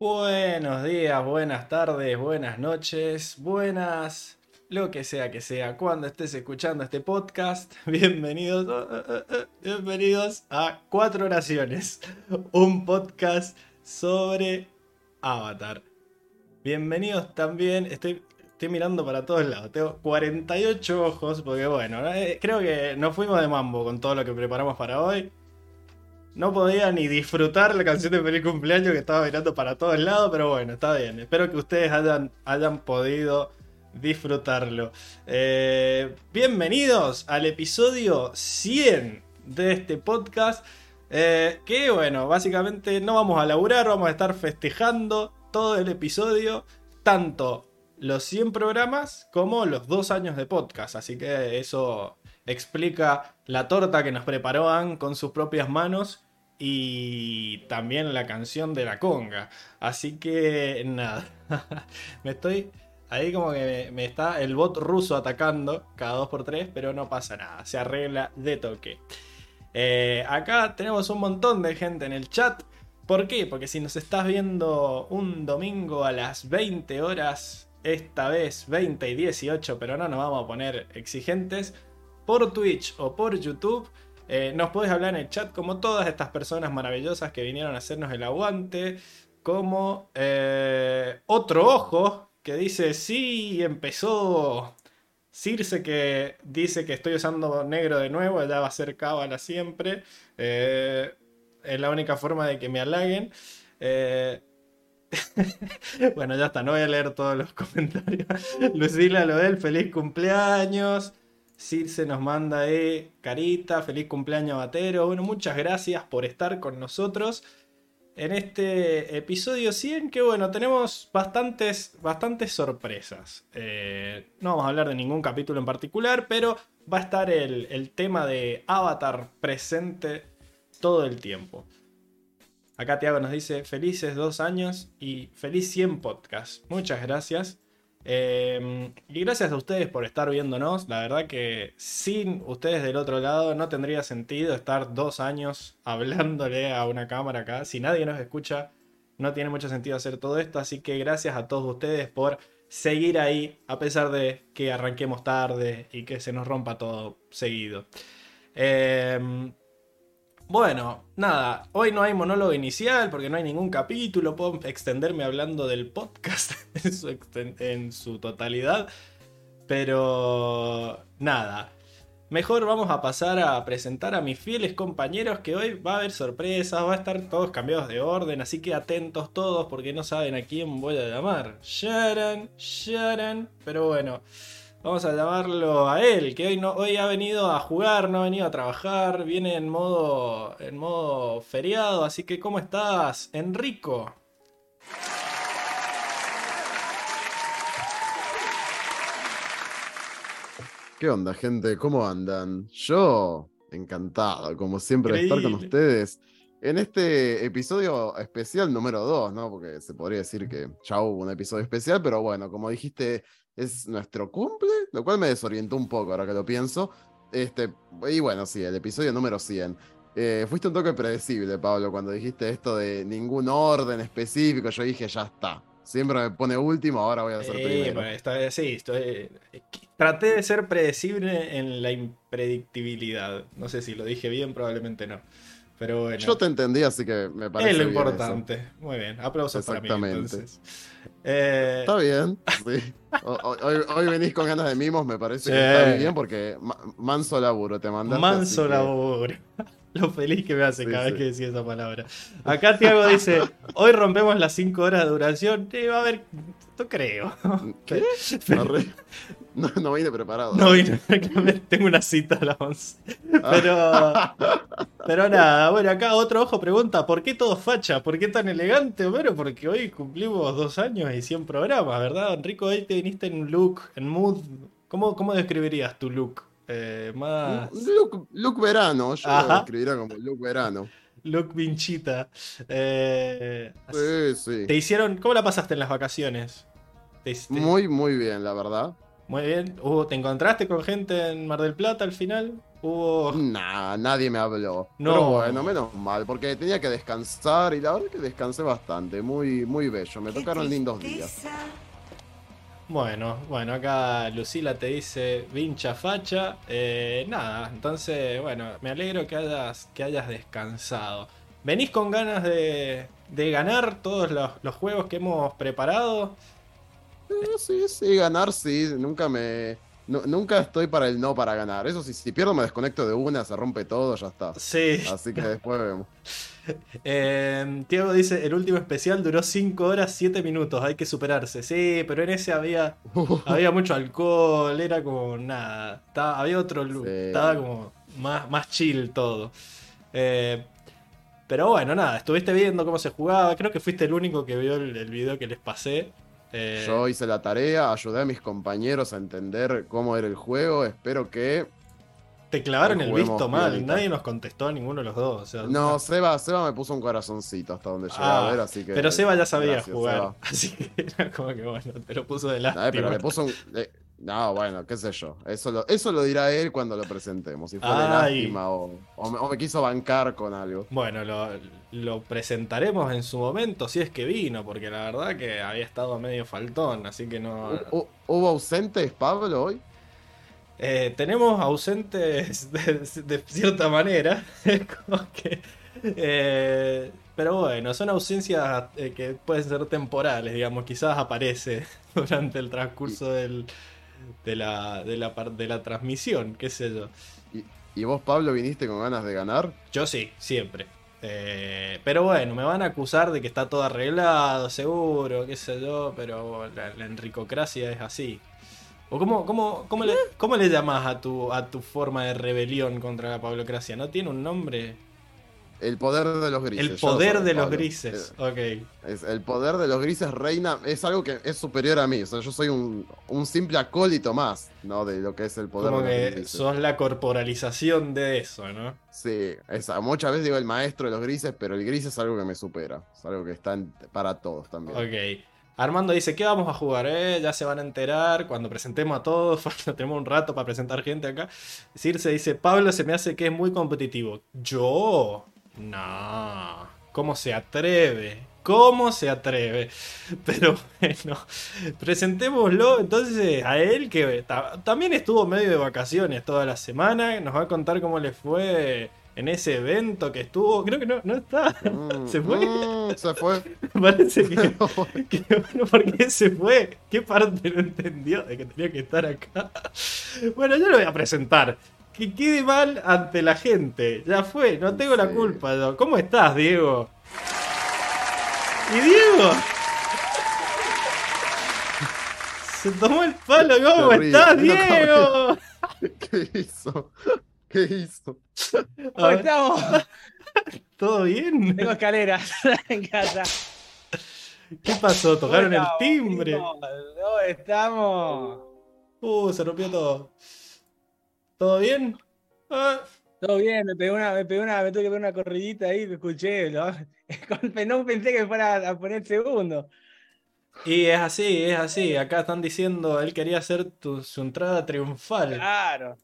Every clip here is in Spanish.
Buenos días, buenas tardes, buenas noches, buenas, lo que sea que sea, cuando estés escuchando este podcast, bienvenidos, oh, oh, oh, bienvenidos a Cuatro Oraciones, un podcast sobre Avatar. Bienvenidos también, estoy, estoy mirando para todos lados, tengo 48 ojos, porque bueno, eh, creo que nos fuimos de mambo con todo lo que preparamos para hoy. No podía ni disfrutar la canción de feliz cumpleaños que estaba mirando para todos lados, pero bueno, está bien. Espero que ustedes hayan, hayan podido disfrutarlo. Eh, bienvenidos al episodio 100 de este podcast. Eh, que bueno, básicamente no vamos a laburar, vamos a estar festejando todo el episodio, tanto los 100 programas como los 2 años de podcast. Así que eso explica la torta que nos preparó Ann con sus propias manos y también la canción de la conga. Así que nada, me estoy ahí como que me, está el bot ruso atacando cada 2x3, pero no pasa nada, se arregla de toque. Eh, acá tenemos un montón de gente en el chat. ¿Por qué? Porque si nos estás viendo un domingo a las 20 horas, esta vez 20 y 18, pero no nos vamos a poner exigentes, por Twitch o por YouTube, eh, nos podés hablar en el chat como todas estas personas maravillosas que vinieron a hacernos el aguante. Como eh, otro ojo que dice, sí, empezó Circe que dice que estoy usando negro de nuevo, ya va a ser cábala siempre. Eh, es la única forma de que me halaguen. bueno, ya está, no voy a leer todos los comentarios. Lucila Lodel, feliz cumpleaños. Circe nos manda ahí carita, feliz cumpleaños Batero. Bueno, muchas gracias por estar con nosotros en este episodio 100 que bueno, tenemos bastantes, bastantes sorpresas. Eh, no vamos a hablar de ningún capítulo en particular, pero va a estar el, el tema de Avatar presente todo el tiempo. Acá Tiago nos dice felices dos años y feliz 100 podcast. Muchas gracias. Em, y gracias a ustedes por estar viéndonos. La verdad que sin ustedes del otro lado no tendría sentido estar dos años hablándole a una cámara acá. Si nadie nos escucha, no tiene mucho sentido hacer todo esto. Así que gracias a todos ustedes por seguir ahí, a pesar de que arranquemos tarde y que se nos rompa todo seguido. Eh, bueno, nada, hoy no hay monólogo inicial porque no hay ningún capítulo, puedo extenderme hablando del podcast en su, totalidad, pero nada, mejor vamos a pasar a presentar a mis fieles compañeros que hoy va a haber sorpresas, va a estar todos cambiados de orden, así que atentos todos porque no saben a quién voy a llamar. Sharon, Sharon, pero bueno. Vamos a llamarlo a él, que hoy, no, hoy ha venido a jugar, no ha venido a trabajar, viene en modo, en modo feriado, así que ¿cómo estás, Enrico? ¿Qué onda, gente? ¿Cómo andan? Yo, encantado, como siempre, de estar con ustedes en este episodio especial número 2, ¿no? Porque se podría decir que ya hubo un episodio especial, pero bueno, como dijiste, es nuestro cumple, lo cual me desorientó un poco ahora que lo pienso. Este, y bueno, sí, el episodio número 100. Eh, fuiste un toque predecible, Pablo, cuando dijiste esto de ningún orden específico. Yo dije, ya está. Siempre me pone último, ahora voy a ser primero. sí, estoy, traté de ser predecible en la impredictibilidad. No sé si lo dije bien, probablemente no. Pero bueno. Yo te entendí, así que me parece. Es lo importante. Muy bien. Aplausos para mí. Entonces. Eh, está bien. Hoy, venís con ganas de mimos, me parece que está bien porque manso laburo te mandaste. Manso laburo. Lo feliz que me hace cada vez que decís esa palabra. Acá Tiago dice: Hoy rompemos las 5 horas de duración. va a haber. Esto creo. ¿Qué? No, no vine preparado. No vine, tengo una cita a las 11. Pero, pero nada, bueno, acá otro ojo pregunta, ¿por qué todo facha? ¿Por qué tan elegante, Bueno, Porque hoy cumplimos dos años y 100 programas, ¿verdad? Enrico, hoy te viniste en un look, en mood. ¿Cómo, cómo describirías tu look? Eh, más... Look, look verano, yo lo describiría como look verano. Look vinchita. Eh, sí, sí. ¿Te hicieron, cómo la pasaste en las vacaciones? Muy, muy bien, la verdad. Muy bien. ¿Te encontraste con gente en Mar del Plata al final? Hubo. Nah, nadie me habló. No. Pero bueno, menos mal, porque tenía que descansar y la verdad que descansé bastante. Muy, muy bello. Me tocaron lindos días. Bueno, bueno, acá Lucila te dice vincha facha. Eh, nada, entonces, bueno, me alegro que hayas, que hayas descansado. ¿Venís con ganas de, de ganar todos los, los, juegos que hemos preparado? Eh, sí, sí, ganar sí. Nunca me. nunca estoy para el no para ganar. Eso sí, si pierdo me desconecto de una, se rompe todo, ya está. Sí. Así que después vemos. Eh, Tiago dice, el último especial duró 5 horas 7 minutos, hay que superarse. Sí, pero en ese había, había mucho alcohol, era como nada. había otro look, estaba como más, más chill todo. Eh, pero bueno, nada, estuviste viendo cómo se jugaba. Creo que fuiste el único que vio el, el video que les pasé. Eh, Yo hice la tarea, ayudé a mis compañeros a entender cómo era el juego. Espero que te clavaron el visto mal, nadie nos contestó a ninguno de los dos. no, Seba, Seba me puso un corazoncito hasta donde llegué a ah, ver, así que. Pero Seba ya sabía jugar. Así que era como que bueno, te lo puso de lástima. pero le puso un. No, bueno, qué sé yo. Eso lo, eso lo dirá él cuando lo presentemos. Si fue de lástima o, o, me, quiso bancar con algo. Bueno, lo, lo, presentaremos en su momento, si es que vino, porque la verdad que había estado medio faltón, así que no. ¿Hubo ausentes, Pablo, hoy? Eh, tenemos ausentes de, cierta manera. Eh, pero bueno, son ausencias eh, que pueden ser temporales, digamos. Quizás aparece durante el transcurso del, de, la, de, la, de la transmisión, qué sé yo. ¿Y, vos, Pablo, viniste con ganas de ganar? Yo sí, siempre. pero bueno, me van a acusar de que está todo arreglado, seguro, qué sé yo, pero la, la enricocracia es así. ¿O cómo, cómo, cómo, le, cómo le llamas a tu, a tu forma de rebelión contra la pablocracia? ¿No tiene un nombre? El poder de los grises. El poder de los grises, ok. Es, el poder de los grises reina, es algo que es superior a mí. O sea, yo soy un, un simple acólito más, ¿no? De lo que es el poder Como de los grises. Sos la corporalización de eso, ¿no? Sí, esa, muchas veces digo el maestro de los grises, pero el gris es algo que me supera. Es algo que está para todos también. Ok. Armando dice, ¿qué vamos a jugar? Eh? Ya se van a enterar cuando presentemos a todos. Tenemos un rato para presentar gente acá. Circe dice, Pablo se me hace que es muy competitivo. Yo, no. ¿Cómo se atreve? ¿Cómo se atreve? Pero bueno, presentémoslo entonces a él que también estuvo medio de vacaciones toda la semana. Nos va a contar cómo le fue en ese evento que estuvo. Creo que no, no está. Mm, se fue. Mm, se fue. Parece que, que, Bueno, ¿por qué se fue? ¿Qué parte no entendió de que tenía que estar acá? Bueno, yo lo voy a presentar. Que quede mal ante la gente. Ya fue, no tengo la culpa. ¿Cómo estás, Diego? ¿Y Diego? Se tomó el palo, ¿cómo estás, Diego? ¿Qué hizo? ¿Qué hizo? ¿Cómo estamos? ¿Todo bien? Tengo escaleras en casa. ¿Qué pasó? ¿Tocaron el timbre? ¿Dónde estamos? Uh, se rompió todo. ¿Todo bien? Ah. Todo bien, me pegué una, me pegué una, me tuve que pegar una corridita ahí, me escuché, ¿no? no pensé que fuera a poner segundo. Y es así, es así. Acá están diciendo, él quería hacer su entrada triunfal. Claro.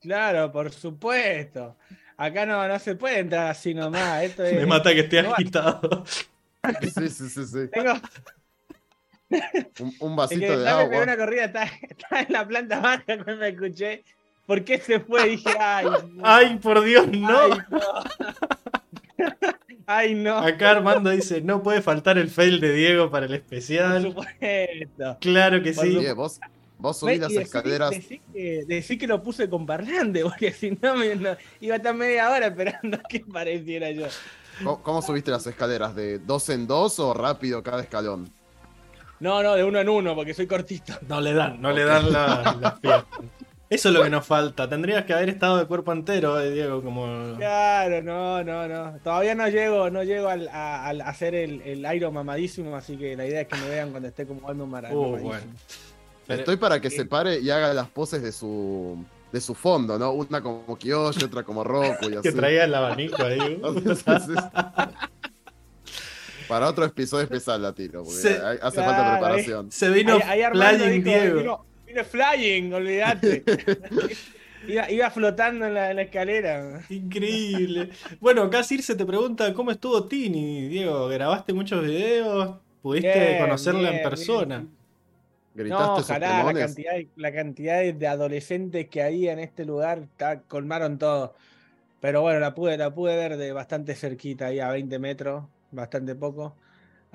Claro, por supuesto. Acá no, no se puede entrar así nomás. Esto es... Me mata que esté agitado. Sí, sí, sí, sí. Tengo... Un, vasito de agua. Me una corrida, está, en la planta baja cuando me escuché. ¿Por qué se fue? Dije, ay. Ay, por Dios, no. Ay, no. Ay, no. Acá Armando dice, no puede faltar el fail de Diego para el especial. Por supuesto. Claro que sí. vos, Vos subís las escaleras. Decí que, lo puse con parlante, porque si no, me, iba a estar media hora esperando que pareciera yo. ¿Cómo, subiste las escaleras? ¿De dos en dos o rápido cada escalón? No, no, de uno en uno, porque soy cortito. No le dan, no le dan las piernas. Eso es lo que nos falta. Tendrías que haber estado de cuerpo entero, eh, Diego, como. Claro, no, no, no. Todavía no llego, no llego al, a, hacer el, el airo mamadísimo, así que la idea es que me vean cuando esté como jugando un maratón. Uh, bueno. Estoy para que se pare y haga las poses de su de su fondo, ¿no? Una como Kiyoshi, otra como Roku y así. que traía el abanico ahí. para otro episodio especial la tiro, porque hace falta preparación. Se vino ahí, Diego. Vino, Flying, olvídate. Iba, flotando en la, escalera. Increíble. Bueno, acá Circe te pregunta cómo estuvo Tini, Diego. ¿Grabaste muchos videos? ¿Pudiste conocerla en persona? no, ojalá la cantidad, la cantidad de adolescentes que había en este lugar colmaron todo. Pero bueno, la pude, la pude ver de bastante cerquita, ahí a 20 metros, bastante poco.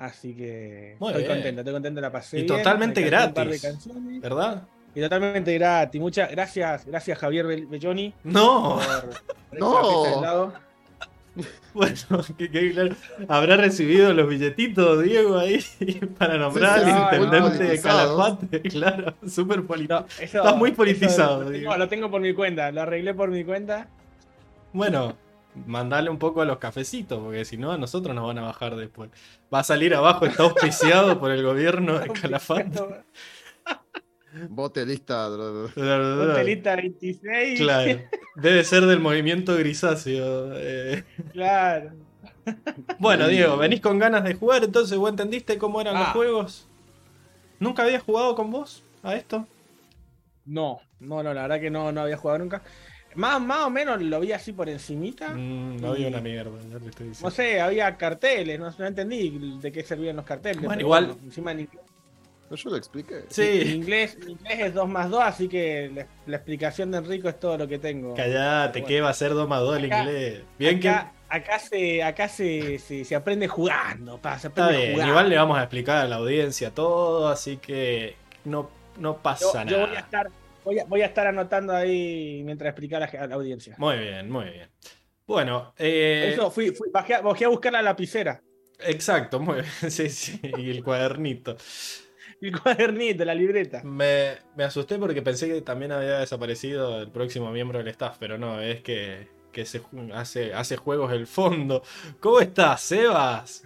Así que estoy contento, estoy contento, la pasé. Y totalmente gratis. ¿Verdad? Y totalmente gratis. Muchas gracias, gracias Javier Belloni. No, no. Bueno, que, claro. Habrá recibido los billetitos, Diego, ahí para nombrar al intendente de Calafate. Claro, súper politizado. Estás muy politizado, Diego. lo tengo por mi cuenta, lo arreglé por mi cuenta. Bueno, mandale un poco a los cafecitos, porque si no, a nosotros nos van a bajar después. Va a salir abajo, está auspiciado por el gobierno de Calafate. Bote lista. Bote lista 26. Claro. Debe ser del movimiento grisáceo. Eh. Claro. Bueno, Diego, venís con ganas de jugar, entonces vos entendiste cómo eran los ah. juegos. ¿Nunca habías jugado con vos a esto? No, no, no, la verdad que no, no había jugado nunca. Más, más o menos lo vi así por encimita. Mm, no había una mierda, No sé, había carteles, no, entendí de qué servían los carteles. Bueno, igual. encima yo lo expliqué. Sí. En inglés, inglés es 2 más 2, así que la, explicación de Enrico es todo lo que tengo. Callate, ¿qué va a ser 2 más 2 el inglés? Bien acá, que... acá, se, acá se, se, aprende jugando, pa, se aprende Está bien, igual le vamos a explicar a la audiencia todo, así que no, no pasa nada. Yo voy a estar Voy a, estar anotando ahí mientras explica a la, audiencia. Muy bien, muy bien. Bueno, eh... eso, fui, fui bajé, a buscar la lapicera. Exacto, muy bien. Sí, sí, y el cuadernito. el cuadernito, la libreta. Me, me, asusté porque pensé que también había desaparecido el próximo miembro del staff, pero no, es que, que se hace, hace juegos el fondo. ¿Cómo estás, Sebas?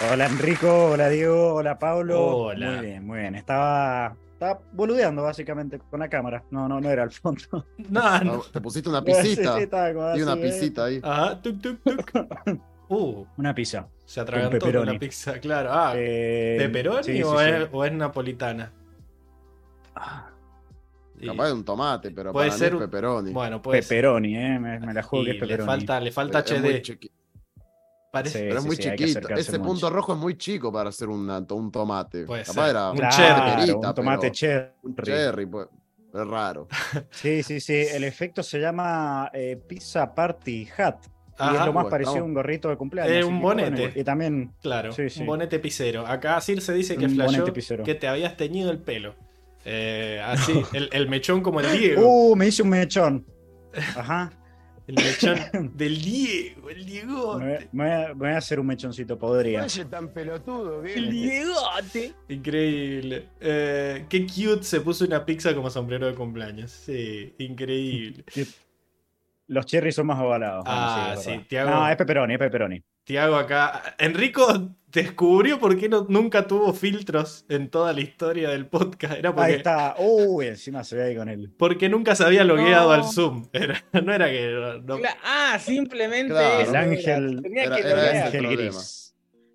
Hola Enrico, hola Diego, hola Pablo. Hola. Muy bien, muy bien. Estaba, estaba boludeando básicamente con la cámara. No, no, no era al fondo. No, no. Te pusiste una pisita. y una pisita ahí. Ajá, tuk, tuk, tuk. Uh, una pizza. Se atragantó con una pizza, claro. Ah, eh, ¿Pepperoni o, Es, napolitana? Ah. Capaz de un tomate, pero puede para ser mí es pepperoni. Bueno, pues. Pepperoni, eh. Me, la juego que es pepperoni. Le falta, le falta HD. Pero es muy chiquito. Ese punto rojo es muy chico para hacer un, un tomate. Capaz era un cherry. Un tomate cherry. Un cherry, pues. Es raro. Sí, sí, sí. El efecto se llama eh, Pizza Party Hat. y es lo más parecido a un gorrito de cumpleaños. Es un bonete. y también. Claro, un bonete pisero. Acá Circe dice que flashó que te habías teñido el pelo. Eh, así, el, el, mechón como el Diego. Uh, me hice un mechón. Ajá. El mechón del Diego, el Diego. Me, voy a hacer un mechoncito, podría. No tan pelotudo, El Diegote. Increíble. Eh, qué cute se puso una pizza como sombrero de cumpleaños. Sí, increíble. Los cherries son más ovalados. Ah, sí, No, es pepperoni, es pepperoni. Tiago acá. Enrico descubrió por qué no, nunca tuvo filtros en toda la historia del podcast. Era porque, ahí está. Uy, encima se ve ahí con él. Porque nunca se había logueado al Zoom. no era que. Ah, simplemente. el ángel. Tenía que era ángel gris.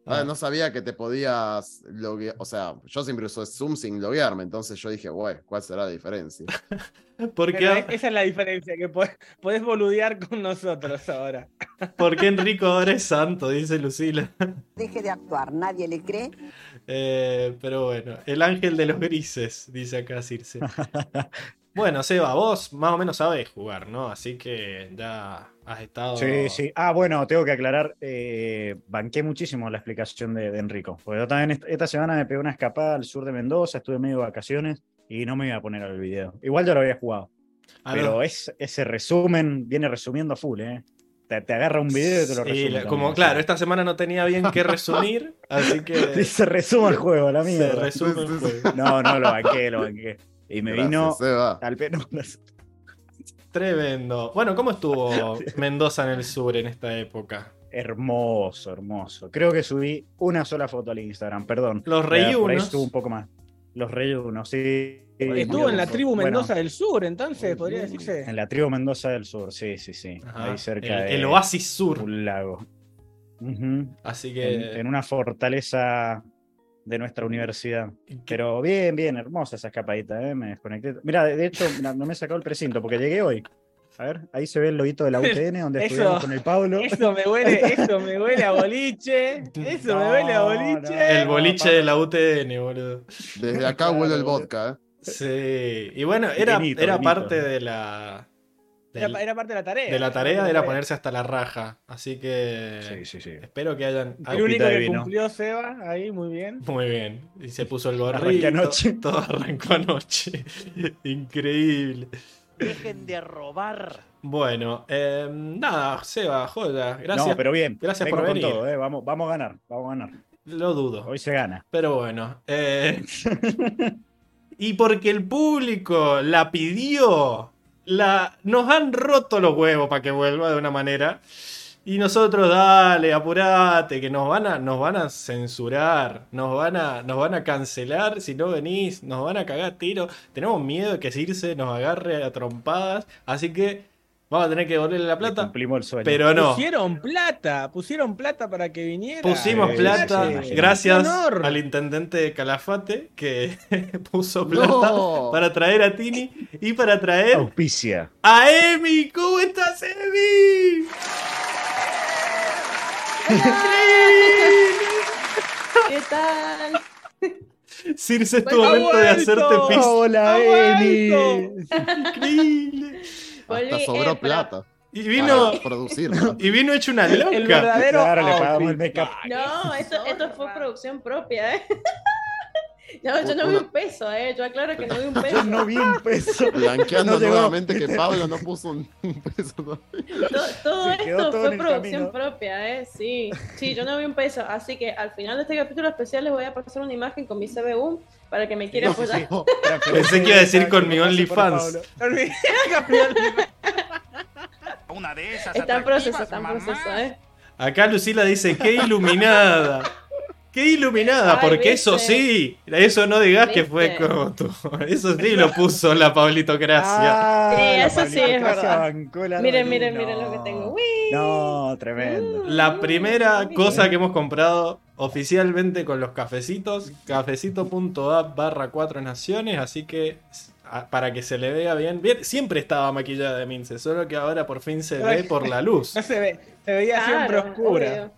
Ah. no sabía que te podías loguear. O sea, yo siempre uso Zoom sin loguearme. Entonces yo dije, güey, ¿cuál será la diferencia? Porque esa es la diferencia, que podés, boludear con nosotros ahora. Porque Enrico ahora es santo, dice Lucila. Deje de actuar, nadie le cree. Eh, pero bueno, el ángel de los grises, dice acá Circe. Bueno, Seba, vos más o menos sabes jugar, ¿no? Así que ya has estado. Sí, sí. Ah, bueno, tengo que aclarar. Eh, banqué muchísimo la explicación de, Enrico. Porque yo también esta semana me pegué una escapada al sur de Mendoza, estuve medio de vacaciones y no me iba a poner al video. Igual ya lo había jugado. Ah, pero es, ese resumen viene resumiendo a full, ¿eh? Te, agarra un video y te lo resume. como claro, esta semana no tenía bien qué resumir, así que. Se resume el juego, la mía. Se resume el juego. No, no, lo banqué, lo banqué. Y me vino al pelo. Tremendo. Bueno, ¿cómo estuvo Mendoza en el sur en esta época? Hermoso, hermoso. Creo que subí una sola foto al Instagram, perdón. Los reyunos. estuvo un poco más. Los reyunos, sí. Estuvo en la tribu Mendoza del Sur, entonces, podría decirse. En la tribu Mendoza del Sur, sí, sí, sí. Ahí cerca el, el oasis sur. Un lago. Así que. En, una fortaleza de nuestra universidad. Pero bien, bien, hermosa esa escapadita, ¿eh? Me desconecté. Mira, de hecho, no me he sacado el precinto porque llegué hoy. A ver, ahí se ve el loguito de la UTN donde estuvimos con el Pablo. Eso me huele, eso me huele a boliche. Eso me huele a boliche. el boliche de la UTN, boludo. Desde acá huele el vodka, ¿eh? Sí. Y bueno, era, era parte de la. Era, parte de la tarea. De la tarea era ponerse hasta la raja. Así que. Sí, sí, sí. Espero que hayan. El único que cumplió Seba ahí, muy bien. Muy bien. Y se puso el gorrito. Anoche. Todo arrancó anoche. Increíble. Dejen de robar. Bueno, eh, nada, Seba, joya. Gracias. No, pero bien. Gracias por venir. Todo, eh. vamos, vamos a ganar, vamos a ganar. Lo dudo. Hoy se gana. Pero bueno. Eh, y porque el público la pidió, la, nos han roto los huevos para que vuelva de una manera. Y nosotros, dale, apurate, que nos van a, nos van a censurar, nos van a, nos van a cancelar si no venís, nos van a cagar tiro. Tenemos miedo de que Circe nos agarre a trompadas, así que vamos a tener que devolverle la plata. Cumplimos el sueño. Pero no. Pusieron plata, pusieron plata para que viniera. Pusimos plata, gracias al intendente de Calafate que puso plata para traer a Tini y para traer Auspicia. a Emi. ¿Cómo estás, Emi? ¿Qué tal? Circe, es tu momento de hacerte pis. Hola, Emi. Increíble. Hasta sobró plata. Y vino, producir, y vino hecho una loca. El verdadero. Claro, le pagamos el make No, esto, esto fue producción propia, ¿eh? No, yo no vi un peso, ¿eh? Yo aclaro que no vi un peso. Yo no vi un peso. Blanqueando nuevamente que Pablo no puso un, peso. Todo, esto fue producción propia, ¿eh? Sí, sí, yo no vi un peso. Así que al final de este capítulo especial les voy a pasar una imagen con mi CBU para que me quiera apoyar. Pensé que iba a decir con mi OnlyFans. Una de esas. Está en proceso, está en proceso, ¿eh? Acá Lucila dice, qué iluminada. Qué iluminada, porque eso sí, eso no digas que fue como tú. Eso sí lo puso la Pablitocracia. Ah, sí, eso sí es verdad. Miren, miren, miren lo que tengo. No, tremendo. La primera cosa que hemos comprado oficialmente con los cafecitos, cafecito.app barra cuatro naciones, así que para que se le vea bien. bien siempre estaba maquillada de Mince, solo que ahora por fin se ve por la luz. No se ve, se veía siempre oscura. Obvio,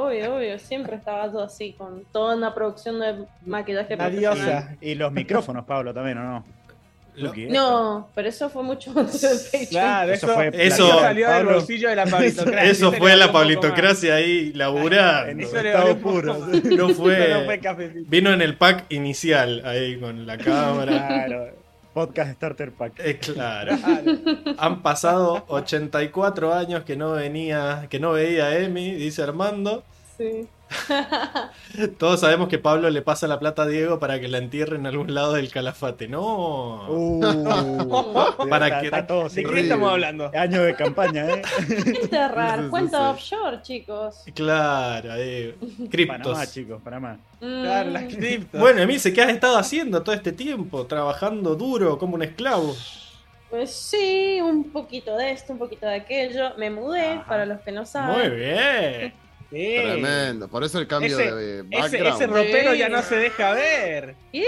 obvio, siempre estaba todo así, con toda una producción de maquillaje La diosa. Y los micrófonos, Pablo, también, ¿o no? No, pero eso fue mucho antes del Patreon. Claro, eso, fue, eso salió del bolsillo de la pablitocracia. Eso fue la pablitocracia ahí laburando. En estado puro. No fue. Vino en el pack inicial ahí con la cámara. Claro. Podcast Starter Pack. Eh, claro. Han pasado 84 años que no venía, que no veía a Emi, dice Armando. Sí. Todos sabemos que Pablo le pasa la plata a Diego para que la entierre en algún lado del calafate. No. Uh, para que... ¿De qué estamos hablando? Año de campaña, ¿eh? Enterrar. Cuenta offshore, chicos. Claro, eh. Criptos. Panamá, chicos, Panamá. Mm. Claro, las criptos. Bueno, Emilce, ¿qué has estado haciendo todo este tiempo? Trabajando duro como un esclavo. Pues sí, un poquito de esto, un poquito de aquello. Me mudé, para los que no saben. Muy bien. Tremendo, por eso el cambio de background. Ese, ropero ya no se deja ver. Sí,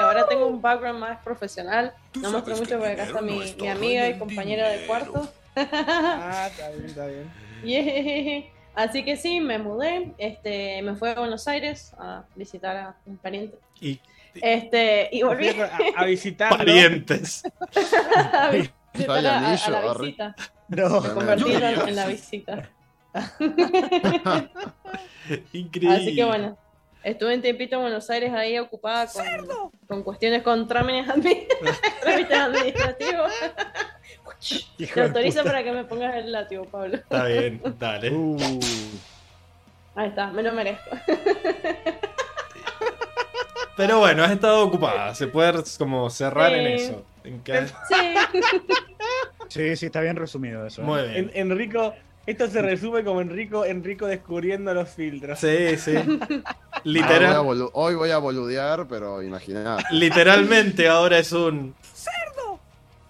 ahora tengo un background más profesional. No muestro mucho porque acá está mi, mi amiga y compañera de cuarto. ah, está bien, está bien. Así que sí, me mudé, este, me fui a Buenos Aires a visitar a un pariente. Y, este, y volví a, visitar parientes. a visitar a, a, la visita. No. Convertirlo en la visita. Increíble. Así que bueno, estuve un tiempito en Buenos Aires ahí ocupada con, con cuestiones con trámites, administrativos. Te autorizo para que me pongas el látigo, Pablo. Está bien, dale. Uh. Ahí está, me lo merezco. Pero bueno, has estado ocupada. Se puede como cerrar en eso. Sí. sí, sí, está bien resumido eso. ¿eh? Muy bien. Enrico, esto se resume como Enrico, Enrico descubriendo los filtros. Sí, sí. Literal. hoy voy a boludear, pero imaginad. Literalmente ahora es un cerdo.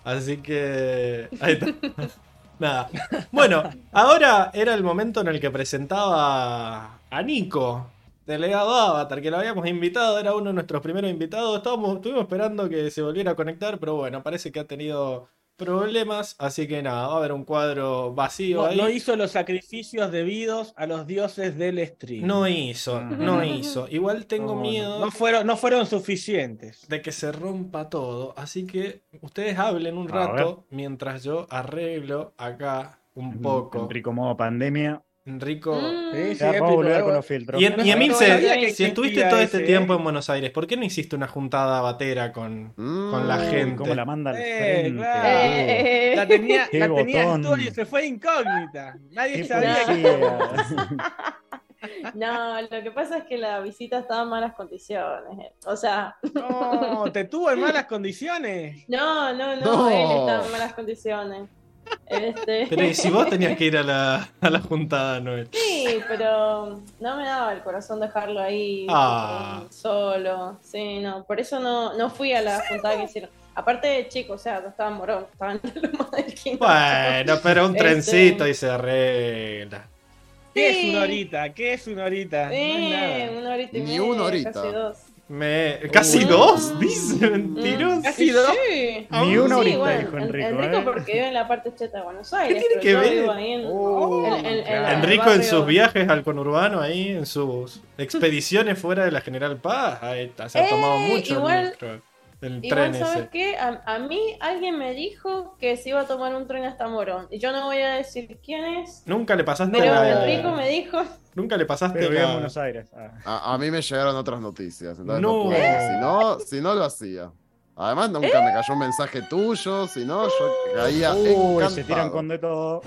Así que. Ahí está. Nada. Bueno, ahora era el momento en el que presentaba a Nico, delegado Avatar, que lo habíamos invitado, era uno de nuestros primeros invitados. Estábamos, estuvimos esperando que se volviera a conectar, pero bueno, parece que ha tenido problemas, así que nada, va a haber un cuadro vacío no, ahí. No hizo los sacrificios debidos a los dioses del stream. No hizo, no hizo. Igual tengo miedo. No fueron, no fueron suficientes. De que se rompa todo. Así que ustedes hablen un rato mientras yo arreglo acá un poco. Enrico modo pandemia. Enrico. Mm. Sí, puedo volver eh. con los filtros. Y, y No, Emilce, no sabía que si estuviste todo este ese, tiempo eh. en Buenos Aires, ¿por qué no hiciste una juntada batera con, Mm. con la gente? ¿Cómo la manda al Eh, frente? claro. Eh, La tenía, Qué la tenía botón. en y se fue incógnita. Nadie sabía que. No, lo que pasa es que la visita estaba en malas condiciones. eh. O sea, No, te tuvo en malas condiciones. no, no, no, No. él estaba en malas condiciones. Este, Pero ¿y si vos tenías que ir a la, a la juntada, Noel? Sí, pero no me daba el corazón dejarlo ahí Ah. solo. Sí, no, por eso no, no fui a la juntada que hicieron. Aparte, chicos, o sea, no estaba en morón, estaba en la loma del quinto. Bueno, pero un Este- trencito y se arregla. ¿Qué Sí. es una horita? ¿Qué es una horita? No es Sí, nada. una horita y Ni media, una horita. casi dos. Me... ¿Casi Uh. dos? Dice mentiroso. Mm, ¿Casi dos? Sí. Ni una Sí, horita, bueno, dijo en- Enrico. Enrico ¿eh? porque vive en la parte cheta de Buenos Aires. tiene pero que ver? en, Oh, en- en- Enrico el en sus viajes al conurbano ahí, en sus expediciones fuera de la General Paz, ahí se ha Eh, tomado mucho el igual- metro, el Igual, tren ¿sabes ese. qué? A, a mí alguien me dijo que se iba a tomar un tren hasta Morón. Y yo no voy a decir quién es, Nunca le pasaste pero la... Enrico me dijo. Nunca le pasaste Pero vive en la... Buenos Aires. Ah. A, a mí me llegaron otras noticias, entonces No. no, puedo. Si no, si no lo hacía. Además, nunca me cayó un mensaje tuyo, si no, yo caía Uy, encantado. se tiran con de todo.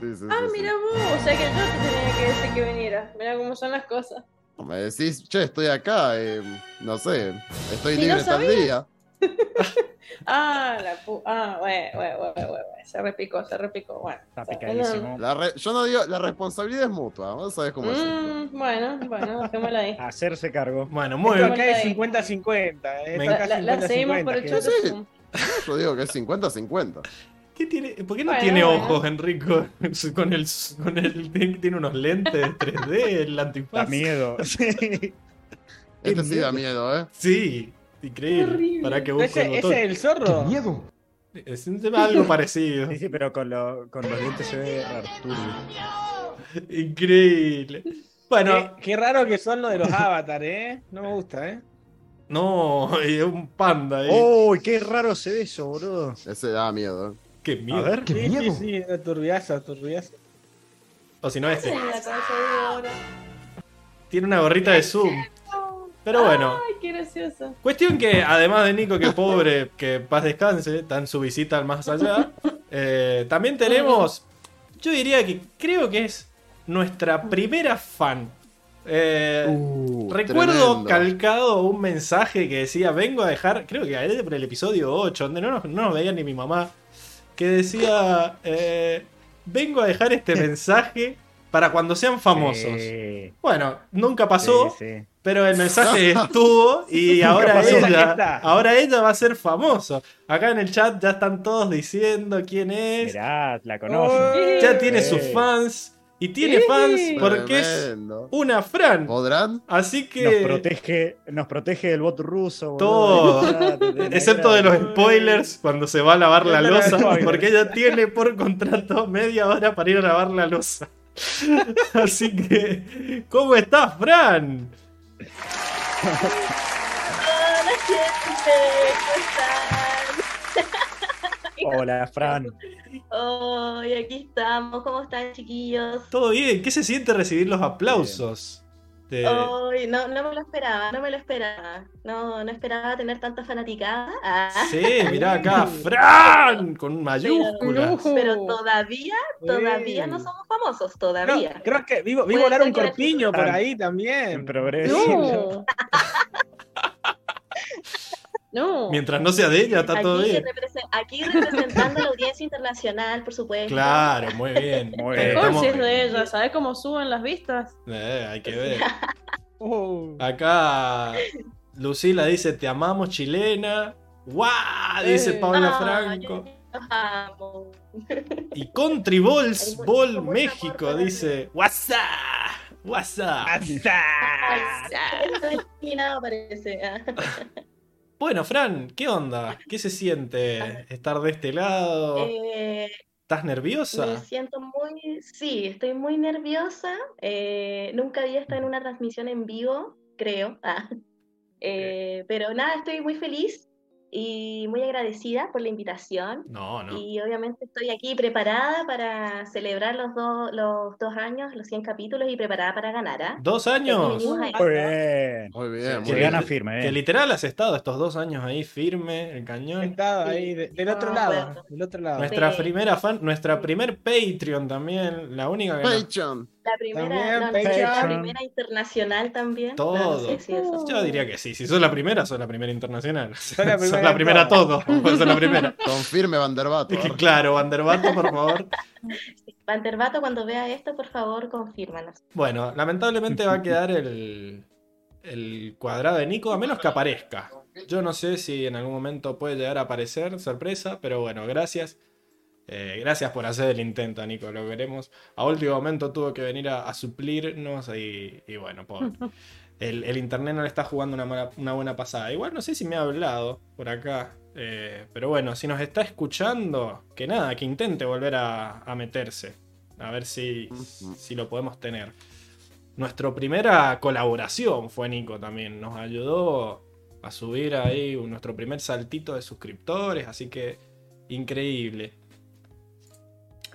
Sí, sí, Ah, sí, sí. mira vos, o sea que yo te tenía que decir que viniera. Mira cómo son las cosas. Me decís, che, estoy acá, eh, no sé, estoy ¿Y libre no tal día. Ah, la pu... Ah, bueno, bueno, bueno, bueno, bueno. Se repicó, se repicó. Bueno. Está o sea, picadísimo. La re- yo no digo, la responsabilidad es mutua, vos sabés cómo es. Mm, bueno, bueno, dejémosla ahí. Hacerse cargo. Bueno, muy bien. acá es 50-50. eh, La, la- la seguimos 50-50, por el. Zoom. Yo digo que es 50-50. ¿Qué tiene? ¿Por qué no Bueno, tiene bueno. ojos, Enrico? Con el, con el, tiene unos lentes 3D, el Da antifaz. miedo. Sí. Este sí da miedo, ¿eh? Sí, increíble. Para que busque ¿Ese, el ese botón. es el zorro? Es un tema algo parecido. Sí, sí, pero con, lo- con los dientes se ve Arturo. Increíble. Bueno, Qué, qué raro que son los de los avatar, ¿eh? No me gusta, ¿eh? no, y un panda ahí. ¡Uy, qué raro se ve eso, boludo! Ese da miedo. ¿eh? Qué A miedo. ver. Sí, sí, sí, era turbiazo, turbiazo. O si no, este. Tiene una gorrita de Zoom. Pero bueno. Ay, qué gracioso. Cuestión que, además de Nico, que pobre, que paz descanse, está en su visita al más allá, eh, también tenemos, yo diría que creo que es nuestra primera fan. Eh, Uh, recuerdo tremendo. calcado un mensaje que decía, vengo a dejar, creo que era por el episodio 8, donde no nos, no nos veía ni mi mamá, que decía, eh, vengo a dejar este mensaje para cuando sean famosos. Sí, Bueno, nunca pasó. sí, sí. Pero el mensaje estuvo y ahora ella, ahora ella va a ser famoso. Acá en el chat ya están todos diciendo quién es. Mirá, la conocen. Oh, Ya tiene sus fans. Y tiene fans porque es una Fran. ¿Podrán? Así Nos que. protege, nos protege del bot ruso. boludo. Todo. Excepto de los spoilers cuando se va a lavar la losa. Porque ella tiene por contrato media hora para ir a lavar la losa. Así que. ¿Cómo estás, Fran? Hola gente, ¿cómo están? Hola, Fran. Hoy aquí estamos, ¿cómo están chiquillos? ¿Todo bien? ¿Qué se siente recibir los aplausos? Hoy no, no me lo esperaba, no me lo esperaba. No, no esperaba tener tanta fanaticada. Ah, Sí, mirá acá, Fran, con mayúsculas. Pero todavía, todavía no somos famosos, No, todavía. creo que vi, vi Puede volar un corpiño por ahí En también. progreso. No. no. Mientras no sea de ella, está todo Aquí, bien. aquí representando a la audiencia internacional, por supuesto. Claro, muy bien. Muy bien. Mejor estamos- si es de ella, ¿sabes cómo suben las vistas? Eh, hay que ver. Uh, Acá Lucila dice, te amamos chilena. ¡Guau! Dice Eh. Paula Ah, Franco. yo. Y Country Balls Ball México dice: WhatsApp. WhatsApp. parece. Bueno, Fran, ¿qué onda? ¿Qué se siente estar de este lado? Eh, ¿Estás nerviosa? Me siento muy, sí, estoy muy nerviosa. Eh, nunca había estado en una transmisión en vivo, creo. Ah. Eh, pero nada, estoy muy feliz y muy agradecida por la invitación. No, no. Y obviamente estoy aquí preparada para celebrar los, los dos años, los 100 capítulos y preparada para ganar. ¿ah? ¿Dos años? Muy bien. Muy bien. Que gana firme. Que literal has estado estos dos años ahí firme, el cañón. Estado ahí del otro lado. Del otro lado. Nuestra primera fan, nuestra primer Patreon también, la única que. Patreon. La primera, no, la primera internacional también. Todo. Yo diría que sí. Si sos la primera, sos la primera internacional. Sos la primera, la primera todo. sos la primera. Confirme Vanderbato. claro, Vanderbato, por favor. Vanderbato, cuando vea esto, por favor, confírmanos. Bueno, lamentablemente va a quedar el, el cuadrado de Nico, a menos que aparezca. Yo no sé si en algún momento puede llegar a aparecer, sorpresa, pero bueno, gracias. Eh, gracias por hacer el intento, Nico, lo veremos. A último momento tuvo que venir a, suplirnos y, bueno, el, internet no le está jugando una, buena pasada. Igual no sé si me ha hablado por acá, eh, pero bueno, si nos está escuchando, que nada, que intente volver a, meterse. A ver si, si lo podemos tener. Nuestra primera colaboración fue Nico también. Nos ayudó a subir ahí nuestro primer saltito de suscriptores, así que increíble.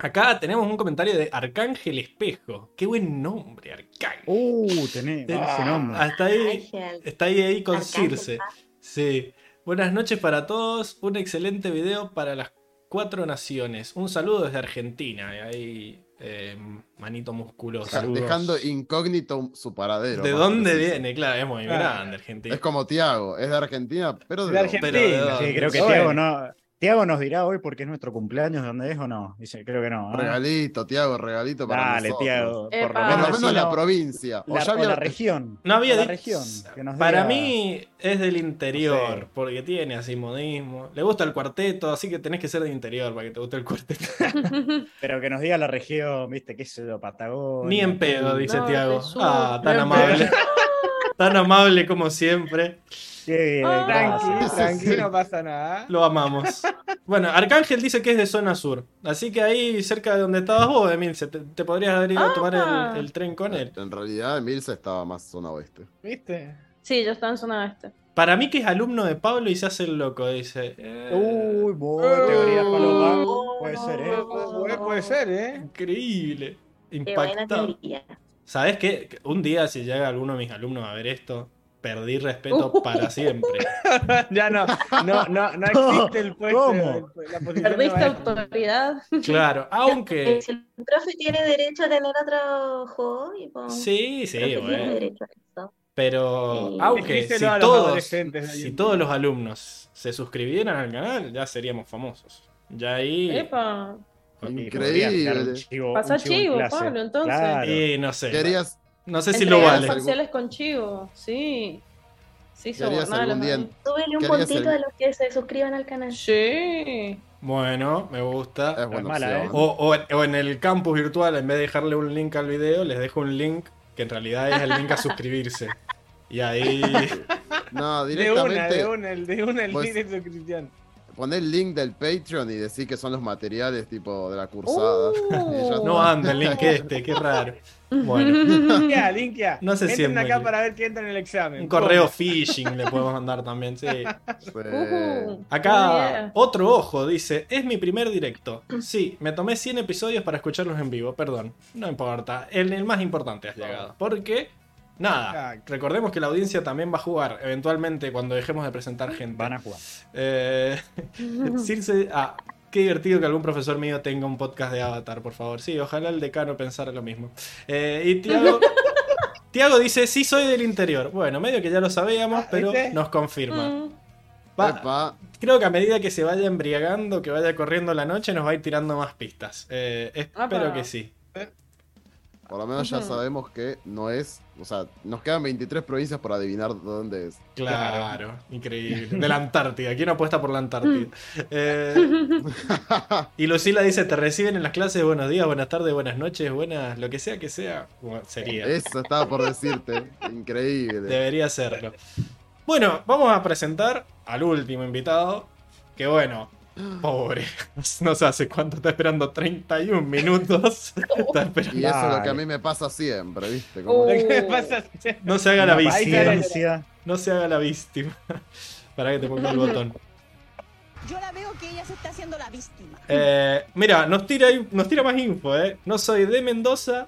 Acá tenemos un comentario de Arcángel Espejo. Qué buen nombre, Arcángel. Uh, tenés ese nombre. Hasta ahí, está ahí, ahí con Circe. Sí. Buenas noches para todos. Un excelente video para las cuatro naciones. Un saludo desde Argentina. Ahí, eh, manito musculoso. dejando incógnito su paradero. ¿De dónde viene? Claro, es muy grande Argentina. Es como Tiago, es de Argentina, pero de, de Argentina. sí, creo que Tiago no, Tiago nos dirá hoy porque es nuestro cumpleaños, ¿dónde es o no? Dice, creo que no. ¿eh? Regalito, Tiago, regalito para Dale, Tiago. Por lo menos, la provincia. O, ya la región. No había la región. para mí es del interior, porque tiene así modismo. Le gusta el cuarteto, así que tenés que ser del interior para que te guste el cuarteto. Pero que nos diga la región, viste, qué es eso, Patagonia. Ni en pedo, dice Tiago. Ah, tan amable. Tan amable como siempre. Tranquilo, tranquilo, no pasa nada. Lo amamos. Bueno, Arcángel dice que es de zona sur. Así que ahí, cerca de donde estabas vos, Emilce, te, podrías haber ido a tomar ah. el, tren con él. En realidad, Emilce estaba más zona oeste. ¿Viste? Sí, yo estaba en zona oeste. Para mí que es alumno de Pablo y se hace el loco, dice. Eh, Uy, buena teoría Pablo. Puede ser, ¿eh? Puede, ser, ¿eh? Increíble. Impactado. ¿Sabes qué? Un día, si llega alguno de mis alumnos a ver esto, perdí respeto para siempre. ya no, no, no, no existe el puesto. ¿Cómo? Perdiste autoridad. Claro, aunque. el profe tiene derecho a tener otro juego. sí, sí, bueno. Pero, aunque si todos, si todos los alumnos se suscribieran al canal, ya seríamos famosos. Ya ahí. Epa. Increíble. Pasa chivo, Pablo, entonces. Y no sé. Querías, no sé si lo vale. parciales con Chivo, sí. Sí, sobornar un puntito a los que se suscriban al canal. Sí. Bueno, me gusta. Es mala, ¿eh? o, o, en el campus virtual, en vez de dejarle un link al video, les dejo un link que en realidad es el link a suscribirse. Y ahí. No, directamente. De una, de una, de una el pues link de suscripción poné el link del Patreon y decir que son los materiales tipo de la cursada. Uh. no anda el link este, qué raro. Bueno. Linkia, linkia. No sé si acá para ver quién entra en el examen. Un correo phishing le podemos mandar también, sí. Acá otro ojo dice, es mi primer directo. Sí, me tomé 100 episodios para escucharlos en vivo, perdón. No importa, en el más importante has llegado. Porque Nada, recordemos que la audiencia también va a jugar eventualmente cuando dejemos de presentar gente. Van a jugar. Eh, Circe, ah, qué divertido que algún profesor mío tenga un podcast de Avatar, por favor. Sí, ojalá el decano pensara lo mismo. Eh, y Tiago, Tiago dice, sí soy del interior. Bueno, medio que ya lo sabíamos, pero nos confirma. Mm. creo que a medida que se vaya embriagando, que vaya corriendo la noche, nos va a ir tirando más pistas. Eh, espero que sí. Por lo menos ya sabemos que no es. O sea, nos quedan 23 provincias por adivinar dónde es. Claro, increíble. De la Antártida. ¿Quién apuesta por la Antártida? Eh, y Lucila dice: Te reciben en las clases buenos días, buenas tardes, buenas noches, buenas, lo que sea que sea. sería. Eso estaba por decirte. Increíble. Debería serlo. Bueno, vamos a presentar al último invitado. Que bueno, Pobre. No sé hace cuánto está esperando. 31 minutos. Está esperando. Y eso es lo que a mí me pasa siempre, ¿viste? Uh. No se haga la víctima. No se haga la víctima. Para que te ponga el botón. Yo la veo que ella se está haciendo la víctima. Eh, mira, nos tira, nos tira más info, ¿eh? No soy de Mendoza,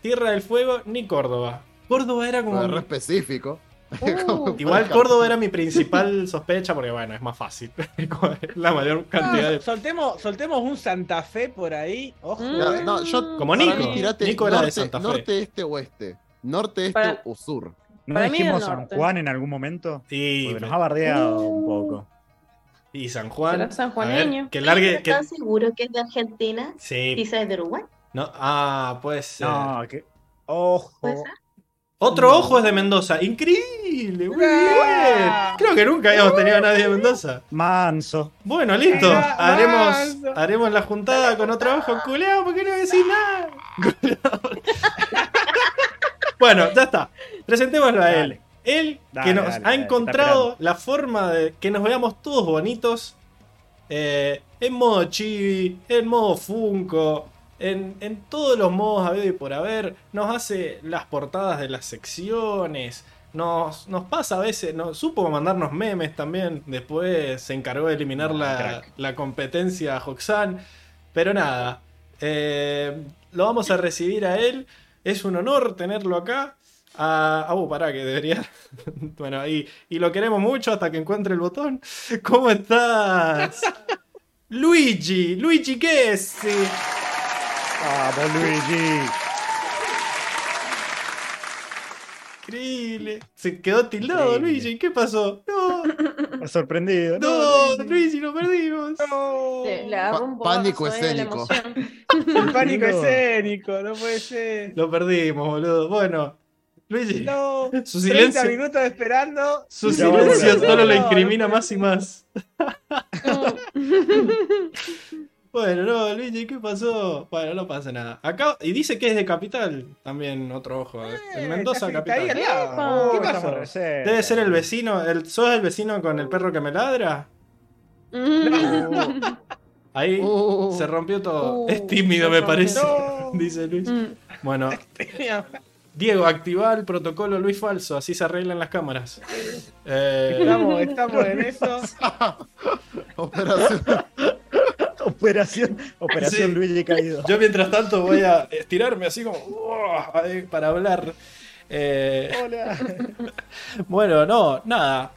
Tierra del Fuego ni Córdoba. Córdoba era como. Re específico. Uh. Igual Córdoba era mi principal sospecha porque, bueno, es más fácil. la mayor cantidad de. Soltemos, soltemos un Santa Fe por ahí. Ojo. No, yo, Como Nico. Nico era norte, de Santa Fe. Norte, este, oeste. Norte, este o sur. ¿No dijimos San Juan en algún momento? Sí. Porque nos ha bardeado un poco. Y San Juan. San Juaneño. que largue. ¿Estás seguro que es de Argentina? Sí. ¿Quizás es de Uruguay? No, ah, pues. No, que. Ojo. Otro ojo es de Mendoza. Increíble. Muy bien. Creo que nunca habíamos tenido a nadie de Mendoza. Manso. Bueno, listo. Haremos, haremos la juntada con otro ojo. Culeado, ¿por qué no decís nada? bueno, ya está. Presentémoslo a él. Él que nos ha encontrado la forma de que nos veamos todos bonitos. Eh, en modo chibi, en modo Funko, en, todos los modos habido y por haber, nos hace las portadas de las secciones, nos, nos pasa a veces, nos, supo mandarnos memes también, después se encargó de eliminar ah, la, competencia a Hoxan, pero nada, eh, lo vamos a recibir a él, es un honor tenerlo acá. Ah, uh, pará, que debería. bueno, ahí. Y lo queremos mucho hasta que encuentre el botón. ¿Cómo estás? Luigi, Luigi, ¿qué es? ¡Vamos, Luigi! Increíble. Se quedó tildado Luigi. ¿Qué pasó? No. sorprendido. No, Luigi, lo perdimos. No. un pánico escénico. pánico escénico, no puede ser. Lo perdimos, boludo. Bueno, Luigi. No. Su silencio. 30 minutos esperando. Su silencio solo lo incrimina más y más. Bueno, no, Luigi, ¿qué pasó? Bueno, no pasa nada. Acá, y dice que es de Capital, también otro ojo. Eh, en Mendoza, Capital. ¿Qué pasó? Debe ser el vecino. El, ¿Sos el vecino con el perro que me ladra? Ahí uh. se rompió todo. Uh. es tímido, me parece, dice Luis. Mm. Bueno. Diego, activa el protocolo Luis Falso, así se arreglan las cámaras. Eh... Estamos, estamos en eso. Operación. Operación, operación Luigi caído. Yo mientras tanto voy a estirarme así como para hablar. Eh, Hola. bueno, no, nada.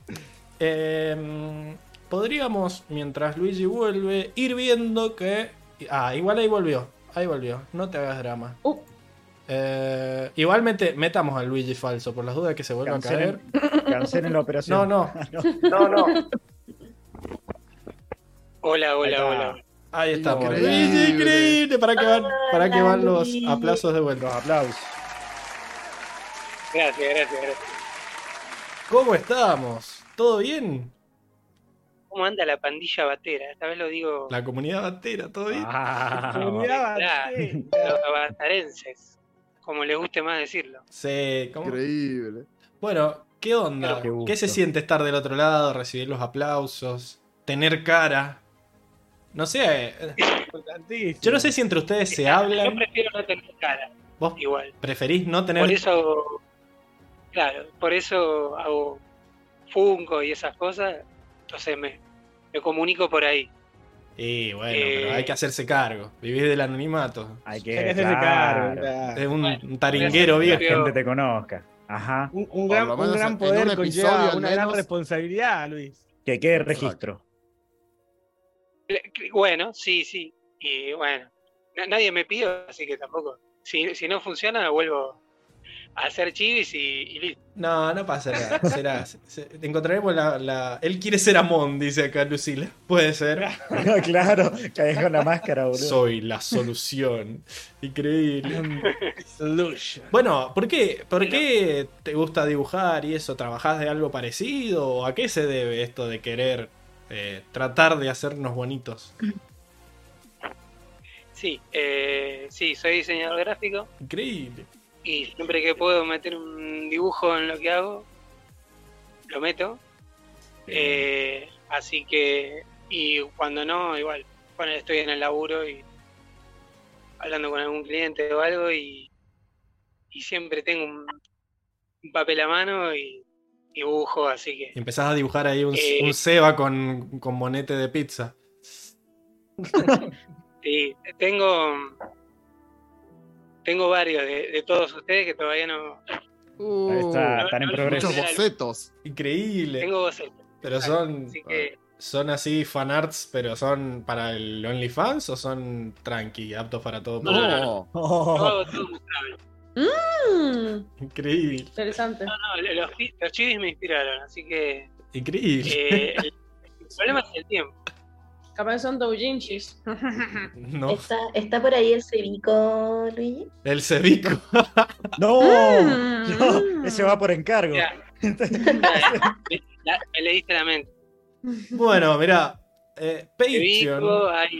Em, podríamos, mientras Luigi vuelve, ir viendo que. Ah, igual ahí volvió. Ahí volvió. No te hagas drama. Uh. Eh, igualmente, metamos a Luigi falso por las dudas que se vuelva a caer. Cancelen la operación. No, no. no, no. Hola, hola, hola. Ahí estamos. Increíble, increíble. ¿Para qué van, para que van los aplausos de vuelta? aplausos. Gracias, gracias, gracias. ¿Cómo estamos? ¿Todo bien? ¿Cómo anda la pandilla batera? Esta vez lo digo. La comunidad batera, ¿todo bien? Ah, la comunidad batera. Los batarenses, como les guste más decirlo. Sí, ¿cómo? Increíble. Bueno, ¿qué onda? ¿Qué se siente estar del otro lado, recibir los aplausos, tener cara? No sé. Yo no sé si entre ustedes se hablan. Yo prefiero no tener cara. ¿Vos igual? ¿Preferís no tener Por eso. Claro, por eso hago Funko y esas cosas. Entonces me, me comunico por ahí. Y bueno, pero hay que hacerse cargo. Vivís del anonimato. Hay que, hacerse cargo. Es un, taringuero viejo. Que gente te conozca. Ajá. Un, gran, un gran poder conlleva una gran responsabilidad, Luis. Que quede registro. Bueno, sí, sí. Y bueno, nadie me pidió, así que tampoco. Si, si no funciona, vuelvo hacer chivis y, listo. No, no pasa nada. Será, encontraremos la, Él quiere ser Amon, dice acá Lucila. Puede ser. claro, que con la máscara, boludo. Soy la solución. Increíble. bueno, ¿por qué, ¿por qué te gusta dibujar y eso? ¿Trabajás de algo parecido? ¿O a qué se debe esto de querer eh, tratar de hacernos bonitos? Sí, eh, sí, soy diseñador gráfico. Increíble. Y siempre que puedo meter un dibujo en lo que hago, lo meto. Eh, así que, y cuando no, igual, cuando estoy en el laburo y hablando con algún cliente o algo y, siempre tengo un, papel a mano y dibujo, así que... Y empezás a dibujar ahí un, eh, un Seba con, con monete de pizza. Sí, tengo, tengo varios de, todos ustedes que todavía no. Uh, está, están en progreso. Muchos bocetos. Increíble. Tengo bocetos. Pero son. ¿Son así fanarts, pero son para el OnlyFans o son tranqui, aptos para todo No, no, no. Oh. Todo, mm. Increíble. Interesante. No, no, los, los chivis me inspiraron, así que. Increíble. Eh, el, problema es el tiempo. Capaz son doujinshis. no. ¿Está, ¿Está por ahí el cebico, Luigi? El cebico. no, no, ese va por encargo. me leíste la mente. Bueno, mira, eh, Patreon.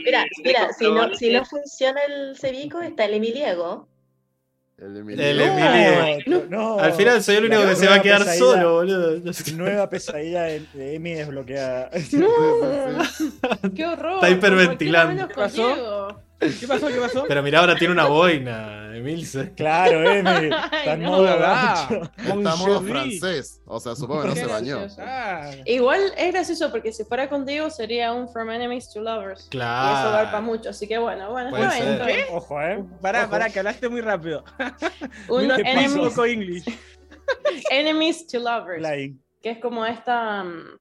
Mira, mira si, no, si no funciona el cebico, está el Emiliego. El Emilio. No, Al final soy el único que se va a quedar solo, boludo. Nueva pesadilla de Emi desbloqueada. No. ¡Qué horror! Está hiperventilando. ¿Qué pasó? ¿Qué pasó? ¿Qué pasó? Pero mira, ahora tiene una boina, Emilce. Claro, Emi. Está en modo Está modo francés. O sea, supongo que no se bañó. Igual es gracioso porque si fuera contigo sería un From Enemies to Lovers. Claro. Y eso va para mucho. Así que bueno, bueno, está bien. Ojo, eh. Pará, pará, que hablaste muy rápido. un enemies, poco English. enemies to Lovers. Que es como esta. Mm,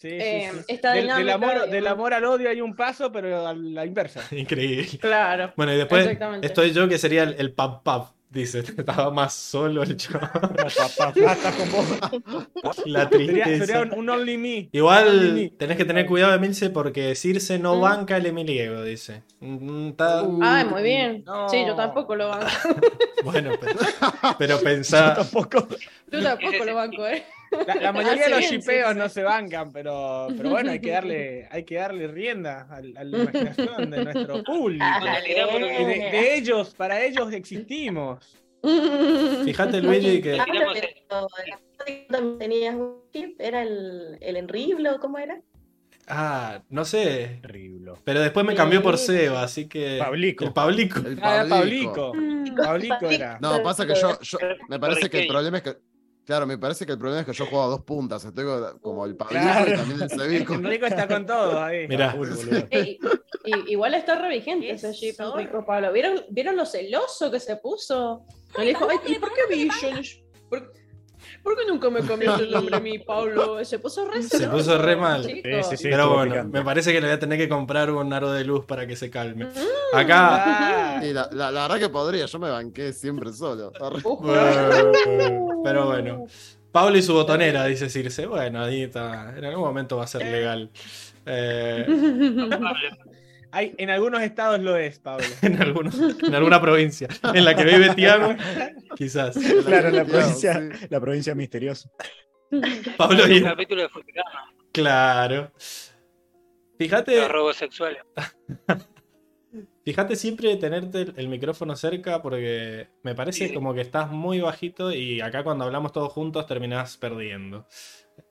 Sí, eh, del, amor, del, amor, al odio hay un paso, pero a la inversa. Increíble. Claro. Bueno, y después estoy yo que sería el, el pap pap. Dice, estaba más solo el chavo. La tristeza. Sería, un, only me. Igual tenés que tener cuidado, Emilce, porque Circe no mm. banca el Emiliego, dice. Mm, ah, muy bien. Sí, yo tampoco lo banco. bueno, pero, pero pensá. Yo tampoco. Yo tampoco lo banco, ¿eh? La, mayoría de los shipeos no se bancan, pero, pero bueno, hay que darle, hay que darle rienda a, la imaginación de nuestro público. de, ellos, para ellos existimos. Fíjate, Luigi, que. tenías un chip, ¿era el, el Enriblo? ¿Cómo era? Ah, no sé. Pero después me cambió por Seba, así que. Pablico. El Pablico. El ah, Pablico. Pablico era. No, pasa que yo, yo me parece que el problema es que Claro, me parece que el problema es que yo juego a dos puntas. Estoy como el Pablito y también el Cevico. Enrico está con todo ahí. Mirá. igual está revigente ese chip, Enrico Pablo. ¿Vieron, ¿Vieron lo celoso que se puso? Me dijo, ay, ¿y por qué Vision? ¿Por, ¿Por qué nunca me cambiaste el nombre a mí, Pablo? Se puso re Se puso re mal. Sí, sí, sí, Pero bueno, me parece que le voy a tener que comprar un aro de luz para que se calme. Mm. Acá. la, la, verdad que podría, yo me banqué siempre solo. pero bueno. Pablo y su botonera, dice Circe. Bueno, ahí está. En algún momento va a ser legal. Eh... en algunos estados lo es, Pablo. en, algunos, en alguna provincia. En la que vive Tiago, quizás. Claro, la provincia, la provincia misteriosa. Pablo y... capítulo de Claro. Fíjate. Los robos sexuales. Fíjate siempre tenerte el micrófono cerca porque me parece como que estás muy bajito y acá cuando hablamos todos juntos terminás perdiendo.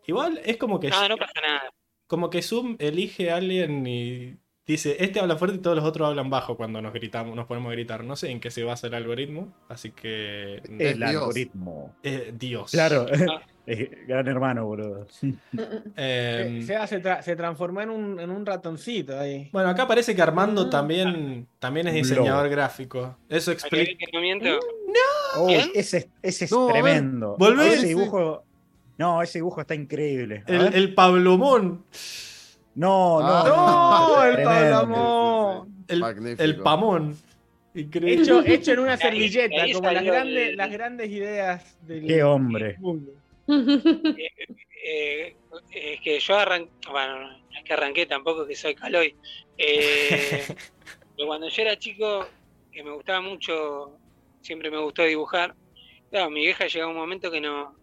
Igual es como que. No, no pasa nada. Como que Zoom elige a alguien y Dice, este habla fuerte y todos los otros hablan bajo cuando nos gritamos, nos ponemos a gritar. No sé en qué se basa el algoritmo, así que. El algoritmo. Eh, Dios. Claro, ah. gran hermano, boludo. Eh, se, se, transformó en un, en un, ratoncito ahí. Bueno, acá parece que Armando ah. también, también es diseñador gráfico. Eso explica. ¡No! Oh, ese, ese, es tremendo. Volvé. Ese dibujo. No, ese dibujo está increíble. El, el Pablomón. No, no. Ah. no, el Pamón. El, el, Pamón. Increíble. Hecho, hecho en una servilleta, como las grandes, las grandes ideas del Qué hombre. mundo. Eh, eh, es que yo arranqué, bueno, no es que arranqué tampoco que soy caloy. Eh, pero cuando yo era chico, que me gustaba mucho, siempre me gustó dibujar. Claro, mi vieja llegaba un momento que no,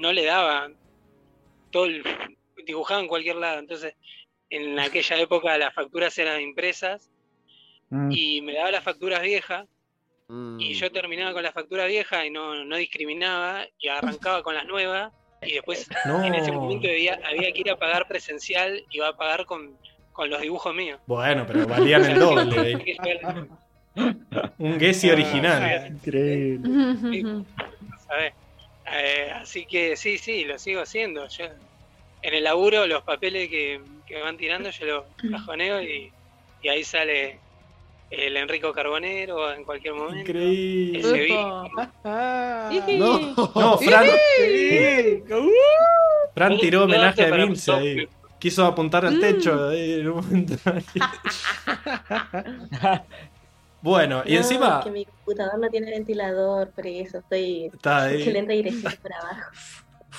no le daba todo el, dibujaba en cualquier lado. Entonces, en aquella época las facturas eran impresas Mm. y me daba las facturas viejas y Mm. yo terminaba con las facturas viejas y no, no discriminaba y arrancaba con las nuevas y después No. en ese momento había, había que ir a pagar presencial y iba a pagar con, con los dibujos míos. Bueno, pero valían el doble. Un Gessi original. Increíble. ¿sabes? Eh, así que sí, sí, lo sigo haciendo. Yo, en el laburo, los papeles que, que me van tirando, yo los cajoneo y, y ahí sale el Enrico Carbonero en cualquier momento. Increíble. Epa. No. No, Fran, uh, Fran tiró homenaje a Vince ahí. Quiso apuntar al techo ahí en un momento. Bueno, y No, encima es que mi computador no tiene ventilador, por eso estoy está ahí. excelente dirección por abajo.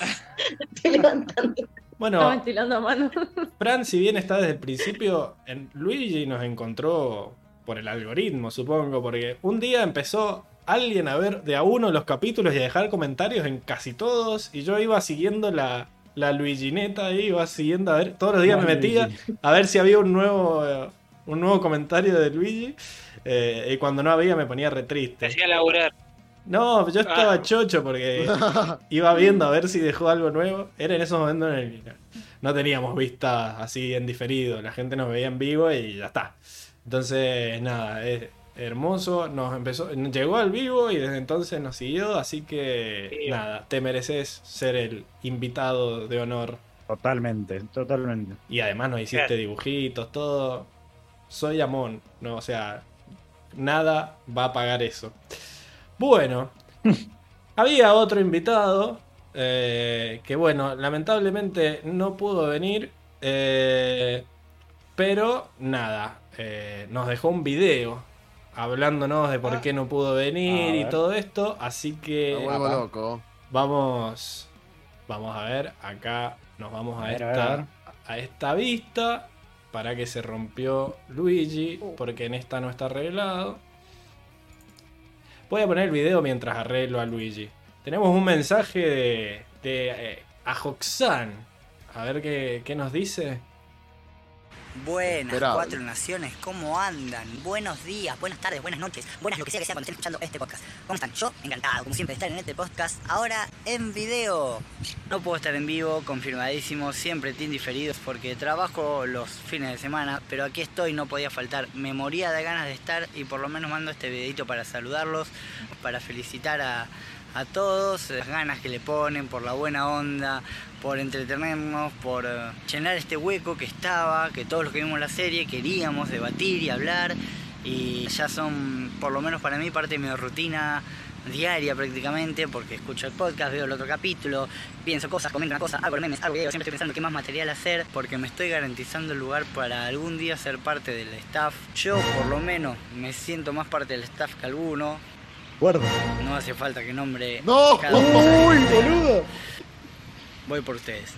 estoy levantando. Bueno, ventilando a mano. Fran, si bien está desde el principio, en Luigi nos encontró por el algoritmo, supongo, porque un día empezó alguien a ver de a uno los capítulos y a dejar comentarios en casi todos, y yo iba siguiendo la, la Luigineta ahí, iba siguiendo a ver, todos los días me metía Luigi. a ver si había un nuevo, eh, un nuevo comentario de Luigi, eh, y cuando no había me ponía re Te triste. hacía laburar. No, yo estaba Ah. chocho porque iba viendo a ver si dejó algo nuevo. Era en esos momentos en el que no teníamos vista así en diferido. La gente nos veía en vivo y ya está. Entonces, nada, es hermoso. Nos empezó, llegó al vivo y desde entonces nos siguió. Así que, Sí. nada, te mereces ser el invitado de honor. Totalmente, totalmente. Y además nos hiciste dibujitos, todo. Soy Amón, no, o sea, nada va a pagar eso. Bueno, había otro invitado eh, que, bueno, lamentablemente no pudo venir, eh, pero nada, eh, nos dejó un video hablándonos de por Ah. qué no pudo venir y todo esto, así Me que vuelvo loco. vamos, vamos a ver, acá nos vamos a, A esta, ver, a a esta vista para que se rompió Luigi, porque en esta no está arreglado. Voy a poner el video mientras arreglo a Luigi. Tenemos un mensaje de, de eh, Ajoxan. A ver qué, qué nos dice. Buenas, Esperable. cuatro naciones, ¿cómo andan? Buenos días, buenas tardes, buenas noches, buenas lo que sea que sea cuando estén escuchando este podcast. ¿Cómo están? Yo, encantado, como siempre, de estar en este podcast, ahora en video. No puedo estar en vivo, confirmadísimo, siempre team diferidos, porque trabajo los fines de semana, pero aquí estoy, no podía faltar. Me moría de ganas de estar y por lo menos mando este videito para saludarlos, para felicitar a, a todos, las ganas que le ponen, por la buena onda, por entretenernos, por eh, llenar este hueco que estaba, que todos los que vimos la serie queríamos debatir y hablar. Y ya son, por lo menos para mí, parte de mi rutina diaria prácticamente, porque escucho el podcast, veo el otro capítulo, pienso cosas, comento una cosa, hago memes, hago videos, siempre estoy pensando qué más material hacer, porque me estoy garantizando el lugar para algún día ser parte del staff. Yo, por lo menos, me siento más parte del staff que alguno. Guarda. No hace falta que nombre ¡No! cada. ¡Uy, boludo! Voy por ustedes.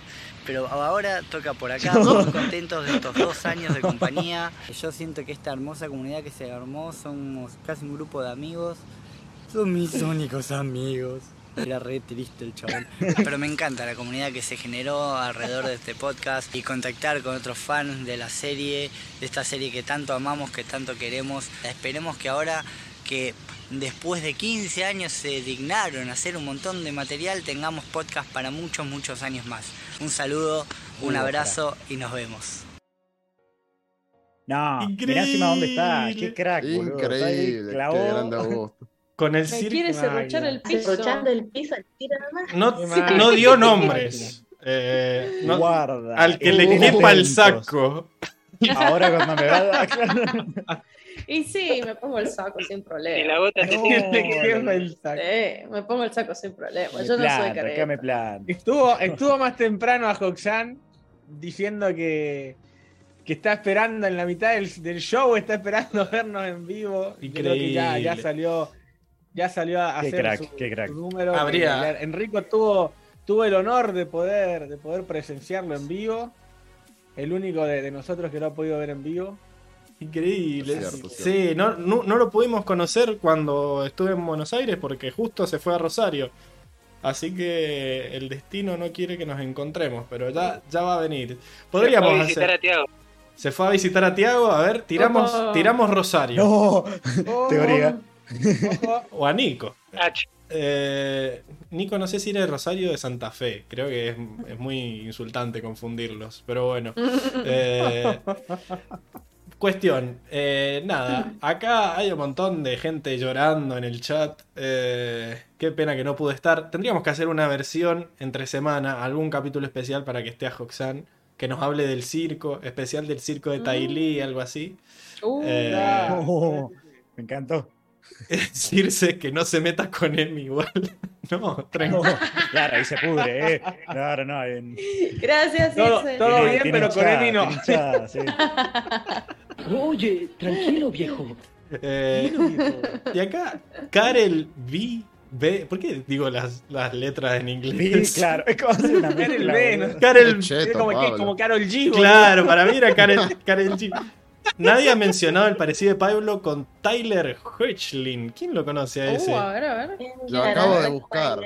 Pero ahora toca por acá, muy contentos de estos dos años de compañía. Yo siento que esta hermosa comunidad que se armó, somos casi un grupo de amigos. Son mis únicos amigos. Era re triste el chabón. Pero me encanta la comunidad que se generó alrededor de este podcast y contactar con otros fans de la serie, de esta serie que tanto amamos, que tanto queremos. Esperemos que ahora que después de 15 años se dignaron a hacer un montón de material, tengamos podcast para muchos, muchos años más. Un saludo, un abrazo y nos vemos. No, mirá encima dónde está. Increíble. Qué crack, boludo. Increíble. clavó. Qué grande Augusto. Con el circo. quiere el piso. El piso al tiro nomás. No, no dio nombres. Eh, no- Guarda. al que le quepa el saco. Ahora cuando me va a dar. Y sí, me pongo el saco sin Y la problema. te No. tiene. ¿Qué fue el saco? Sí, me pongo el saco sin problema. Me Yo no soy acá me careta. planto. Estuvo, estuvo más temprano a Hoxan diciendo que, que está esperando en la mitad del, show, está esperando vernos en vivo. Increíble. ya, ya salió, ya salió a hacer su, número. Habría... Enrico tuvo, tuvo el honor de poder, de poder presenciarlo en vivo. El único de, nosotros que lo ha podido ver en vivo. Increíble. sí, no, no, lo pudimos conocer cuando estuve en Buenos Aires porque justo se fue a Rosario. Así que el destino no quiere que nos encontremos, pero ya, ya va a venir. Podríamos se fue a visitar a Tiago. Se fue a visitar a Tiago. A ver, tiramos, tiramos Rosario. No, teoría. o a Nico. Eh, Nico, no sé si eres Rosario de Santa Fe. Creo que es, muy insultante confundirlos. Pero bueno. Eh, cuestión. Eh, nada. Acá hay un montón de gente llorando en el chat. qué pena que no pude estar. Tendríamos que hacer una versión entre semana. Algún capítulo especial para que esté a Hoxan. Que nos hable del circo. Especial del circo de Tailí, algo así. Uh, me encantó. Decirse que no se meta con Emi igual. No, tranquilo. claro, ahí se pudre, ¿eh? Claro, no. Gracias, Todo, todo bien, pero con Emi no. Oye, tranquilo, viejo. Eh, y acá, Karel. B, ¿Por qué digo las, las letras en inglés? Sí, claro, es como una Karel B. Karel, como, como Karol G. Claro, para mí era Karel, Karel G. Nadie ha mencionado el parecido de Pablo con Tyler Hoechlin. ¿Quién lo conoce a ese? Uh, a ver, a ver. Lo acabo de buscar.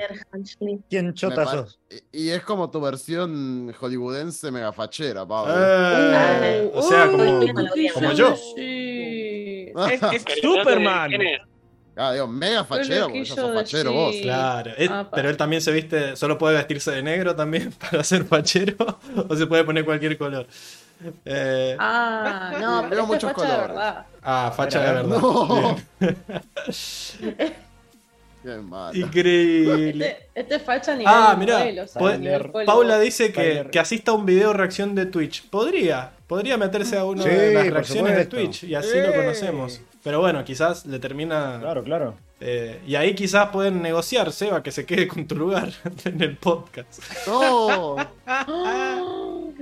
¿Quién chota sos? Y es como tu versión hollywoodense mega fachera, Pablo. Eh, o sea, como, como yo. Sí. es, es Superman. Ah, digo, mega fachero, porque yo sos fachero vos. Claro, pero él también se viste, solo puede vestirse de negro también para ser fachero, o se puede poner cualquier color. Eh, ah, no, pero muchos facha colores. de verdad. Ah, facha de verdad. No. Qué Increíble. Este, este, es facha a nivel Ah, mira. Paula dice que, que, asista a un video reacción de Twitch. Podría, podría meterse a una de las reacciones de Twitch y así lo conocemos. Pero bueno, quizás le termina. Claro, claro. Eh, y ahí quizás pueden negociar, Seba, que se quede con tu lugar en el podcast. ¡No!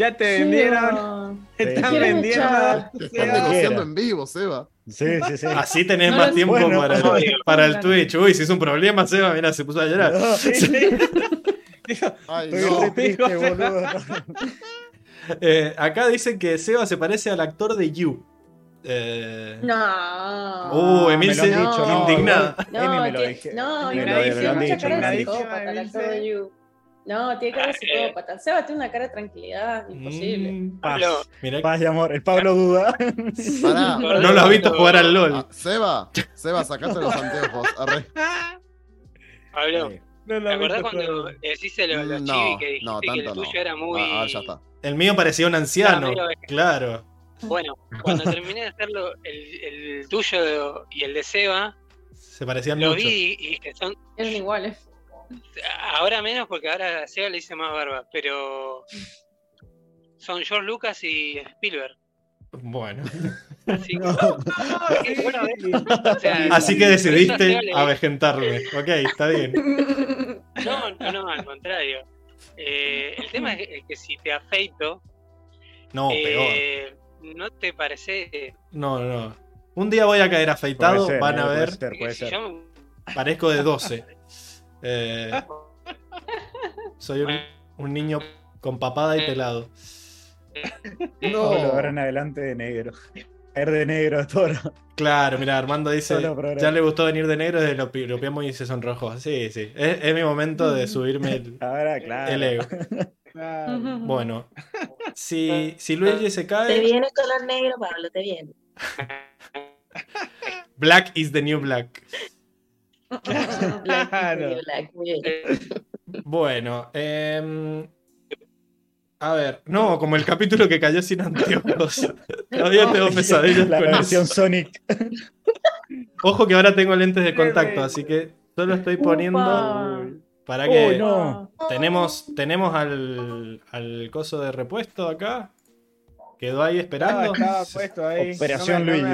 Ya te vendieron. Te están vendiendo. Te están negociando en vivo, Seba. Sí, sí, sí. Así tenés más tiempo para, el, para el Twitch. Uy, si es un problema, Seba, mira, se puso a llorar. Ay, no. triste, boludo. Eh, acá dicen que Seba se parece al actor de You. Eh... No. Uh, Emil se indignada. No, no, me lo dije. No, me lo dije. No, tiene cara de psicópata. Seba tiene una cara de tranquilidad, imposible. Mm, paz, paz y amor. El Pablo duda. Pará, no lo has visto jugar al LOL. Ah, Seba, Seba, sacate los anteojos. Arre. Pablo, no, ¿te acordás cuando decís los, los no, chibi que dijiste no, que el tuyo era muy. Ah, ah, ya está. El mío parecía un anciano, claro. Bueno, cuando terminé de hacerlo, el, el tuyo y el de Seba. Se parecían lo mucho. Lo vi y, y son. Eran iguales. Ahora menos porque ahora a Seba le hice más barba, pero son George Lucas y Spielberg. Bueno. Así que, Así que decidiste avejentarme. Ok, está bien. No, no, no, al contrario. Eh, el tema es que, si te afeito. No, eh, No te parece. No, no. Un día voy a caer afeitado, van a ver. Parezco de 12. Eh, soy un, niño con papada y pelado. No. ahora en adelante de negro. Er de negro, toro. Claro, mira, Armando dice, ya le gustó venir de negro desde lo piropeamos y se sonrojó. Sí, sí. Es, mi momento de subirme el, el ego. Bueno, si, si Luigi se cae... Te viene color negro, Pablo, te viene. Black is the new black. Bueno, em, a ver, no, como el capítulo que cayó sin anteojos. Todavía tengo pesadillas la con versión Sonic. Ojo que ahora tengo lentes de contacto, así que solo estoy poniendo para que no. tenemos tenemos al, al coso de repuesto acá. Quedó ahí esperando. Operación Luigi.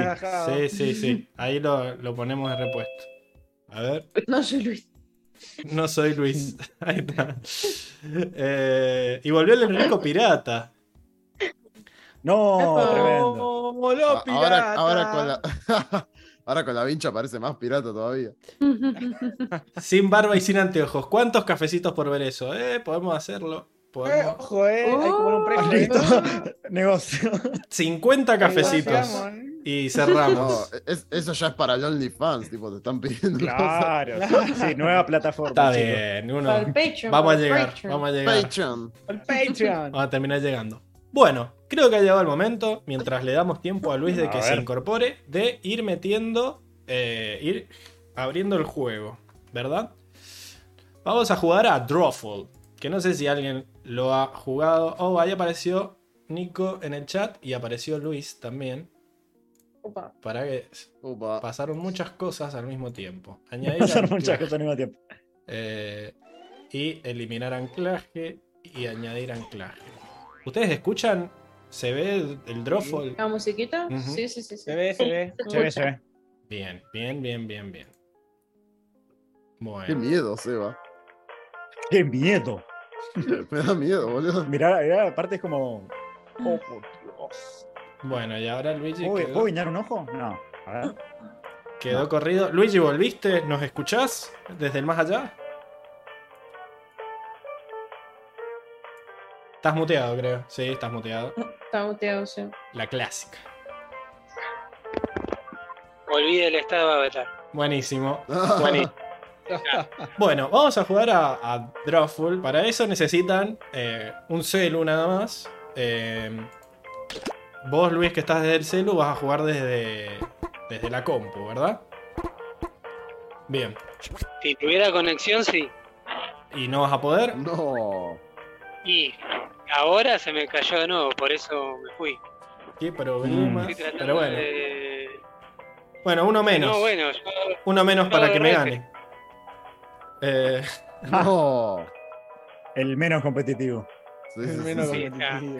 sí, sí, sí. Ahí lo, lo ponemos de repuesto. A ver. No soy Luis. No soy Luis. Ahí está. Eh, y volvió el Enrico Pirata. No, tremendo. Lo ahora, ahora, con la, ahora con la vincha parece más pirata todavía. sin barba y sin anteojos. ¿Cuántos cafecitos por ver eso? Eh, podemos hacerlo. Eh, ojo, eh. Hay como un precio. Negocio. 50 cafecitos. Y cerramos. No, eso ya es para el OnlyFans, tipo, te están pidiendo. Claro, sí, nueva plataforma. Está bien, uno. vamos a llegar, vamos a llegar. Patreon. El Patreon. Vamos a terminar llegando. Bueno, creo que ha llegado el momento, mientras le damos tiempo a Luis de que se incorpore, de ir metiendo, eh, ir abriendo el juego, ¿verdad? Vamos a jugar a Drawful, que no sé si alguien lo ha jugado. Oh, ahí apareció Nico en el chat y apareció Luis también. Para que pasaron muchas cosas al mismo tiempo. Añadir pasaron muchas cosas al mismo tiempo. Eh, y eliminar anclaje y añadir anclaje. ¿Ustedes escuchan? ¿Se ve el, drawfall? ¿La musiquita? sí, sí, sí, Se ve, se ve. Se ve, se ve. Bien, bien, bien, bien, bien. Bueno. Qué miedo, Seba. Qué miedo. Me da miedo, boludo. Mirá, mirá aparte es como. Oh, Dios. Bueno, y ahora Luigi. ¿Puedo, quedó... guiñar un ojo? No. A ver. Quedó corrido. Luigi, ¿volviste? ¿Nos escuchás desde el más allá? Estás muteado, creo. Sí, estás muteado. Está muteado, sí. La clásica. Olvide el estado de avatar. Buenísimo. bueno, vamos a jugar a, Drawful. Para eso necesitan eh, un celu nada más. Eh, vos, Luis, que estás desde el celu, vas a jugar desde, desde la compu, ¿verdad? Bien. Si tuviera conexión, sí. ¿Y no vas a poder? No. Y ahora se me cayó de nuevo, por eso me fui. Qué problema. Mm. Pero bueno. Bueno, uno menos. No, bueno, uno menos para que me gane. Eh... No. El menos competitivo.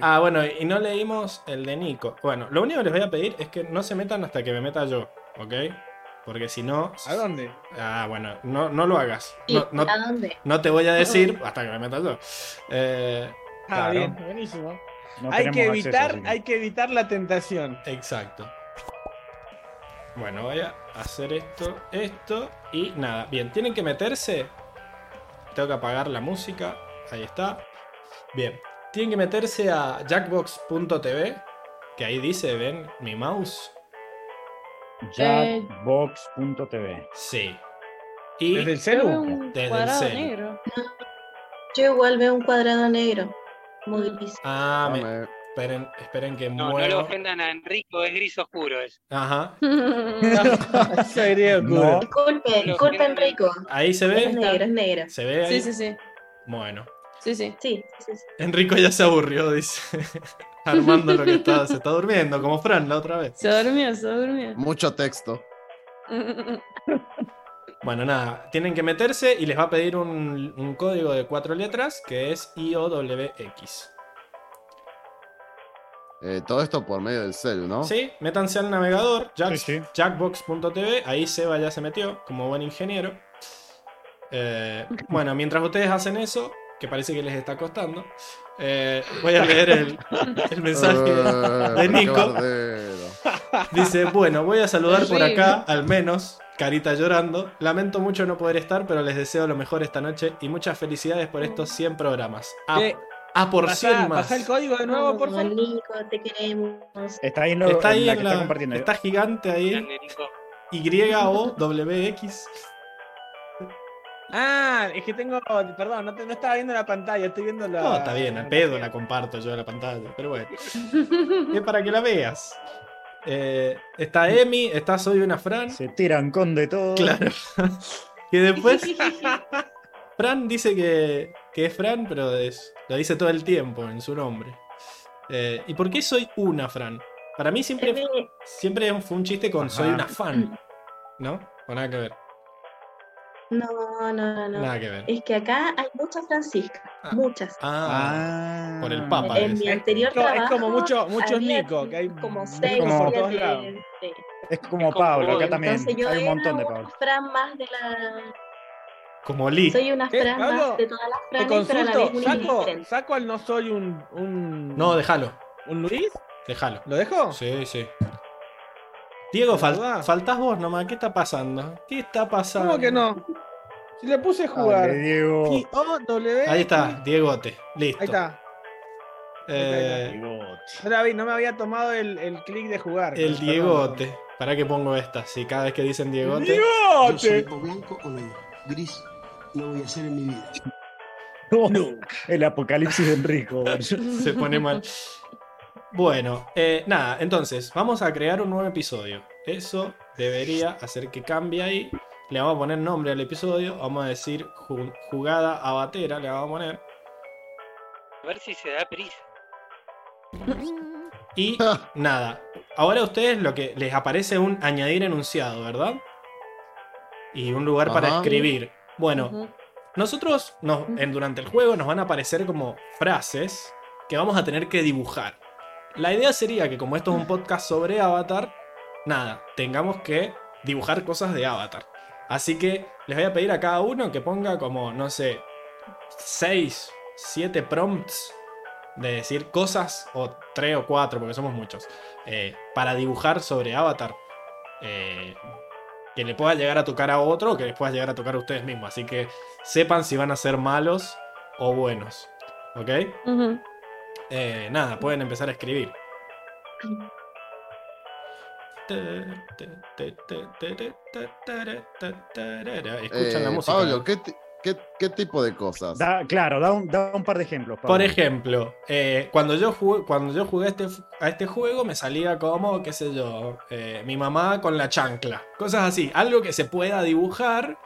Ah, bueno, y no leímos el de Nico. Bueno, lo único que les voy a pedir es que no se metan hasta que me meta yo, ¿ok? Porque si no. ¿A dónde? Ah, bueno, no, no lo hagas. No, ¿A dónde? No te voy a decir hasta que me metas yo. Eh, ah, bien, buenísimo. hay, que evitar, hay que evitar la tentación. Exacto. Bueno, voy a hacer esto, esto y nada. Bien, tienen que meterse. Tengo que apagar la música. Ahí está. Bien, tienen que meterse a jackbox.tv. Que ahí dice, ven, mi mouse. Jackbox.tv. Sí. Y ¿Desde el celu? Desde el celu. Yo igual veo un cuadrado negro. Muy difícil. Ah, me... esperen, esperen que no, No lo ofendan a Enrico, es gris oscuro. Es. Ajá. Sería oscuro. Disculpe, disculpe Enrico. Ahí se ve. Es negro, es negro. ¿Se ve ahí? Sí, sí, sí. Bueno. Sí, sí. Sí, sí, sí. Enrico ya se aburrió, dice. Armando lo que está, se está durmiendo, como Fran la otra vez. Se durmió, se durmió. Mucho texto. Bueno, nada, tienen que meterse y les va a pedir un, código de cuatro letras que es IOWX. Eh, todo esto por medio del cel, ¿no? Sí, métanse al navegador, jackbox.tv, ahí Seba ya se metió como buen ingeniero. Eh, bueno, mientras ustedes hacen eso, que parece que les está costando, eh, voy a leer el, mensaje de Nico. Dice, bueno, voy a saludar por acá, al menos, Carita llorando. Lamento mucho no poder estar, pero les deseo lo mejor esta noche y muchas felicidades por estos 100 programas. A, por 100 más. el código de nuevo, por favor. Nico, te queremos. Está ahí, está ahí en la, está, está gigante ahí. Y-O-W-X. Ah, es que tengo. Perdón, no, estaba viendo la pantalla, estoy viendo la. No, está bien, al pedo la comparto yo la pantalla, pero bueno. es para que la veas. Eh, está Emi, está Soy una Fran. Se tiran con de todo. Claro. y después. Fran dice que, que es Fran, pero lo dice todo el tiempo en su nombre. Eh, ¿Y por qué soy una Fran? Para mí siempre, siempre fue un chiste con soy una fan. ¿No? O nada que ver. No, no, no, no. Nada que ver. Es que acá hay muchas Franciscas, ah. muchas. Ah, por el Papa. En, mi anterior es, trabajo. Es como mucho, muchos Nico, que hay como seis como, por Es como Pablo, acá también hay un montón de Pablo. Fran más de la. Como Lee. Soy una ¿Eh, Fran más de todas las Franes, pero a la vez saco, saco al no soy un, un. No, déjalo. ¿Un Luis? Déjalo. ¿Lo dejo? Sí, sí. Diego, fal faltás vos nomás. ¿Qué está pasando? ¿Qué está pasando? ¿Cómo que no? Si le puse a jugar. Dale, Diego. -O -W Ahí está, Diegote. Listo. Ahí está. Eh, David, no me había tomado el, el clic de jugar. el Diegote. ¿Para qué pongo esta? Si cada vez que dicen Diegote. ¡Diegote! Yo soy o blanco o negro. Gris no voy a hacer en mi vida. No, el apocalipsis de Enrico. Se pone mal. Bueno, eh, nada, entonces, vamos a crear un nuevo episodio. Eso debería hacer que cambie ahí. Le vamos a poner nombre al episodio. Vamos a decir ju- jugada a batera, le vamos a poner. A ver si se da prisa. Y nada, ahora a ustedes lo que les aparece un añadir enunciado, ¿verdad? Y un lugar para escribir. Bueno, nosotros nos, en- durante el juego nos van a aparecer como frases que vamos a tener que dibujar. La idea sería que como esto es un podcast sobre Avatar, nada, tengamos que dibujar cosas de Avatar. Así que les voy a pedir a cada uno que ponga como, no sé, 6, 7 prompts de decir cosas, o 3 o 4, porque somos muchos, eh, para dibujar sobre Avatar. eh, que le pueda llegar a tocar a otro o que les pueda llegar a tocar a ustedes mismos. Así que sepan si van a ser malos o buenos. ¿Ok? Ujú. Eh, nada, pueden empezar a escribir. Escuchan la Eh, música. Pablo, ¿qué, ti- qué- qué tipo de cosas? Da- claro, da un, da un par de ejemplos. Pablo. Por ejemplo, eh, cuando yo jugué, cuando yo jugué a este, a este juego me salía como, qué sé yo, eh, mi mamá con la chancla. Cosas así. Algo que se pueda dibujar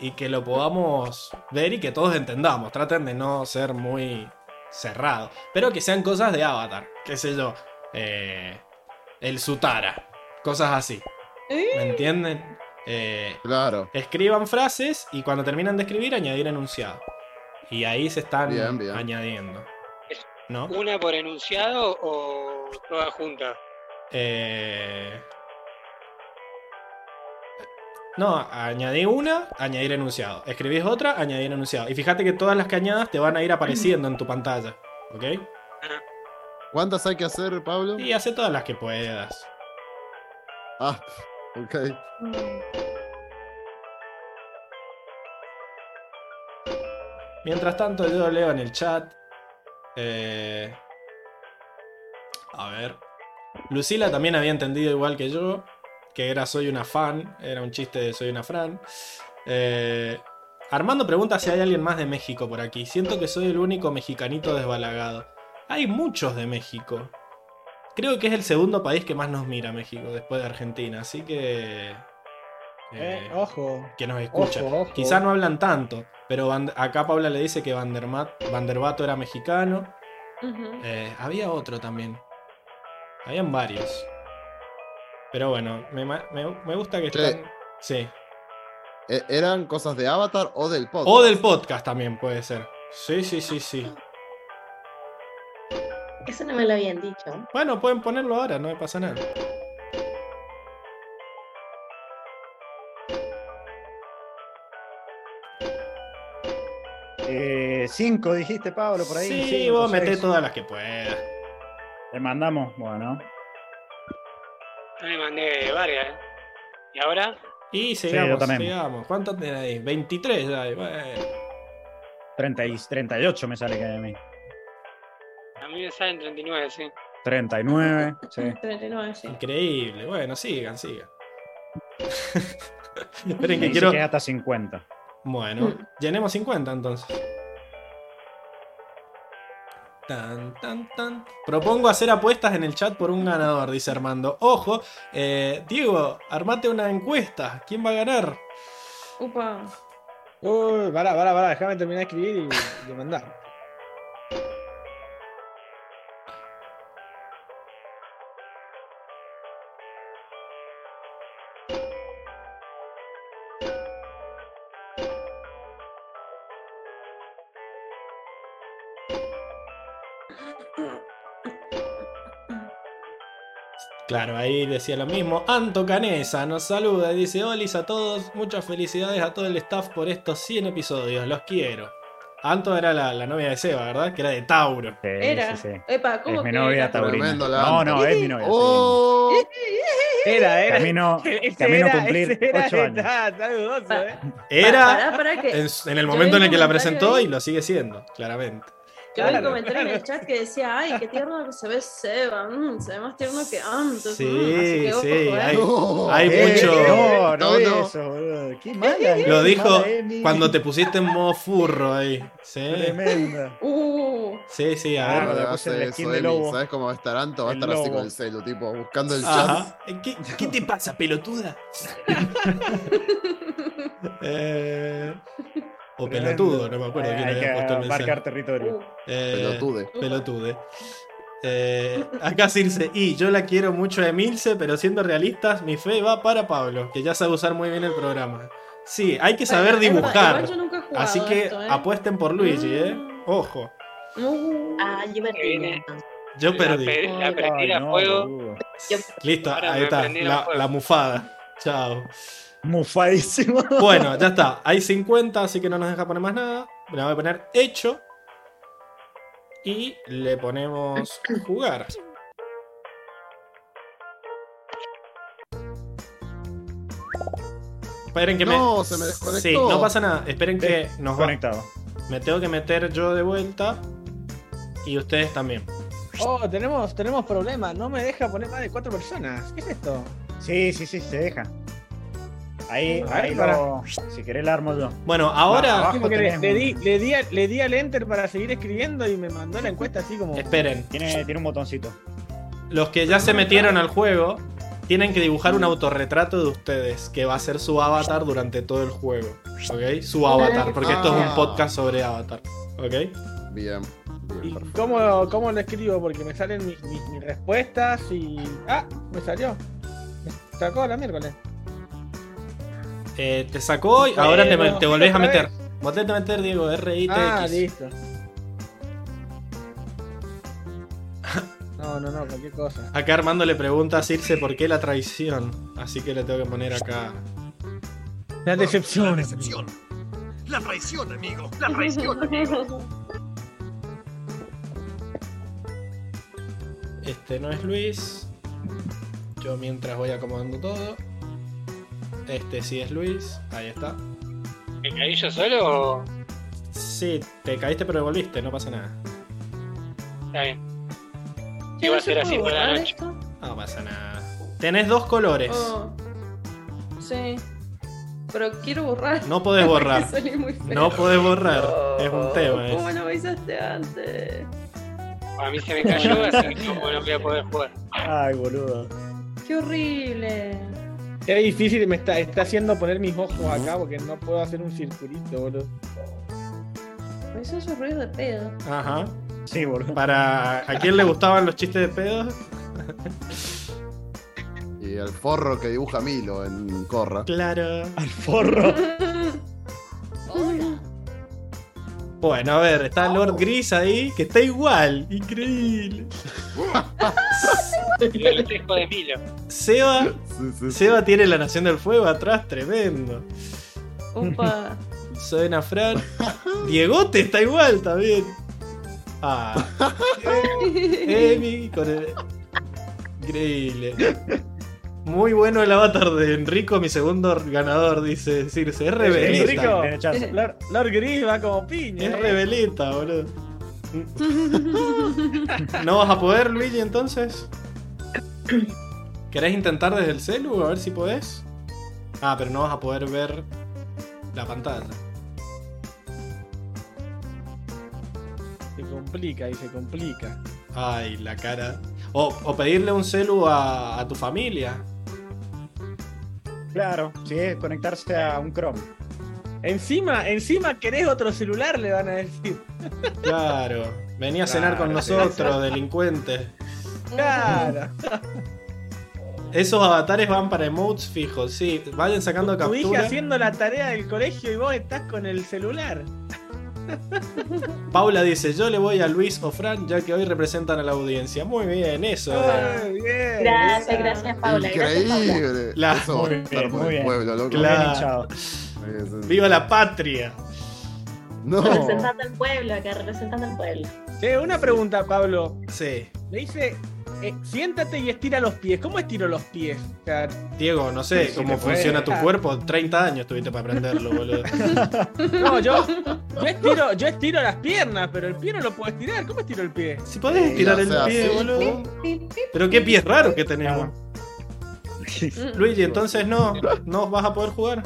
y que lo podamos ver y que todos entendamos. Traten de no ser muy cerrados. Pero que sean cosas de Avatar. Qué sé yo. eh, el Sutara. Cosas así. ¿Me entienden? Eh, Claro. escriban frases y cuando terminan de escribir añadir enunciado. Y ahí se están Bien, bien. añadiendo. ¿No? ¿Una por enunciado o todas juntas? Eh, No, añadí una, añadir enunciado. Escribís otra, añadir enunciado. Y fíjate que todas las que añadas te van a ir apareciendo en tu pantalla. ¿Ok? ¿Cuántas hay que hacer, Pablo? Y hace todas las que puedas. Ah, ok. Mientras tanto, yo leo en el chat. eh, a ver. Lucila también había entendido igual que yo. Que era soy una fan. Era un chiste de soy una fan. Eh, Armando pregunta si hay alguien más de México por aquí. Siento que soy el único mexicanito desbalagado. Hay muchos de México. Creo que es el segundo país que más nos mira México después de Argentina. Así que. Eh, ojo. que nos escucha. Ojo, ojo. Quizá no hablan tanto, pero acá Paula le dice que Vandermat, Vanderbato era mexicano. Eh, había otro también. Habían varios. Pero bueno, me, me- me gusta que Che. están. Sí. E- ¿Eran cosas de Avatar o del podcast? O del podcast también puede ser. Sí, sí, sí, sí. Eso no me lo habían dicho. Bueno, pueden ponerlo ahora, no me pasa nada. Eh, cinco dijiste, Pablo, por ahí. Sí, cinco, vos meté seis. todas las que puedas. Le mandamos, bueno. Yo le mandé varias. ¿eh? ¿Y ahora? Y también. sigamos. ¿Cuántos tenés ahí? 23 ya hay. Bueno. 30 y 38 me sale que de mí. A mí me salen 39, sí. 39, sí. 39, sí. Increíble. Bueno, sigan, sigan. Esperen que quiero. que hasta 50. Bueno, llenemos 50 entonces. Tan, tan, tan. Propongo hacer apuestas en el chat por un ganador, dice Armando. Ojo, eh, Diego, armate una encuesta. ¿Quién va a ganar? Upa. Uy, pará, pará, pará, déjame terminar de escribir y, y mandar. Claro, ahí decía lo mismo. Anto Canesa nos saluda y dice: Olis a todos, muchas felicidades a todo el staff por estos 100 episodios, los quiero. Anto era la, la novia de Seba, ¿verdad? Que era de Tauro. Sí, Era. sí, sí. Epa, ¿cómo Es mi que novia era? taurina. Tremendo la No, no, es mi novia. ¡Oh! Era, era. Camino, camino a era- cumplir ese era- 8 años. Está, está dudoso, ¿eh? Era en, en el momento en el que la presentó ahí. y lo sigue siendo, claramente. Yo vi un Claro, comentario en claro. el chat que decía, ay, qué tierno que se ve Seba, mm, se ve más tierno que antes. Sí, mm, así que ojo, sí, eh. hay, No. hay Eh, mucho. No, no, No, eso, boludo. Qué mala. Lo qué dijo mala, Emi. cuando te pusiste en modo furro ahí. Sí, Tremenda. Uh, sí, sí, a ver. hace eso, de Emi. lobo. ¿Sabes cómo va a estar Anto? Va a estar así con el celu, tipo, buscando el chat. ¿Qué, qué te pasa, pelotuda? Eh, o pelotudo, no me acuerdo quién Hay había puesto el que mensaje. marcar territorio. Eh, Pelotude. Pelotude. Eh, acá Circe, y yo la quiero mucho a Emilce, pero siendo realistas, mi fe va para Pablo, que ya sabe usar muy bien el programa. Sí, hay que saber dibujar. igual yo nunca he jugado Así que esto, ¿eh? apuesten por Luigi, ¿eh? Mm. Ojo, Uh. Ah, yo perdí. yo La, perdí. la a fuego. Listo, ahí está, la la mufada. Chao. Mufadísimo. Bueno, ya está. Hay 50, así que no nos deja poner más nada. Le voy a poner hecho. Y le ponemos jugar. Esperen que No, me. se me desconectó. Sí, no pasa nada. Esperen que nos va- Conectado. Me tengo que meter yo de vuelta. Y ustedes también. Oh, tenemos, tenemos problemas. No me deja poner más de cuatro personas. ¿Qué es esto? Sí, sí, sí, se deja. Ahí, ahí para. lo. Si querés, la armo yo. Bueno, ahora. le, di, le, di, le di al enter para seguir escribiendo y me mandó la encuesta así como. Esperen. Tiene, tiene un botoncito. Los que ya se metieron al juego tienen que dibujar un autorretrato de ustedes, que va a ser su avatar durante todo el juego. ¿Ok? Su avatar, porque esto es un Ah. podcast sobre avatar. ¿Ok? Bien, ¿Y cómo, cómo lo escribo? Porque me salen mis, mis- mis respuestas y. ¡Ah! Me salió. Me sacó la miércoles. Eh, te sacó y ahora te, volvés a meter. Volvete a meter, Diego, R-I-T-X. Ah, listo. No, no, no, cualquier cosa. Acá Armando le pregunta a Circe por qué la traición. Así que le tengo que poner acá. La decepción. decepción. La traición, amigo. La traición, amigo. Este no es Luis. Yo mientras voy acomodando todo. Este sí es Luis. Ahí está. ¿Me caí yo solo o Sí, te caíste pero volviste, no pasa nada. está bien? Che, Iba a ¿no se ser así por la noche. esto? No pasa nada. Tenés dos colores. Oh. Sí. Pero quiero borrar. No podés borrar. No podés borrar. Es un Oh, tema. ¿Cómo es. no me avisaste antes? A mí se me cayó, así que como no voy a poder jugar. Ay, boludo. Qué horrible. Qué difícil me está, está haciendo poner mis ojos acá porque no puedo hacer un circulito, boludo. Eso es un ruido de pedo. Ajá. Sí, boludo. Para a quién le gustaban los chistes de pedos. Y el forro que dibuja Milo en Corra. Claro. Al forro. Bueno, a ver, está Lord Gris ahí, que está igual. Increíble. El espejo de Milo. Seba, Sí, sí, sí. Seba tiene la Nación del Fuego atrás, tremendo. Opa. Suena Fran. Diegote está igual también. Ah. Emi con el. Increíble. Muy bueno el avatar de Enrico, mi segundo ganador, dice Circe. Es rebelita. Enrico. Lord, Lord Gris va como piña. Es eh. rebelita, boludo. ¿No vas a poder, Luigi, entonces? ¿Querés intentar desde el celu? A ver si podés. Ah, pero no vas a poder ver la pantalla. Se complica y se complica. Ay, la cara. O, o pedirle un celu a, a tu familia. Claro, sí, conectarse a un Chrome. Encima, encima querés otro celular, le van a decir. Claro. Vení a cenar con nosotros, delincuente. Claro. Esos avatares van para emotes fijos, sí. Vayan sacando Tu hija haciendo la tarea del colegio y vos estás con el celular. Paula dice, yo le voy a Luis o Fran ya que hoy representan a la audiencia. Muy bien, eso. Ah, bien. Gracias, gracias, Paula. Gracias, Paula. Increíble. La- Eso Muy bien, pueblo, loco. Claro. Bien. ¡Viva la patria! No. Representando al pueblo, acá, representando al pueblo. Sí, una pregunta, Pablo. Sí. Me dice, eh, siéntate y estira los pies. ¿Cómo estiro los pies? O sea, Diego, no sé Sí, cómo puede funciona tu cuerpo. 30 años tuviste para aprenderlo, boludo. no, yo, yo, estiro, yo estiro las piernas, pero el pie no lo puedo estirar. ¿Cómo estiro el pie? Si podés estirar el sea, pie, sí. boludo. Pero qué pies raros que tenemos. Luigi, entonces no, no vas a poder jugar.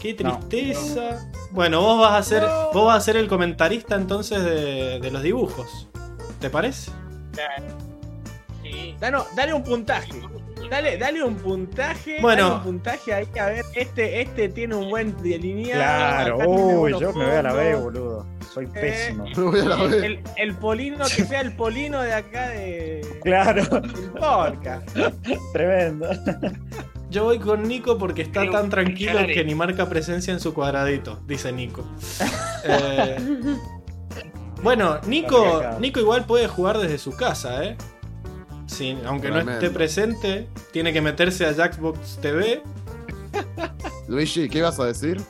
Qué No. tristeza. Bueno, vos vas a ser, vos vas a ser el comentarista entonces de, de los dibujos. ¿Te parece? Sí. Dale, dale un puntaje. Dale, dale un puntaje. Bueno. dale un puntaje ahí. A ver, este, este tiene un buen delineado. Claro, uy, yo me voy a la B, boludo. Soy Eh, pésimo. Me voy a la El, vez. el- el polino, que sea el polino de acá de. Claro, podcast. tremendo. Yo voy con Nico porque está tan tranquilo que ni marca presencia en su cuadradito, dice Nico. Eh, bueno, Nico. Nico igual puede jugar desde su casa, ¿eh? Sí, aunque no esté presente, tiene que meterse a Jackbox TV. Luigi, ¿qué ibas a decir?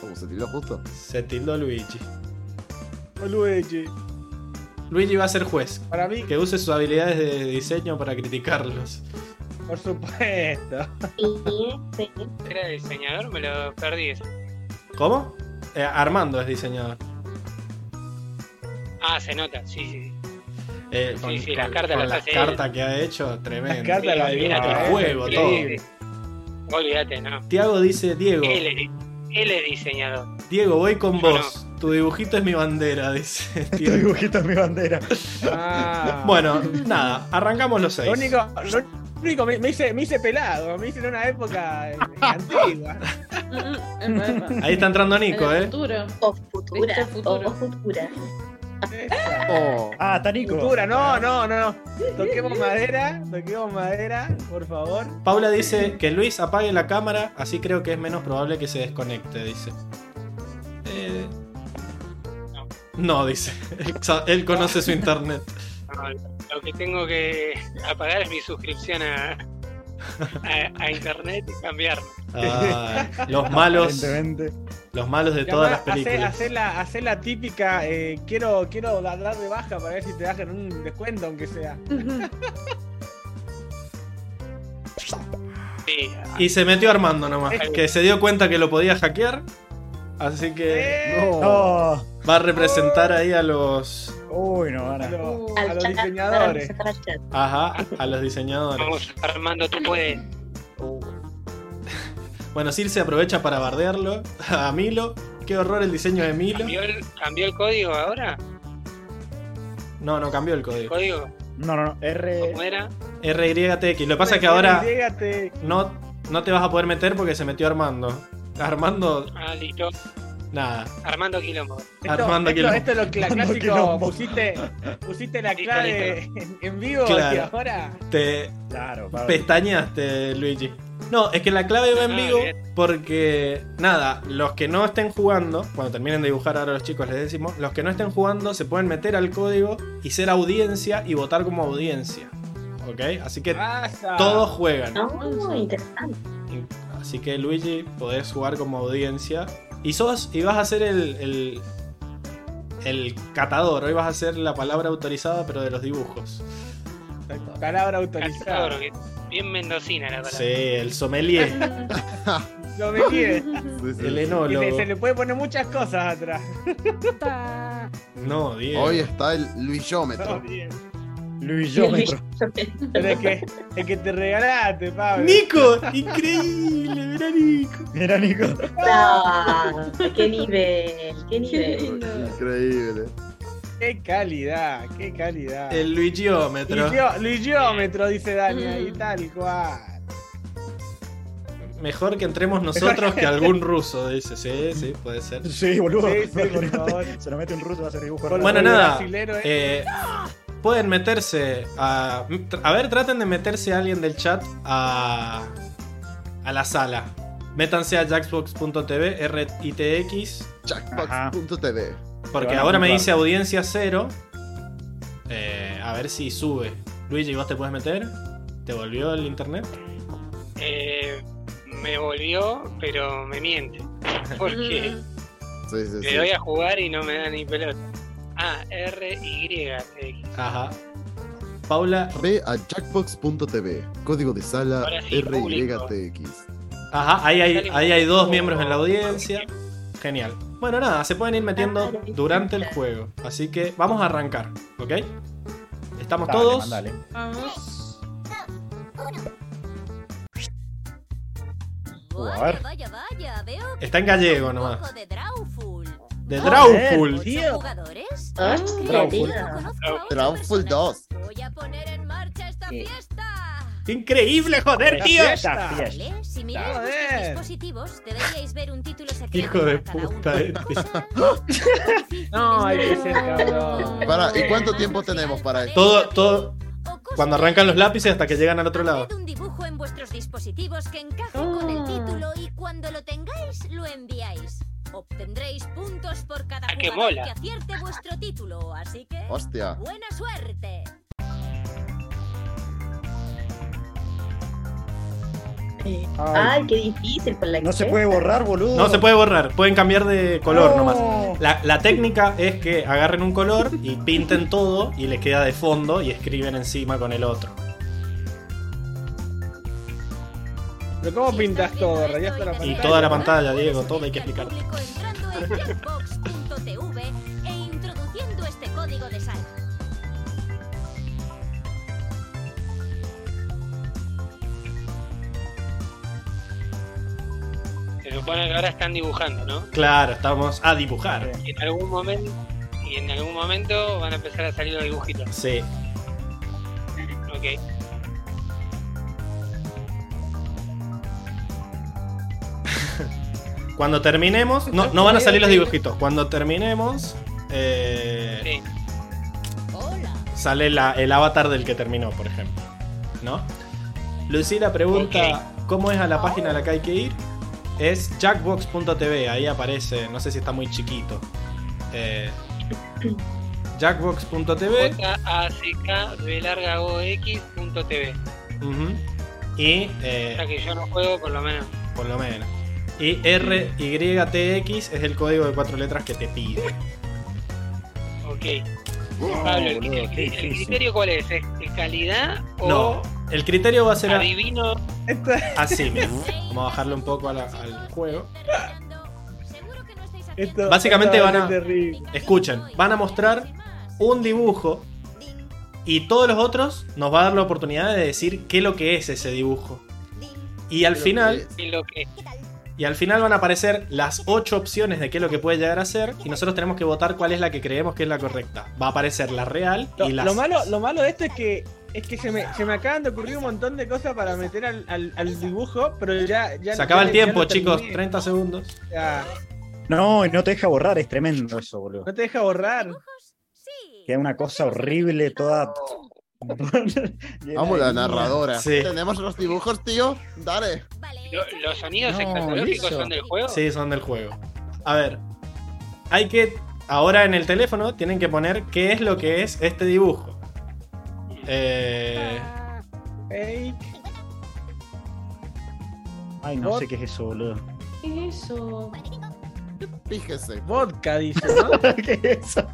¿Cómo se tiró justo? Se tildó Luigi. Luigi. Luigi va a ser juez. Para mí, Que use sus habilidades de diseño para criticarlos. por supuesto. Era diseñador, me lo perdí. eso. ¿Cómo? Eh, Armando es diseñador. Ah, se nota, sí, sí. Eh, Sí, sí, las cartas con las las cartas que ha hecho, tremendo. Las cartas las el eh, juego, todo. Olvídate, no. Tiago dice, Diego, Él es, él es diseñador. Diego, voy con Yo vos. Tu dibujito es mi bandera, dice. Tu dibujito es mi bandera. Ah. Bueno, nada, arrancamos los seis. Lo único, lo único me, me hice, me hice pelado, me hice en una época eh, antigua. Ahí está entrando Nico, En ¿eh? futuro. O futura. ¿Viste el futuro? O futura. Oh, Ah, está Nico. Futura, no, no, no. Toquemos madera, toquemos madera, por favor. Paula dice que Luis apague la cámara, así creo que es menos probable que se desconecte, dice. Eh, No, dice. Él conoce su internet. Lo que tengo que apagar es mi suscripción a, a, a internet y cambiarlo. Ah, los malos, los malos de todas las películas. Hacer la, típica, eh, quiero, quiero dar de baja para ver si te bajan un descuento, aunque sea. Sí, Y se metió Armando nomás, que se dio cuenta que lo podía hackear. Así que Eh. No. va a representar ahí a los. Uy, no van a, a. los- Al a los diseñadores. Ajá, a los diseñadores. vamos, Armando, tú puedes. Bueno, Circe aprovecha para bardearlo a Milo. Qué horror el diseño de Milo. ¿Cambió el, cambió el código ahora? No, no cambió el ¿El código. código? No, no, no. R. ¿Cómo era? RYTX. Lo que pasa es que ahora no, no te vas a poder meter porque se metió Armando. Armando, Ah, listo. Nada. Armando Quilombo. Esto, Armando esto, Quilombo. esto es lo que la Armando clásico Quilombo. pusiste, pusiste la clave en, en vivo Claro. y ahora Te Claro, Pablo. pestañaste, Luigi. No, es que la clave va en Ah, vivo porque, nada, los que no estén jugando, cuando terminen de dibujar ahora los chicos les decimos, los que no estén jugando se pueden meter al código y ser audiencia y votar como audiencia. ¿Ok? Así que pasa. todos juegan. Oh, interesante. Así que Luigi, podés jugar como audiencia. Y sos, y vas a ser el, el, el catador. Hoy vas a ser la palabra autorizada, pero de los dibujos. Palabra autorizada. Bien mendocina la palabra. Sí, el sommelier. Sí, sí, el enólogo. Se, se le puede poner muchas cosas atrás. No, Diego. Hoy está el No, Luisómetro. Pero es que, es que te regalaste, Pablo. ¡Nico! ¡Increíble! Mirá, Nico. Mira, Nico. No, qué nivel, qué nivel. Increíble. Qué calidad, qué calidad. El Luigiómetro. Luigiómetro, dice Dani ahí, tal cual. Mejor que entremos nosotros que algún ruso, dice. Sí, sí, puede ser. Sí, boludo. Sí, sí, por favor. Se lo mete un ruso a hacer dibujo. Bueno, nada. brasilero, eh. Pueden meterse a. A ver, traten de meterse a alguien del chat a. a la sala. Métanse a jackbox.tv, RITX. Jackbox.tv. Porque ahora me dice audiencia cero. Eh, a ver si sube. Luigi, ¿vos te puedes meter? ¿Te volvió el internet? Eh, me volvió, pero me miente. Porque Sí, sí, le sí. doy a jugar y no me da ni pelota. Ah, R, Y, X. Ajá. Paula. Ve a jackbox.tv, código de sala sí. RYTX. Ajá, ahí hay, ahí hay dos miembros en la audiencia. Genial. Bueno, nada, se pueden ir metiendo durante el juego. Así que vamos a arrancar, ¿ok? ¿Estamos Dale, todos? mandale. Vamos. Uh, a ver. Vaya, vaya, veo que Está en gallego nomás. De Drawful. De Drawful. ¿Ocho jugadores? Hostia, Drawful. Drawful 2. Voy a poner en marcha esta fiesta. ¡Qué increíble, joder, tío! Fiesta, fiesta. ¿Vale? Si miráis Joder. vuestros dispositivos, deberíais ver un título secreto Hijo de puta, este. No, hay que ser cabrón. Para, ¿y cuánto tiempo tenemos para esto? Todo, todo. Cuando arrancan los lápices hasta que llegan al otro lado. Un dibujo en vuestros dispositivos que encaje con el título y cuando lo tengáis, lo enviáis. Obtendréis puntos por cada Ah, jugador mola. que acierte vuestro título, así que Hostia. buena suerte. Ay, qué difícil por la No se que- puede borrar, boludo. No se puede borrar, pueden cambiar de color No. nomás. La, la técnica es que agarren un color y pinten todo y les queda de fondo y escriben encima con el otro. Pero ¿cómo pintas todo? ¿Rayaste la Y pantalla? toda la pantalla, Diego, todo hay que explicar. E introduciendo este código de sala. Se supone que ahora están dibujando, ¿no? Claro, estamos a dibujar. Y en algún momento, y en algún momento van a empezar a salir los dibujitos. Sí. Ok. Cuando terminemos, no, no van a salir los dibujitos. Cuando terminemos, eh, Sí. sale la- el avatar del que terminó, por ejemplo. ¿No? Lucila pregunta: ¿Cómo es a la página a la que hay que ir? Es jackbox.tv, ahí aparece, no sé si está muy chiquito. Eh, jackbox.tv J-A-C-K B larga O X punto TV. ujú, y O eh, sea que yo no juego por lo menos. por lo menos. Y RYTX es el código de cuatro letras que te pide. Ok. Pablo, el, boludo, el- qué el difícil. criterio cuál es? ¿Es calidad o No, el criterio va a ser a- adivino? así mismo. Vamos a bajarle un poco a la- al juego. Esto- Básicamente esto van va a- ser terrible. Escuchen, van a mostrar un dibujo y todos los otros nos va a dar la oportunidad de decir qué es lo que es ese dibujo. Y al final, Y lo que y al final van a aparecer las ocho opciones de qué es lo que puede llegar a ser y nosotros tenemos que votar cuál es la que creemos que es la correcta. Va a aparecer la real Lo, y las lo malo, lo malo de esto es que es que se me, se me acaban de ocurrir un montón de cosas para meter al, al- al dibujo, pero ya, ya Se acaba ya- el tiempo, lo chicos, terminé. 30 segundos. Ya, No, y no te deja borrar, es tremendo eso, boludo. no te deja borrar. Queda una cosa horrible, toda. Vamos la narradora. Sí. ¿Tenemos los dibujos, tío? Dale. lo- los sonidos No, escatológicos son del juego. Sí, son del juego. A ver, hay que. Ahora en el teléfono tienen que poner qué es lo que es este dibujo. Eh, Fake. Ay, no sé qué es eso, boludo. ¿Qué es eso? Fíjese. Vodka, dice, ¿no? ¿Qué es eso?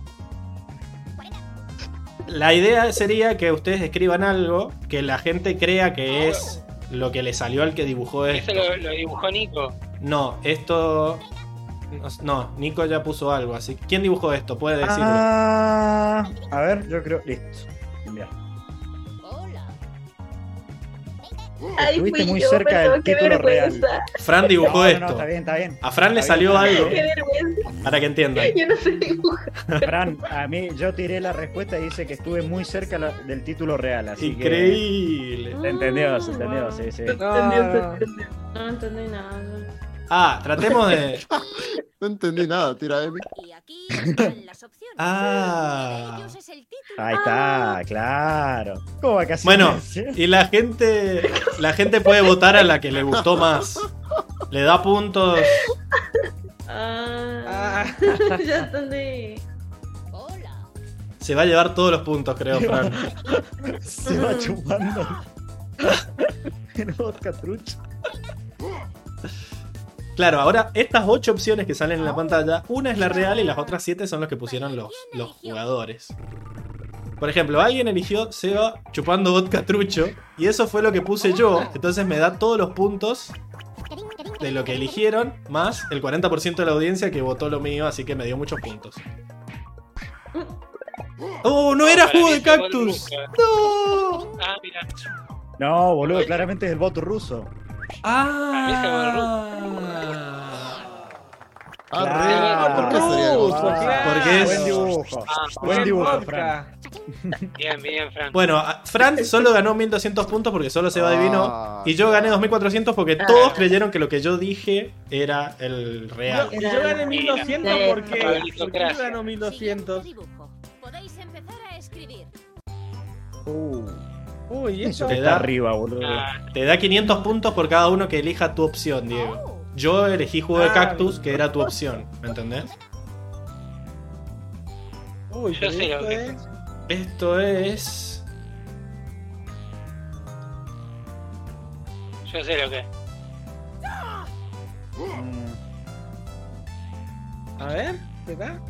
La idea sería que ustedes escriban algo que la gente crea que es lo que le salió al que dibujó Eso esto. lo, lo dibujó Nico. No, esto. No, Nico ya puso algo así. ¿Quién dibujó esto? Puede decirlo. Ah, a ver, yo creo. Listo. Ay, Estuviste fui muy yo, cerca perdón, del título real. Fran dibujó No, no, esto. no, está bien, está bien. A Fran le Está salió algo. Qué vergüenza. Para que entiendan. Yo no sé dibujar. Fran, a mí yo tiré la respuesta y dice que estuve muy cerca la- del título real, así Increíble. que. Se entendió, se entendió, sí, sí. No, no. No entendí nada. Ah, tratemos de. No entendí nada, tira Emi. Y aquí están las opciones. Ah. Ellos es el título. Ahí está, claro. ¿Cómo vacaciones? Bueno, y la gente. La gente puede votar a la que le gustó más. Le da puntos. Ah, Ah. ya entendí. Se va a llevar todos los puntos, creo, Fran. se va chupando. El vodka trucho. Claro, ahora estas ocho opciones que salen en la pantalla, una es la real y las otras siete son los que pusieron los, los jugadores. Por ejemplo, alguien eligió Seba chupando vodka trucho y eso fue lo que puse yo. Entonces me da todos los puntos de lo que eligieron, más el 40% de la audiencia que votó lo mío, así que me dio muchos puntos. ¡Oh, no era jugo de cactus! ¡No! Ah, mira. No, boludo, claramente es el voto ruso. ¡Ah! Ah. ¿por qué sería. Porque es- Buen dibujo. Ah, Buen dibujo. Fran. bien, bien, Fran. Bueno, Fran solo ganó 1200 puntos porque solo se va divino. Ah, Y yo gané 2400 porque todos creyeron que lo que yo dije era el real. Yo, yo gané 1200 Sí. porque, porque yo Meritocracia. gano 1200. Siguiente dibujo. Podéis empezar a escribir. Uy, Eso Te está da- arriba, boludo. Ah, Te da 500 puntos por cada uno que elija tu opción, Diego. Yo elegí jugo de Ah, cactus, que era tu opción, ¿me entendés? Uy, Yo sé lo que es. Esto es. yo sé lo que es. Mm. A ver, ¿qué tal?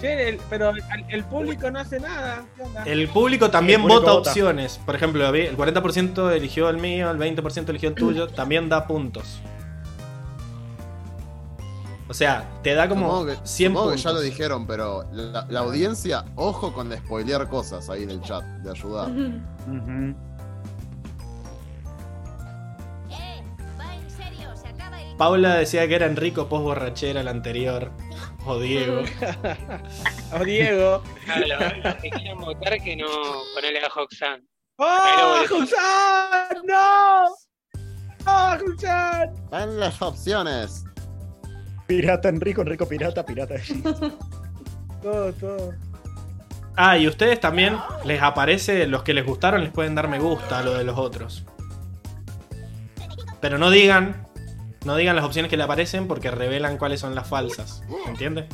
Che, el- pero el, el público no hace nada. El público también El público vota, vota. opciones. Por ejemplo, el 40% eligió el mío, el 20% eligió el tuyo. También da puntos. O sea, te da como Supongo que, 100 supongo que puntos. ya lo dijeron, pero la, la audiencia, ojo con spoilear cosas ahí en el chat, de ayudar. Ujú. Eh, va en serio, se acaba el. Paula decía que era Enrico post borrachera el anterior. O Diego. O Diego. Claro, los que quieran votar que no ponerle a Hoxan. ¡Oh, Hulsan! ¡No! ¡Oh, Hulsan! Ven las opciones. Pirata Enrico, Enrico pirata, pirata. Todo, todo. Ah, y ustedes también les aparece, los que les gustaron les pueden dar me gusta a lo de los otros. Pero no digan, no digan las opciones que le aparecen porque revelan cuáles son las falsas. ¿Entiendes?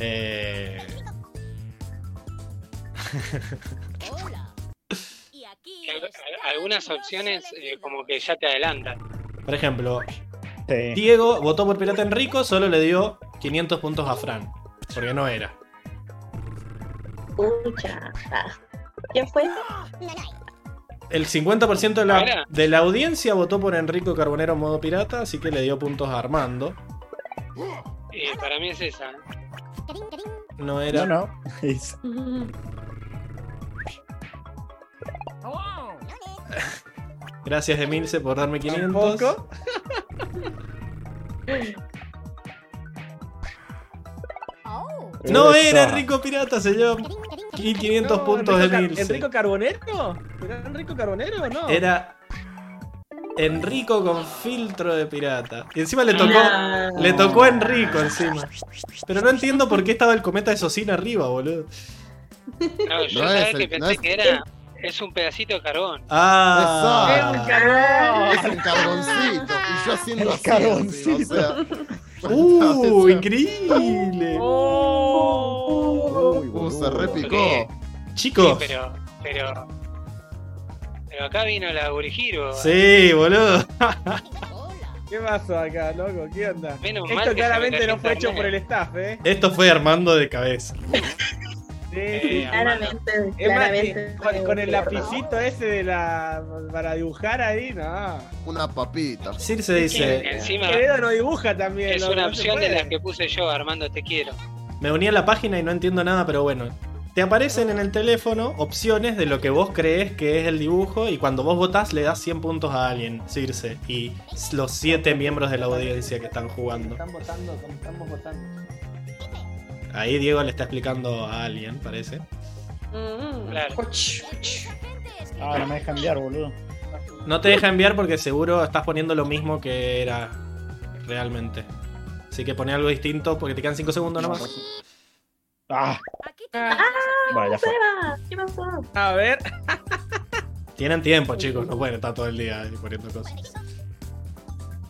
Eh... Algunas opciones eh, como que ya te adelantan. Por ejemplo, Sí. Diego votó por Pirata Enrico, solo le dio 500 puntos a Fran. Porque no era. Pucha. Ah. ¿Quién fue? El 50% de la, de la audiencia votó por Enrico Carbonero en modo pirata, así que le dio puntos a Armando. Eh, para mí es esa. No era. No, no. Es- Gracias, Emilce, por darme 500. Tampoco. No era Enrico Pirata, señor. Y 500 No, puntos de Enrico Car-. ¿Enrico Carbonero? ¿Era Enrico Carbonero o no? Era Enrico con filtro de pirata. Y encima le tocó. No. Le tocó a Enrico encima. Pero no entiendo por qué estaba el cometa de Socina arriba, boludo. No, yo No sabía que pensé no es- que era. Es un pedacito de carbón. Ah. ¡Es un carbón! Es un carboncito. Y yo haciendo El así. carboncito. encima, o sea, ¡Uh! ¡Increíble! ¡Oh! Uy, Uh, se repicó. Sí, Chicos. pero. Pero. Pero acá vino la Gurigiro. Sí, boludo. ¿Qué pasó acá, loco? ¿Qué onda? Menos Esto claramente me no fue hecho por el staff, ¿eh? Esto fue Armando de cabeza. Sí, Eh. Claramente, Es más, claramente. con, con el lapicito ese de la. para dibujar ahí, no. Una papita. Circe dice: Encima Quevedo no dibuja también. es no- una no opción de las que puse yo, Armando, te quiero. Me uní a la página y no entiendo nada, pero bueno. Te aparecen en el teléfono opciones de lo que vos crees que es el dibujo y cuando vos votás le das 100 puntos a alguien, Circe, y los 7 miembros de la audiencia que están jugando. Están votando como estamos votando. Ahí Diego le está explicando a alguien, parece. Mm. Claro. Ah, no me deja enviar, boludo. No te deja enviar porque seguro estás poniendo lo mismo que era realmente. Así que pone algo distinto porque te quedan 5 segundos nomás. Ah, Ah, las vale, ya fue. Seba, ¿qué pasó? A ver. Tienen tiempo, chicos, no pueden estar todo el día ahí poniendo cosas.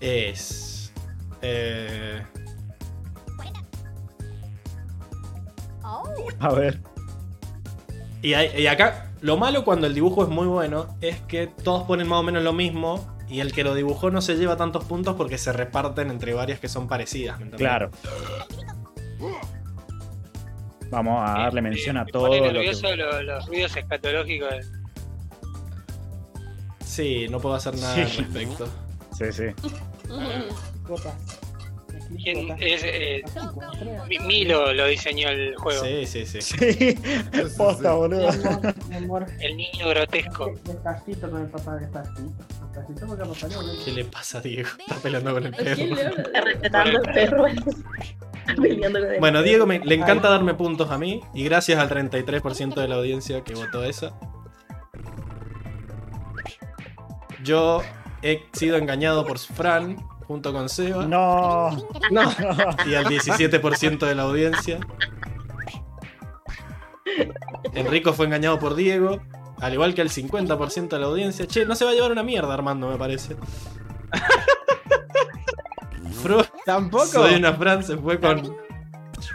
Es. Eh, a ver. y, hay- y acá, lo malo cuando el dibujo es muy bueno es que todos ponen más o menos lo mismo Y el que lo dibujó no se lleva tantos puntos porque se reparten entre varias que son parecidas. Claro. Vamos a darle mención a todo. Pone nervioso los, ruidos escatológicos. Sí, no puedo hacer nada al respecto. Sí, sí. ¿Quién es? Eh, Milo lo diseñó el juego. Sí, sí, sí. Sí, posta, boludo. El niño grotesco. Despacito con el papá, despacito. Despacito porque papá no. ¿Qué le pasa a Diego? Está peleando con el perro. Está respetando el perro. Bueno, Diego me, le encanta darme puntos a mí y gracias al 33% de la audiencia que votó esa. Yo he sido engañado por Fran junto con Seba. No, no. Y al 17% de la audiencia. Enrico fue engañado por Diego, al igual que el 50% de la audiencia. Che, no se va a llevar una mierda Armando, me parece. Fro Tampoco. Soy una Fran, se fue con.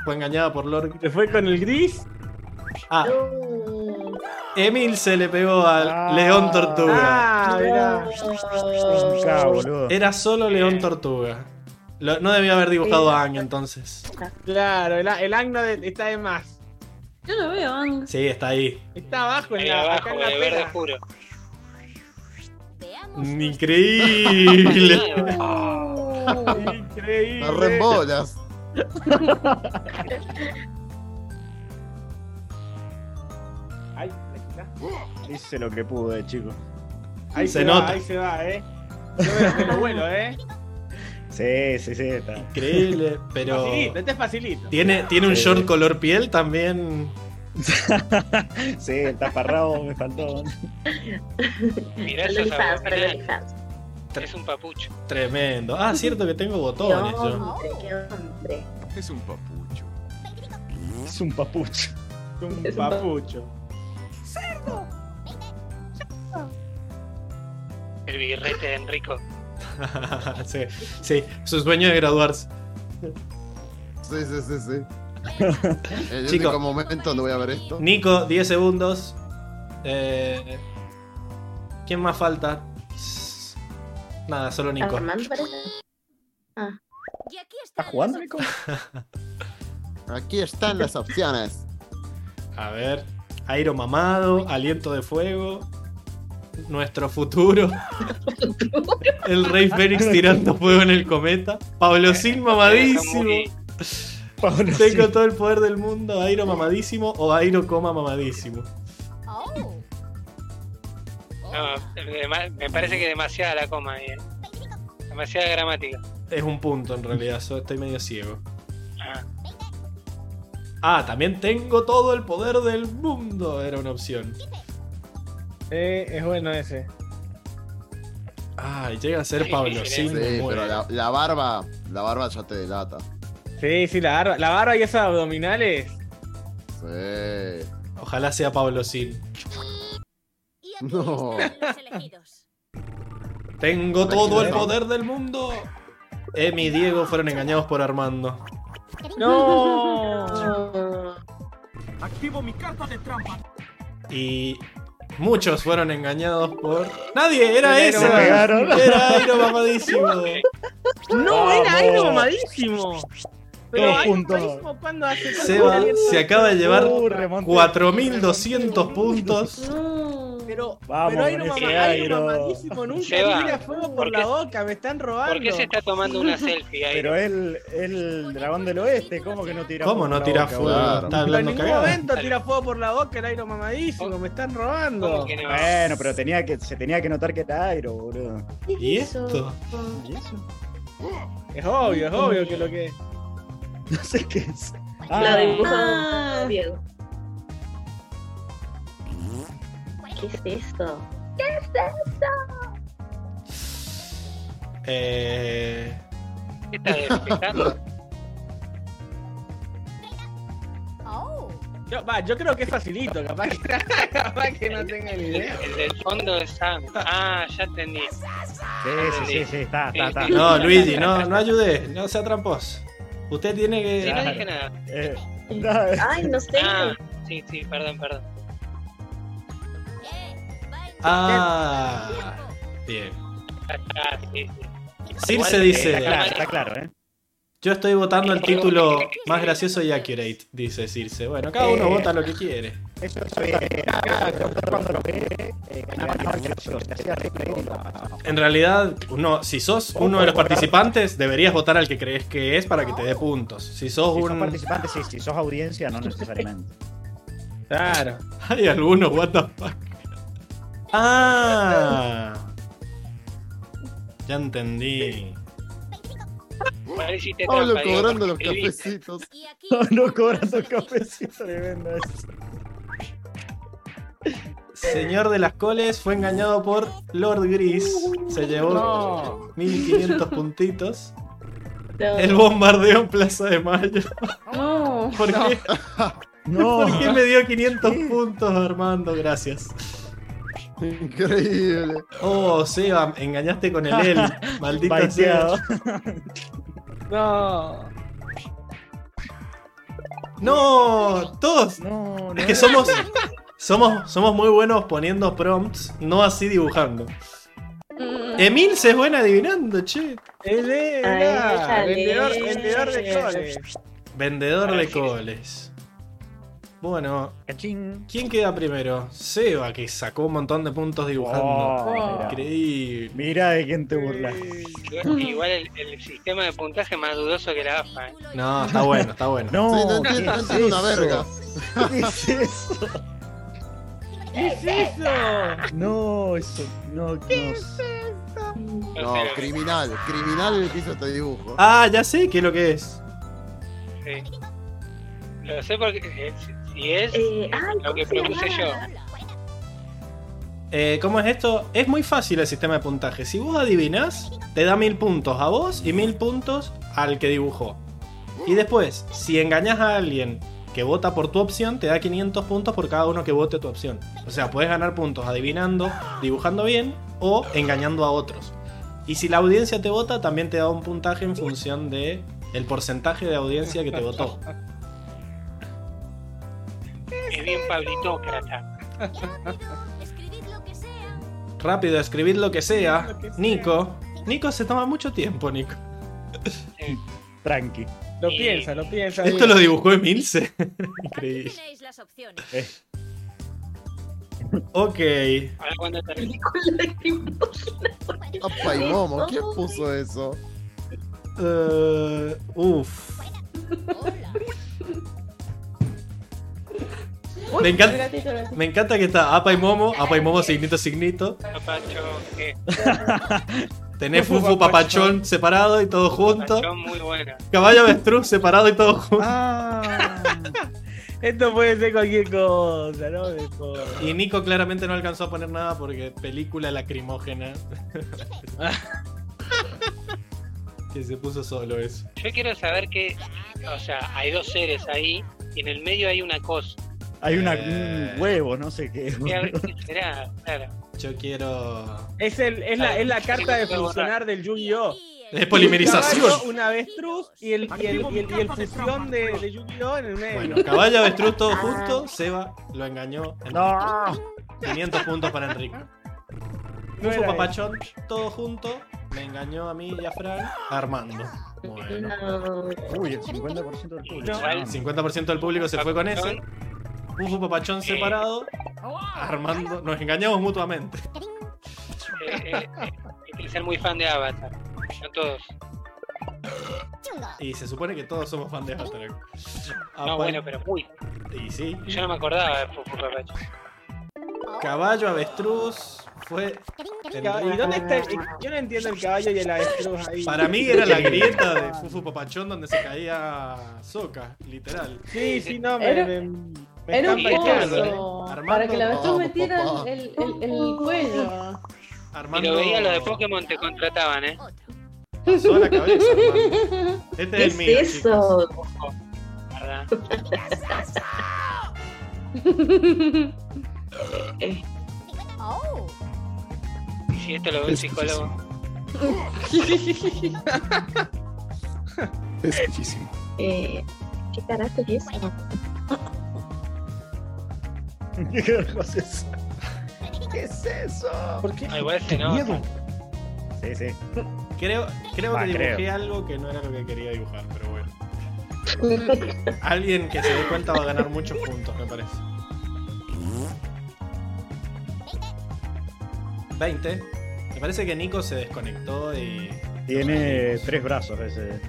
Fue engañada por Lord. ¿Se fue con el gris? Ah. Emil se le pegó al Ah. León Tortuga. Ah, mirá. Era solo León Tortuga. Lo- no debía haber dibujado a Ang entonces. Claro, el, el de- está de más. Yo lo veo, Ang. Sí, está ahí. Está abajo en Ahí la, abajo, acá en la de verde pera. puro. Increíble. Increíble. Me rembolas. Hice lo que pude, chico. Ahí Se se, nota. va, ahí se va, eh. Yo veo que lo vuelo, eh. Sí, sí, sí. Está. Increíble, pero. Facilito, este es facilito. Tiene, tiene un Sí. short color piel también. Sí, el taparrabo me faltó. Mirá fans. Es un papucho. Tremendo. Ah, cierto que tengo botones yo. hombre, qué hombre. Es un papucho. Es un papucho. Un Es un papucho. El birrete de Enrico. sí, sí, su sueño es graduarse. Sí, sí, sí, sí. El Chico. único momento donde voy a ver esto. Nico, 10 segundos. Eh, ¿Quién más falta? Nada, solo Nico. Armando parece. Ah. Y aquí ¿Estás jugando, Nico? Aquí están las opciones. A ver. Airo mamado, aliento de fuego. Nuestro futuro. El Rey Fénix tirando fuego en el cometa. Pablo Sin mamadísimo. Pablo Tengo todo el poder del mundo. Airo mamadísimo o Airo coma mamadísimo. Oh. No, me parece que demasiada la coma ahí. eh. Demasiada gramática. Es un punto en realidad, estoy medio ciego. Ah, Ah, también tengo todo el poder del mundo. Era una opción. Eh, es bueno ese. Ay, llega a ser Pablo. Sí, pero la, la barba, la barba ya te delata. Sí, sí, la barba, la barba y esos abdominales. Sí. Ojalá sea Pablo Sin. No. Tengo todo el poder del mundo. Emi y Diego fueron engañados por Armando. No. Activo mi carta de trampa. Y muchos fueron engañados por. ¡Nadie! ¡Era Se ese! pegaron. ¡Era Airo mamadísimo! No, era. Airo mamadísimo. Pero Todos hace Seba se acaba de llevar Uh, remonté. 4200 puntos. No. Pero, Vamos pero mama- Airo Airo. mamadísimo nunca Seba, tira fuego por, ¿por la boca, me están robando. ¿Por qué se está tomando una selfie ahí? Pero él, el dragón del oeste, ¿cómo que no tira ¿Cómo fuego no por la tira fuego? Está en ningún momento tira fuego por la boca el Airo mamadísimo, me están robando. ¿Cómo no? Bueno, pero tenía que, se tenía que notar que era Airo, boludo. ¿Y esto? ¿Y eso? Es obvio, es obvio que lo que. No sé qué es. La dibujó Ah. Diego. ¿Qué es esto? ¿Qué es esto? Eh. ¿Qué está? Oh. Yo, va, yo creo que es facilito, capaz que, capaz que no tenga ni idea. el del fondo de Sam. Ah, ya entendí. sí, sí, sí, sí, está, está, está. No, Luigi, no, no ayudé, no sea tramposo. Usted tiene Sí, que. no dije nada. Eh, no, Ay, no sé. Ah, sí, sí, perdón, perdón. Ah, bien. Sí, sí. Circe dice. Está claro, está claro, ¿eh? Yo estoy votando el título más gracioso y accurate, dice Circe. Bueno, cada uno Eh, vota lo que quiere. Eso está bien. Acá, cuando lo ve, ganaba el gracioso, te hacía reír. En realidad, uno, si sos uno de los participantes, deberías votar al que crees que es para que te dé puntos. Si sos Si sos un. participante, sí. Si sos audiencia, no necesariamente. Claro. Hay algunos, what the fuck. Ah. Ya entendí. Hiciste Pablo digo, cobrando los cafecitos. no cobrando cafecito, tremendo eso. Señor de las Coles fue engañado por Lord Gris. Se llevó No. 1500 puntitos. No. El bombardeo en Plaza de Mayo. No. ¿Por qué? No. ¿Por qué me dio 500 puntos, Armando? Gracias. Increíble. Oh, Seba, engañaste con el él. Maldita sea. No. No, todos. No, Es que somos, somos, somos muy buenos poniendo prompts, no así dibujando. Emil se es buena adivinando, che. Mirá, déjale. vendedor, vendedor de coles. Vendedor de coles. Bueno, Cachín. ¿quién queda primero? Seba, que sacó un montón de puntos dibujando. Oh, mira. Increíble. Mira de quién te burlas. Igual el, el sistema de puntaje es más dudoso que la AFA. ¿eh? No, está bueno, está bueno. No, Sí, no ¿qué no es una eso? verga. ¿Qué es eso? ¿Qué es eso? No, eso. No, no. O No, sea, criminal. Criminal el que hizo este dibujo. Ah, ya sé qué es lo que es. sí. Lo sé porque eh, si- es Eh, ay, lo que ¿cómo se propuse yo. Eh, ¿Cómo es esto? Es muy fácil el sistema de puntaje. Si vos adivinás, te da mil puntos a vos y mil puntos al que dibujó. Y después, si engañas a alguien que vota por tu opción, te da 500 puntos por cada uno que vote tu opción. O sea, puedes ganar puntos adivinando, dibujando bien o engañando a otros. Y si la audiencia te vota, también te da un puntaje en función de el porcentaje de audiencia que te votó. Es bien pablitócrata. Escribid lo que sea. Rápido, escribid lo que sea. Nico. Nico se toma mucho tiempo, Nico. Tranqui. Lo Y- piensa, lo piensa. Esto bien. lo dibujó Emilce. Increíble. las opciones. Eh, Ok. Ahora cuando te Película de Apa y Momo, ¿quién puso eso? Eh, uf. Uy, Me encanta-. Me encanta que está Apa y Momo, Apa y Momo, signito, signito. papacho, que Tenés Fufu, Fufu Papachón separado y todo junto. papachón muy buena. Caballo Avestruz separado y todo junto. Ah, Esto puede ser cualquier cosa, ¿no? Y Nico claramente no alcanzó a poner nada porque película lacrimógena. que se puso solo eso. Yo quiero saber que, o sea, hay dos seres ahí y en el medio hay una cosa. Hay una, Eh. un huevo, no sé qué. ¿Qué, a ver, ¿qué será? Claro. Yo quiero. Es, el, es, la, es la carta de funcionar del Yu-Gi-Oh! Es polimerización. Un caballo, avestruz y el, y el, y el, y el fusión de, de Yu-Gi-Oh! en el medio. Bueno, caballo avestruz todo junto. Seba lo engañó. en No. 500 puntos para Enrique. No Papachón todo junto. Me engañó a mí y a Fran. Armando. Bueno. No. Uy, el 50% del público. Igual, El 50% del público se fue con ese. Fufu Papachón separado. Armando. Nos engañamos mutuamente. eh, eh, eh, hay que ser muy fan de Avatar. No todos. Y se supone que todos somos fan de Avatar. No, bueno, pero muy. Y sí. Yo no me acordaba de Fufu Papacho. Caballo avestruz fue. ¿Y dónde está el- Yo no entiendo el caballo y el avestruz ahí. Para mí era la grieta de Fufu Papachón donde se caía Soca, literal. Sí, sí, no, me. Era- me, me Era un ¿eh? pozo. Armando, Para que la avestruz vamos, metiera papá. el, el, el cuello. Y Armando. lo veía lo de Pokémon, te contrataban, ¿eh? pasó a la cabeza, Armando. Este ¿Qué es el mío. es eso? ¿Verdad? Eh, Oh. Y si esto lo ve un psicólogo. Es difícil. eh, ¿Qué carajo es eso? ¿Qué es eso? ¿Qué es eso? ¿Por qué? Ah, igual ¡Qué no. miedo! Sí, sí. Creo, creo Va, que dibujé creo. algo que no era lo que quería dibujar, pero bueno. Alguien que se dé cuenta va a ganar muchos puntos, me parece. 20. Me parece que Nico se desconectó y. Tiene tres brazos ese.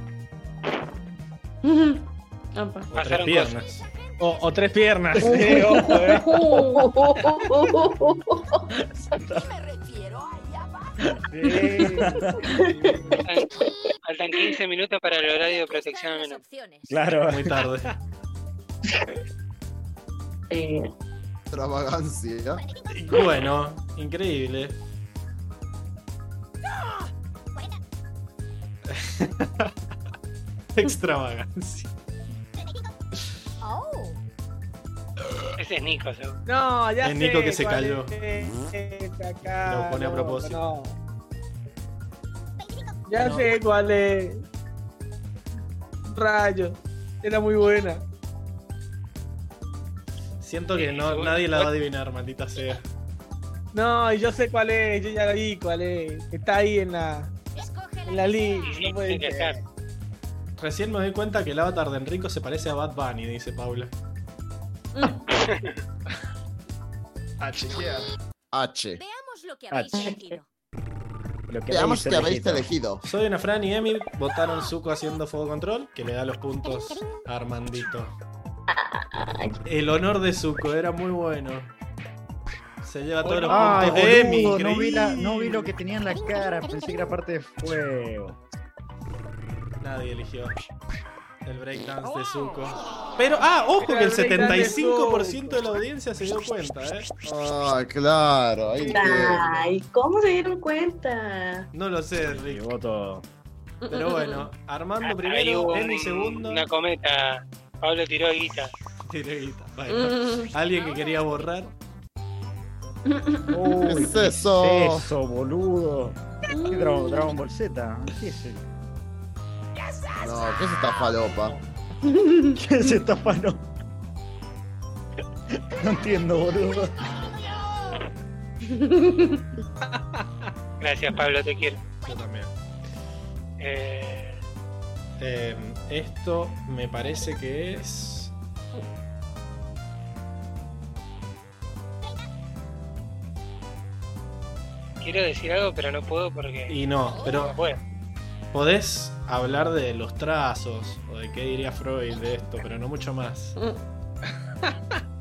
O tres piernas. O, o tres piernas. eh, ojo, eh. Me refiero allá abajo. Faltan, faltan 15 minutos para el horario de protección al menor. Claro. Muy tarde. Eh, Extravagancia. Bueno, increíble. Extravagancia. Ese es Nico, seguro. No, ya Es sé Nico que se cuál cayó. es, acá, Lo pone a no, propósito. no. Ya No. sé cuál es. Rayo. Era muy buena. Siento que no, nadie la va a adivinar, maldita sea. No, y yo sé cuál es, yo ya la vi cuál es. Está ahí en la, Escoge en la lista. Sí, no puede tiene que ser. ser. Recién me doy cuenta que el avatar de Enrico se parece a Bad Bunny, dice Paula. a chequear. H. Veamos lo que habéis Ah. elegido. Lo que Veamos que habéis elegido. elegido. Soy una Fran y Emi votaron Zuko haciendo fuego control, que le da los puntos a Armandito. El honor de Zuko era muy bueno. Se lleva todos los Ay, puntos de Emi. boludo, no vi, la- no vi lo que tenía en la cara, pensé que era parte de fuego. Nadie eligió el breakdance de Zuko. Pero, ah, ojo que el Era el breakdance de 75% de la audiencia se dio cuenta, ¿eh? Ah, claro. Ahí. Ay, ¿cómo se dieron cuenta? No lo sé, Rick. voto. Pero bueno, Armando primero, Emi un- segundo. Una cometa. Pablo tiró guita. Tireguita. Bueno, alguien que quería borrar. Uy, ¿Qué es eso? ¿Qué es eso, boludo? ¿Qué Dragon, Dragon Ball Z? ¿Qué es eso? No, ¿qué es esta falopa? ¿Qué es esta palo? No entiendo, boludo. Gracias, Pablo, te quiero. Yo también. Eh, Eh, esto me parece que es. quiero decir algo, pero no puedo porque. Y no, pero No puedo. podés hablar de los trazos o de qué diría Freud de esto, pero no mucho más.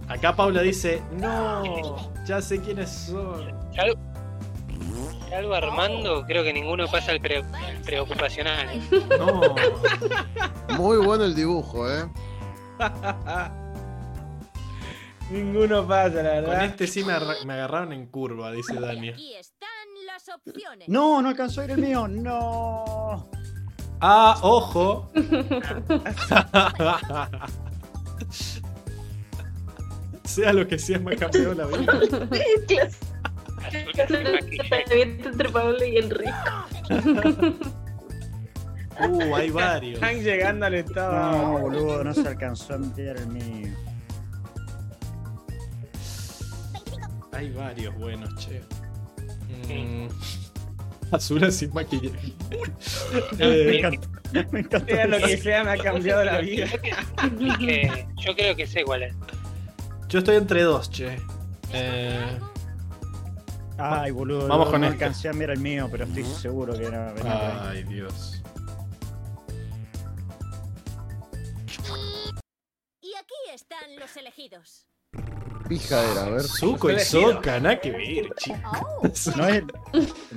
Acá Paula dice: No, ya sé quiénes son. Salvo, salvo Armando, creo que ninguno pasa el, pre- el preocupacional. No. Muy bueno el dibujo, ¿eh? Ninguno pasa, la Con verdad. este sí me, arra- me agarraron en curva, dice Dani. Aquí están las opciones. No, no alcanzó a ir el mío. No. Ah, ojo. sea lo que sea, me ha cambiado la vida. Es entre Pablo y Enrico. Uh, hay varios. Están llegando al estado. No, boludo, no se alcanzó a meter el mío. Hay varios buenos, che. Mm. Azul sin maquillaje. Me Eh, encanta. Me encanta. Sea lo que sea, me ha cambiado la vida. Que yo creo que sé cuál es. yo estoy entre dos, che. Eh, Ay, boludo. Vamos no, con no este. alcancé a mirar el mío, pero estoy seguro que era. ahí. ay, Dios. Y aquí están los elegidos. Pija era, a ver. Zuko y. Soka, nada que ver, chicos. Oh. No es,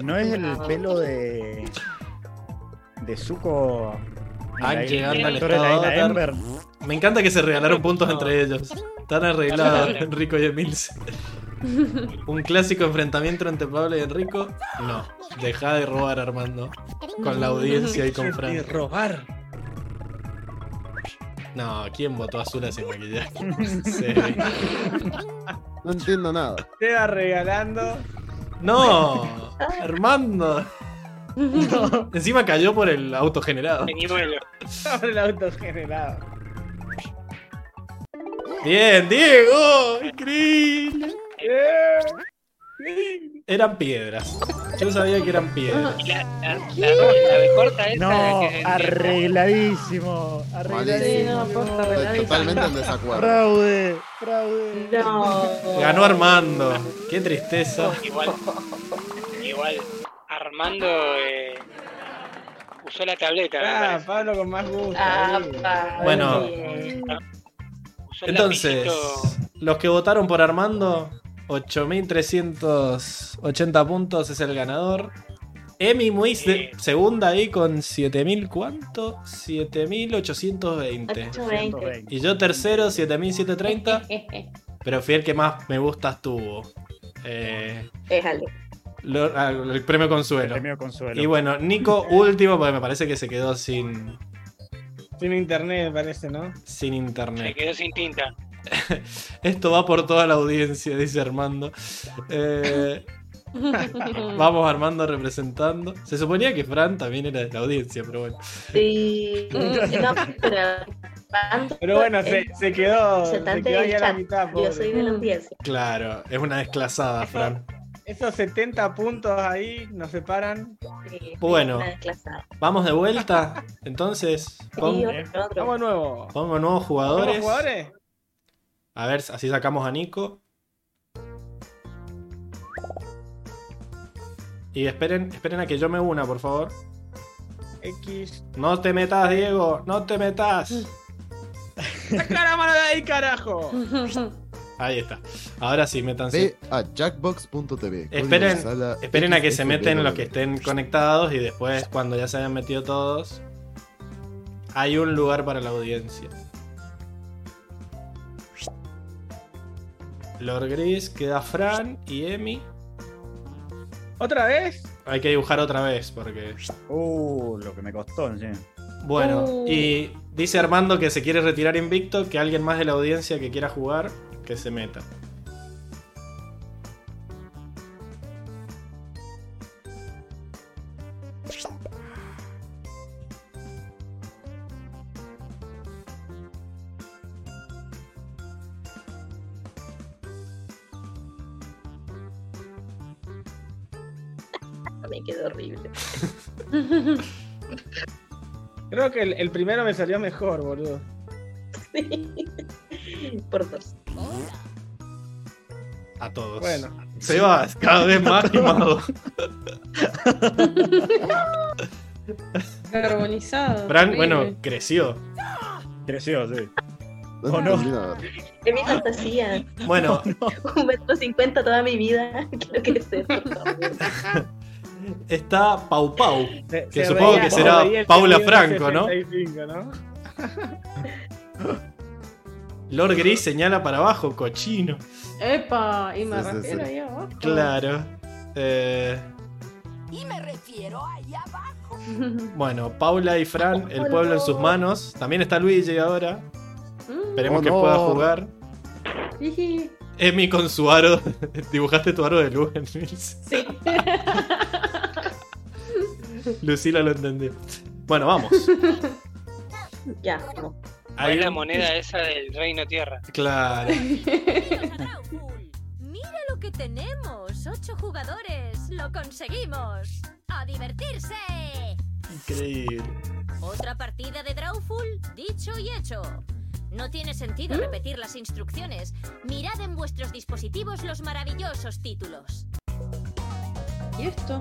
no es el pelo de. de Zuko. en Ah, llegando al historia de la estado isla Avatar. Ember. Me encanta que se regalaron puntos entre ellos. Están arreglados Enrico y Emilce. Un clásico enfrentamiento entre Pablo y Enrico. No, deja de robar Armando. Con la audiencia y con De Fran. robar. No, ¿quién votó azul sin maquillaje? Sí. No entiendo nada. Te va regalando. No, Armando. Encima cayó por el autogenerado. Peñuelo. sobre el auto generado. Bien, Diego. Increíble. ¡Eh! Eran piedras. Yo sabía que eran piedras. La, la, la, la de corta esa No, que arregladísimo. Arregladísimo. Estoy totalmente en desacuerdo. Fraude, fraude. No. Ganó Armando. Qué tristeza. Igual, igual, Armando eh, usó la tableta. Ah. Pablo con más gusto. Ah, pa, Bueno. Entonces, lapicito. los que votaron por Armando, 8380 puntos es el ganador. Emi de segunda ahí con 7000, ¿cuánto? 7820. 820. Y yo tercero, 7730. Pero fui el que más me gustas tuvo. Eh, lo- ah, el premio consuelo. Premio consuelo. Y bueno, Nico último, porque me parece que se quedó sin, Tiene internet, parece, ¿no? sin Se internet. quedó sin tinta. Esto va por toda la audiencia, dice Armando. Eh, vamos Armando representando. Se suponía que Fran también era de la audiencia, pero bueno. Sí. No, pero. Pero bueno, se, se quedó, se Representante quedó ahí del a la chat. mitad. Yo soy de la audiencia. Claro, es una desclasada, Fran. Esos 70 puntos ahí nos separan. Sí, Bueno. Vamos de vuelta. Entonces, pon- Sí, otro, otro. Vamos nuevo. pongo nuevos ¿Vamos jugadores. A ver, así sacamos a Nico. Y esperen, esperen a que yo me una, por favor. X. No te metas, Diego. No te metas. ¡Saca la mano de ahí, carajo! Ahí está. Ahora sí, métanse. Ve a jackbox.tv. Esperen, esperen a que se meten los que estén conectados y después, cuando ya se hayan metido todos, hay un lugar para la audiencia. Lord Gris, queda Fran y Emi. ¿Otra vez? Hay que dibujar otra vez porque. Uh, lo que me costó, sí. Bueno, Uh. y dice Armando que se quiere retirar invicto, que alguien más de la audiencia que quiera jugar, que se meta. El, el primero me salió mejor, boludo. Por dos. A todos. Bueno. Sebas, cada vez más quemado. Carbonizado. Fran, horrible. bueno, creció. Creció, sí. ¿O no? Es mi fantasía. Bueno, Un metro cincuenta toda mi vida. Quiero crecer, por favor. Está Pau Pau. Se- Que se supongo que se será Paula Franco, ¿no? 65, ¿no? Lord Gris señala para abajo, cochino. Epa, y me Sí, refiero sí. ahí abajo. Claro. Eh, Y me refiero ahí abajo. bueno, Paula y Fran, el pueblo en sus manos. También está Luigi ahora. Esperemos Oh, que no. pueda jugar. Emi con su aro. Dibujaste tu aro de luz, Nils. Sí. Lucila lo entendió. Bueno, vamos. Ya, no. Hay la moneda esa del Reino Tierra. Claro. Drawful, Mira lo que tenemos. Ocho jugadores. Lo conseguimos. A divertirse. Increíble. Otra partida de Drawful, dicho y hecho. No tiene sentido repetir las instrucciones. Mirad en vuestros dispositivos los maravillosos títulos. ¿Y esto?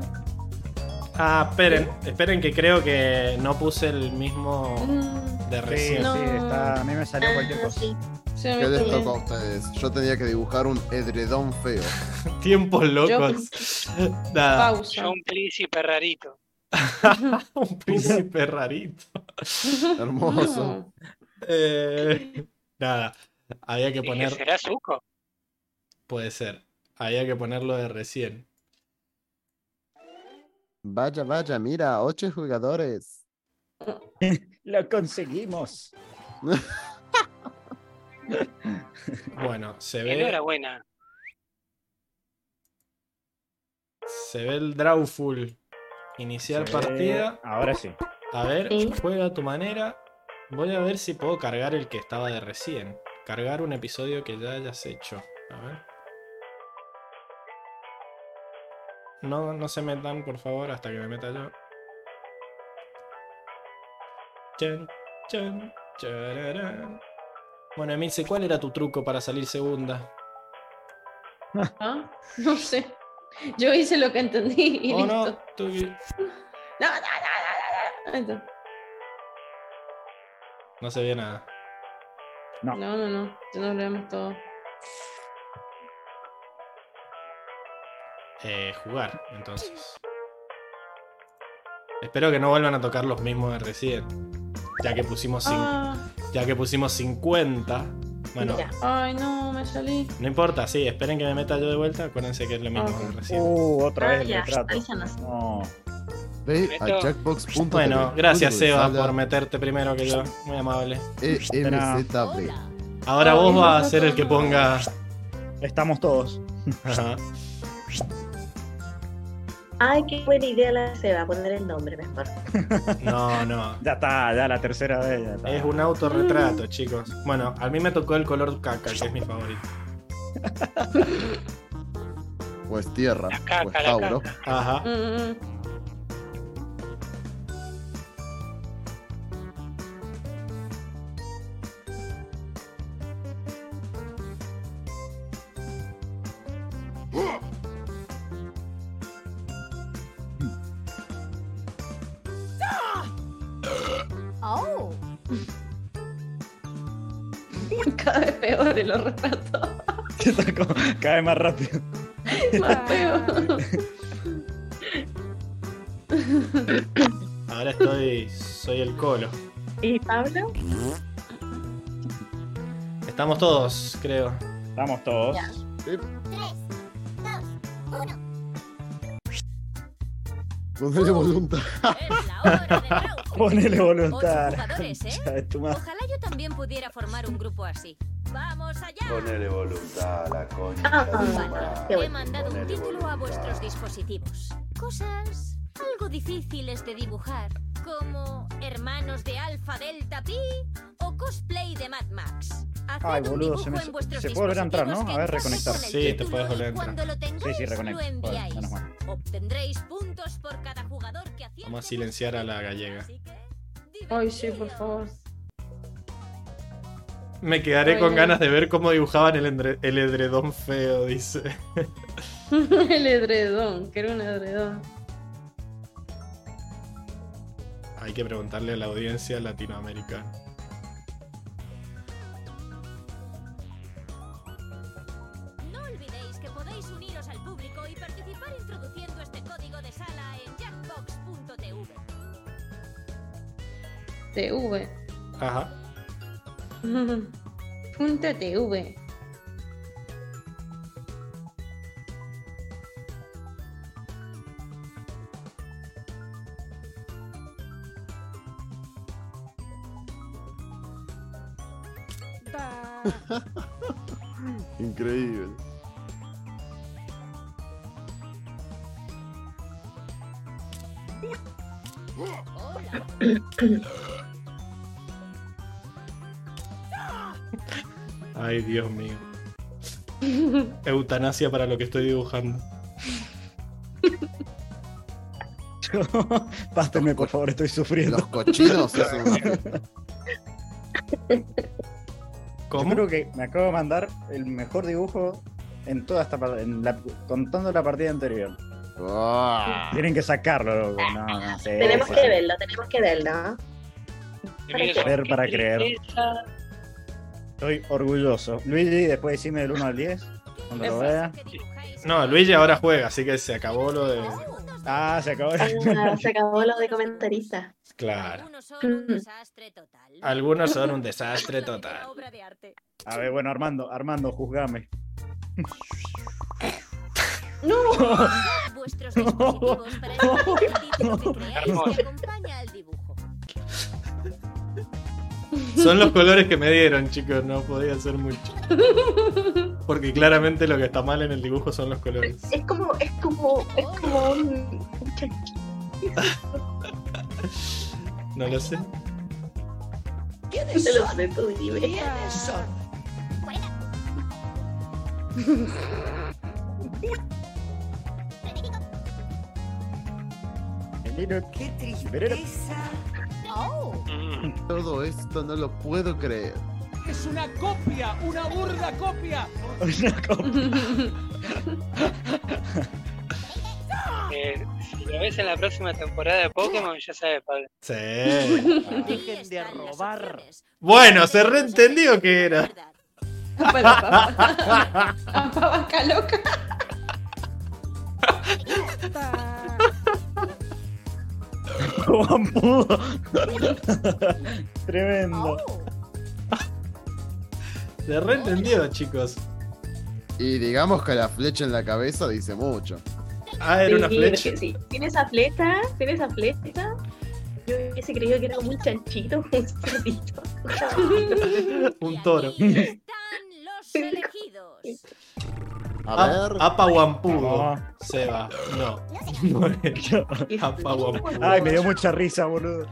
Ah, esperen, esperen que creo que no puse el mismo Mm, de Sí, recién. No. sí, está, a mí me salió cualquier Ah, cosa. sí. se me ¿Qué les metió. tocó a ustedes? Yo tenía que dibujar un edredón feo. Tiempos locos. Nada. Pausa. Yo un príncipe rarito. un príncipe rarito. Hermoso. Eh, nada. Había que Dije, poner. ¿será Zuko? Puede ser. Había que ponerlo de recién. Vaya, vaya, mira, ocho jugadores. Lo conseguimos. Bueno, se ve. Enhorabuena. Se ve el Drawful. Iniciar Sí, partida. Ahora sí. A ver, Sí. juega a tu manera. Voy a ver si puedo cargar el que estaba de recién. Cargar un episodio que ya hayas hecho. A ver. No, no se metan, por favor, hasta que me meta yo. Chan, chan, chararán. Bueno, Emilce, ¿cuál era tu truco para salir segunda? ¿Ah? No sé. Yo hice lo que entendí y Oh, listo. no, tú- No, no, no, no, no, no. Ahí está. no se ve nada. No, no, no. Ya nos leemos todo. Eh, jugar, entonces. Espero que no vuelvan a tocar los mismos de recién. Ya que pusimos, Ah, ya que pusimos 50. Bueno, ya. Ay, no, me salí. no importa, sí, esperen que me meta yo de vuelta. Acuérdense que es lo mismo Ok. de recién. Uh, otra Ah, vez el ya, retrato. avísanos. No. Ve a jackbox.tv. Bueno, gracias Seba por meterte primero que yo. Muy amable. EMZB. Ahora vos vas a ser el que ponga. Estamos todos. Ajá. Ay, qué buena idea la se va a poner el nombre mejor. No, no. Ya está, ya la tercera vez. Ya está. Es un autorretrato, chicos. Bueno, a mí me tocó el color caca, que es mi favorito. Pues tierra. caca, Pues la Tauro. caca. Ajá. Mm, mm. En los retratos. Cada vez más rápido. Más feo. Ahora estoy. Soy el colo. ¿Y Pablo? Estamos todos, creo. Estamos todos. Ya. Ponele voluntad. es la hora de Drauful. Ponele voluntad. jugadores, ¿eh? Ojalá yo también pudiera formar un grupo así. ¡Vamos allá! Ponele voluntad a la concha. Ah, He mandado un Ponele título a voluntad. vuestros dispositivos. Cosas algo difíciles de dibujar, como hermanos de Alpha Delta Pi o cosplay de Mad Max. Ay, boludo, se me- se puede volver a entrar, ¿no? A ver, reconectar. con el Sí, te puedes volver a entrar. Sí, sí, lo reconecto. Joder, enviáis. menos mal. Obtendréis puntos por cada jugador que acierte. Vamos a silenciar a la gallega. Ay, sí, por favor. Me quedaré Ay, con ganas de ver cómo dibujaban el,endre- el edredón feo, dice. el edredón, que era un edredón. Hay que preguntarle a la audiencia latinoamericana. TV. Ajá. Punto TV. Increíble. Ay, Dios mío. Eutanasia para lo que estoy dibujando. Pástenme, por favor, estoy sufriendo. Los cochinos fiesta. Yo ¿Cómo? creo que me acabo de mandar el mejor dibujo en toda esta partida, contando la partida anterior. Ah. Tienen que sacarlo, loco. No, no, sí, Tenemos sí, que sí. verlo, tenemos que verlo. Ver para creer. tristeza. Estoy orgulloso. Luigi, después decime del 1 al 10. Cuando lo vea. No, Luigi ahora juega, así que se acabó lo de. Ah, se acabó. Ah, se acabó lo de comentarista. Claro. Algunos son un desastre total. Algunos son un desastre total. A ver, bueno, Armando, Armando, juzgame. ¡No! Vuestros dispositivos para el título que creáis que acompaña al dibujo. Son los colores que me dieron, chicos, no podía ser mucho. Porque claramente lo que está mal en el dibujo son los colores. Es como, es como, es como un, un chanquito. No lo sé. Lo sé, tú dime. Qué tristeza. Oh. Todo esto no lo puedo creer. Es una copia, una burda copia. Una copia. Eh, si lo ves en la próxima temporada de Pokémon, ya sabes, Pablo. Sí. Dejen de robar. Bueno, se reentendió que era. Papá. Papá vaca loca. Juan pudo. Tremendo. Se reentendió, chicos. Y digamos que la flecha en la cabeza dice mucho. Ah, era una Sí, flecha. sí. Tiene esa flecha, tiene esa flecha. Yo hubiese creído que era un chanchito, un cerdito. Un toro. Están los elegidos. A A- ver. Apa Wampudo. No. Seba. No. No es. Apa Wampudo. Ay, me dio mucha risa, boludo.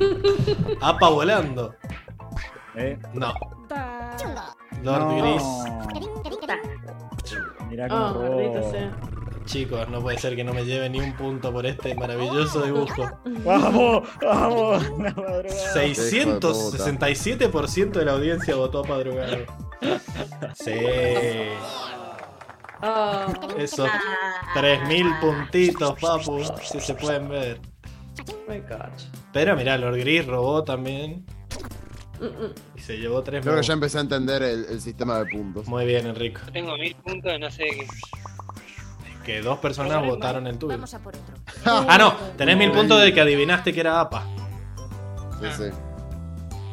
Apa volando. Eh, No. Lord no. Gris. Mirá cómo Oh, robó. Chicos, no puede ser que no me lleve ni un punto por este maravilloso dibujo. Vamos, vamos. Una madrugada. 667% de la audiencia votó a Padrugado. Sí. Oh. Esos 3000 puntitos, papu. Si se pueden ver. my gosh. Pero mirá, Lord Gris robó también. Mm, mm. Y se llevó 3 Creo que ya empecé a entender el, el sistema de puntos. Muy bien, Enrico. Tengo mil puntos, no sé qué. Que dos personas votaron el tuyo. Vamos a por otro. Ah, no. Tenés mil puntos de que adivinaste que era APA. Sí, sí.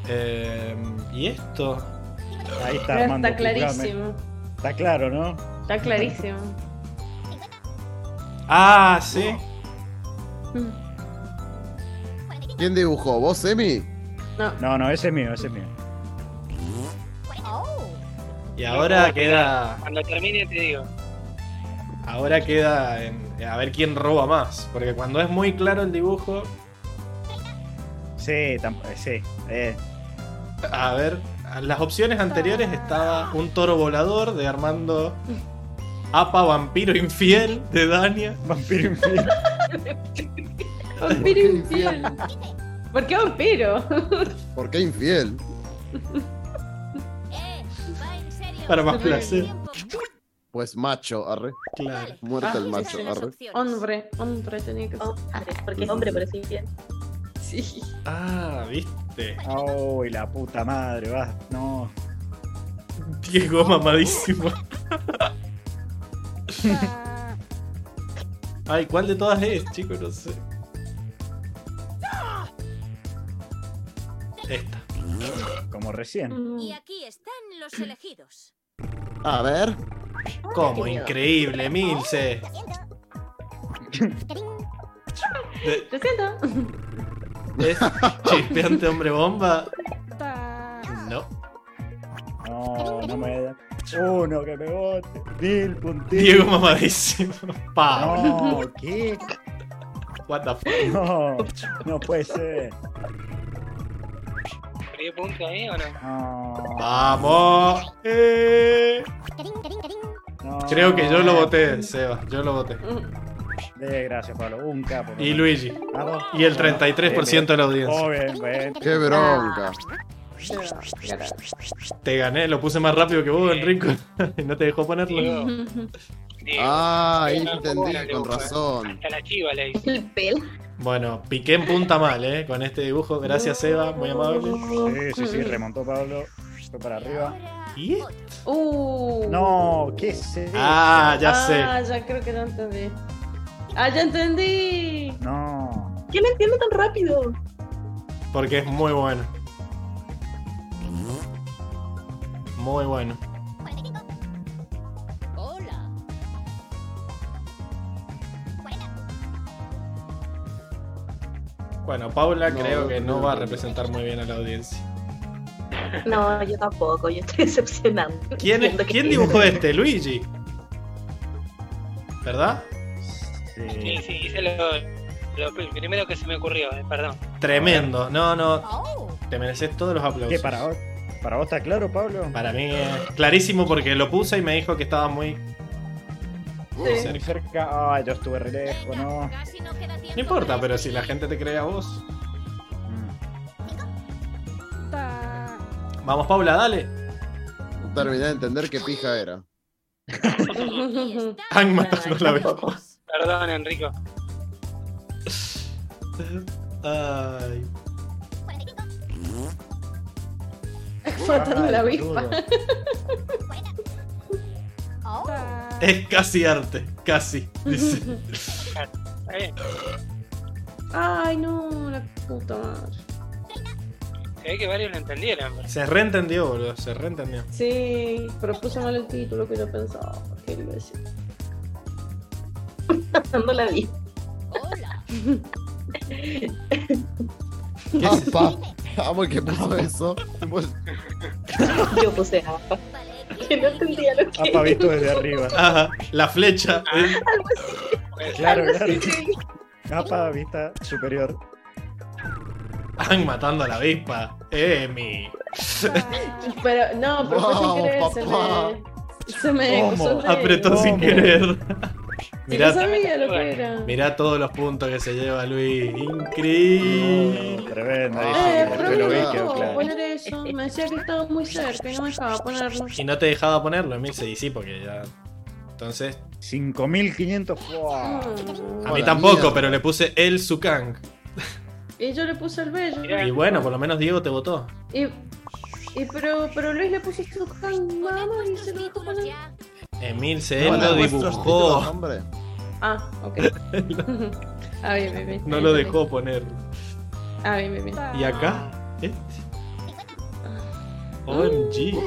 Eh, ¿Y esto? Ahí está, Está Armando. clarísimo. Está claro, ¿no? Está clarísimo. Ah, sí. ¿Quién dibujó? ¿Vos, Emi? No. No, no, ese es mío, ese es mío. Y ahora queda. Cuando termine te digo. Ahora queda en- a ver quién roba más. Porque cuando es muy claro el dibujo. Sí, eh, sí. Eh, A ver. Las opciones anteriores estaba un toro volador de Armando. Apa vampiro infiel de Dania. vampiro infiel. Vampiro infiel. ¿Por qué vampiro? ¿Por qué infiel? Va en serio. Para más placer. Pues macho, arre. Claro. Muerto Ah, el macho, son las arre. Hombre, hombre tenía que ser. Hombre, porque es hombre, pero sí bien. Sí. Ah, viste. Uy, la puta madre, va. No. Diego mamadísimo. Ay, ¿cuál de todas es, chicos? No sé. Esta. Como recién. Y aquí están los elegidos. A ver. ¿Cómo? Increíble, Milce. De- Lo siento. ¿Es chispeante hombre bomba? No. No, no me da. Uno que me bote. Mil puntitos. Diego mamadísimo. Pa. No, ¿qué? What the fuck. No, no puede ser. ¿Perdí puntos ahí o no? No, Vamos. Eh. no. Creo que yo lo voté, Seba. Yo lo voté. De, gracias, Pablo. Un capo. Y Luigi. Vamos. Y el 33% de la audiencia. Bien, bien. Qué bronca. Te gané, lo puse más rápido que vos, Enrico. Y no te dejó ponerlo. Diego. Ah, ahí entendí, ¿cómo la con dibujo, eh? razón. Hasta la chiva le hice. Bueno, piqué en punta mal, ¿eh? Con este dibujo. Gracias, Seba. Muy amable. Sí, sí, sí, remontó Pablo. Fue para arriba. ¿Y? Uh. No, ¿qué es eso? Ah, ya sé. Ah, ya creo que ya entendí. Ah, ya entendí. No. ¿Quién entiende tan rápido? Porque es muy bueno. Muy bueno. Hola. Bueno, Paula No, creo que no no va a representar muy bien a la audiencia. No, yo tampoco, yo estoy decepcionado. ¿Quién, ¿quién dibujó este? Luigi. ¿Verdad? Sí, Sí. sí, hice lo, primero que se me ocurrió, eh, perdón. Tremendo. No, no. Oh. Te mereces todos los aplausos. ¿Qué para vos? ¿Para vos está claro, Pablo? Para mí es clarísimo porque lo puse y me dijo que estaba muy Cerca. cerca. Ay, yo estuve re lejos, no. No importa, pero si la gente te cree a vos. Vamos, Paula, dale. No terminé de entender qué pija era. Han matando la vez. Perdón, Enrico. Ay. Matando la avispa. Es casi arte, casi. Dice. Ay, no, la puta madre. Se ve que varios lo entendieron. pero- Se reentendió, boludo. Se reentendió. Sí, pero puse mal el título que yo pensaba. ¿Qué iba a decir? Matando la vida. Apa. Amo el que puso eso. Yo puse apa. Que no entendía lo que Apa visto desde arriba. Ajá, la flecha. eh. Claro, Algo claro. Apa vista superior. Han matando a la avispa. Emi. Pero, no, pero fue sin querer, se me. Se me. ¿Cómo? Apretó sin querer. Si no Mirá, sabía lo que era. mirá todos los puntos que se lleva Luis. Increíble. Tremendo. Eh, pero lo me vi, dejó quedó claro. poner eso. Me decía que estaba muy cerca y no me dejaba ponerlo. Y no te dejaba ponerlo, Emil se sí, porque ya. Entonces, 5500. ¡fua! a Oh, mí tampoco, pero le puse el Sukang. Y yo le puse el bello. Y bueno, por lo menos Diego te votó. Y, y pero, pero Luis le puso su mamá y se lo dejó poner. Emil se Bueno, lo títulos, dibujó. hombre. Ah, ok. ah, bien, bien, bien. No lo dejó poner. Ah, bien, bien, bien. ¿Y acá? Este. OMG.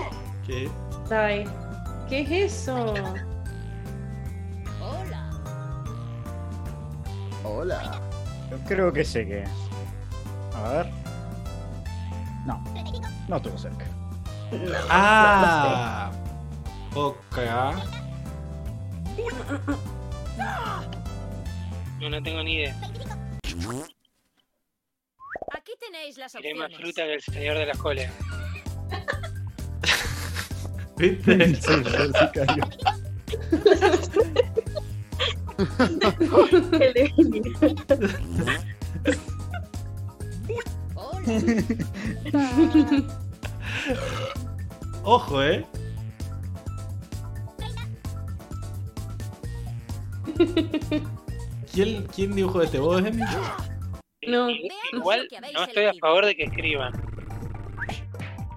¿Qué? Ay, ¿qué es eso? Hola. Yo creo que sé qué es. A ver. No. No estuvo cerca. Ah. Ok. No, no tengo ni idea. Aquí tenéis las Tiré más opciones. fruta que el señor de la cola. ¿Viste? Sí, de Emilio. Ojo, eh. ¿Quién, ¿Quién dibujó este? ¿Vos, Emil? No. I- Igual no estoy a favor de que escriban.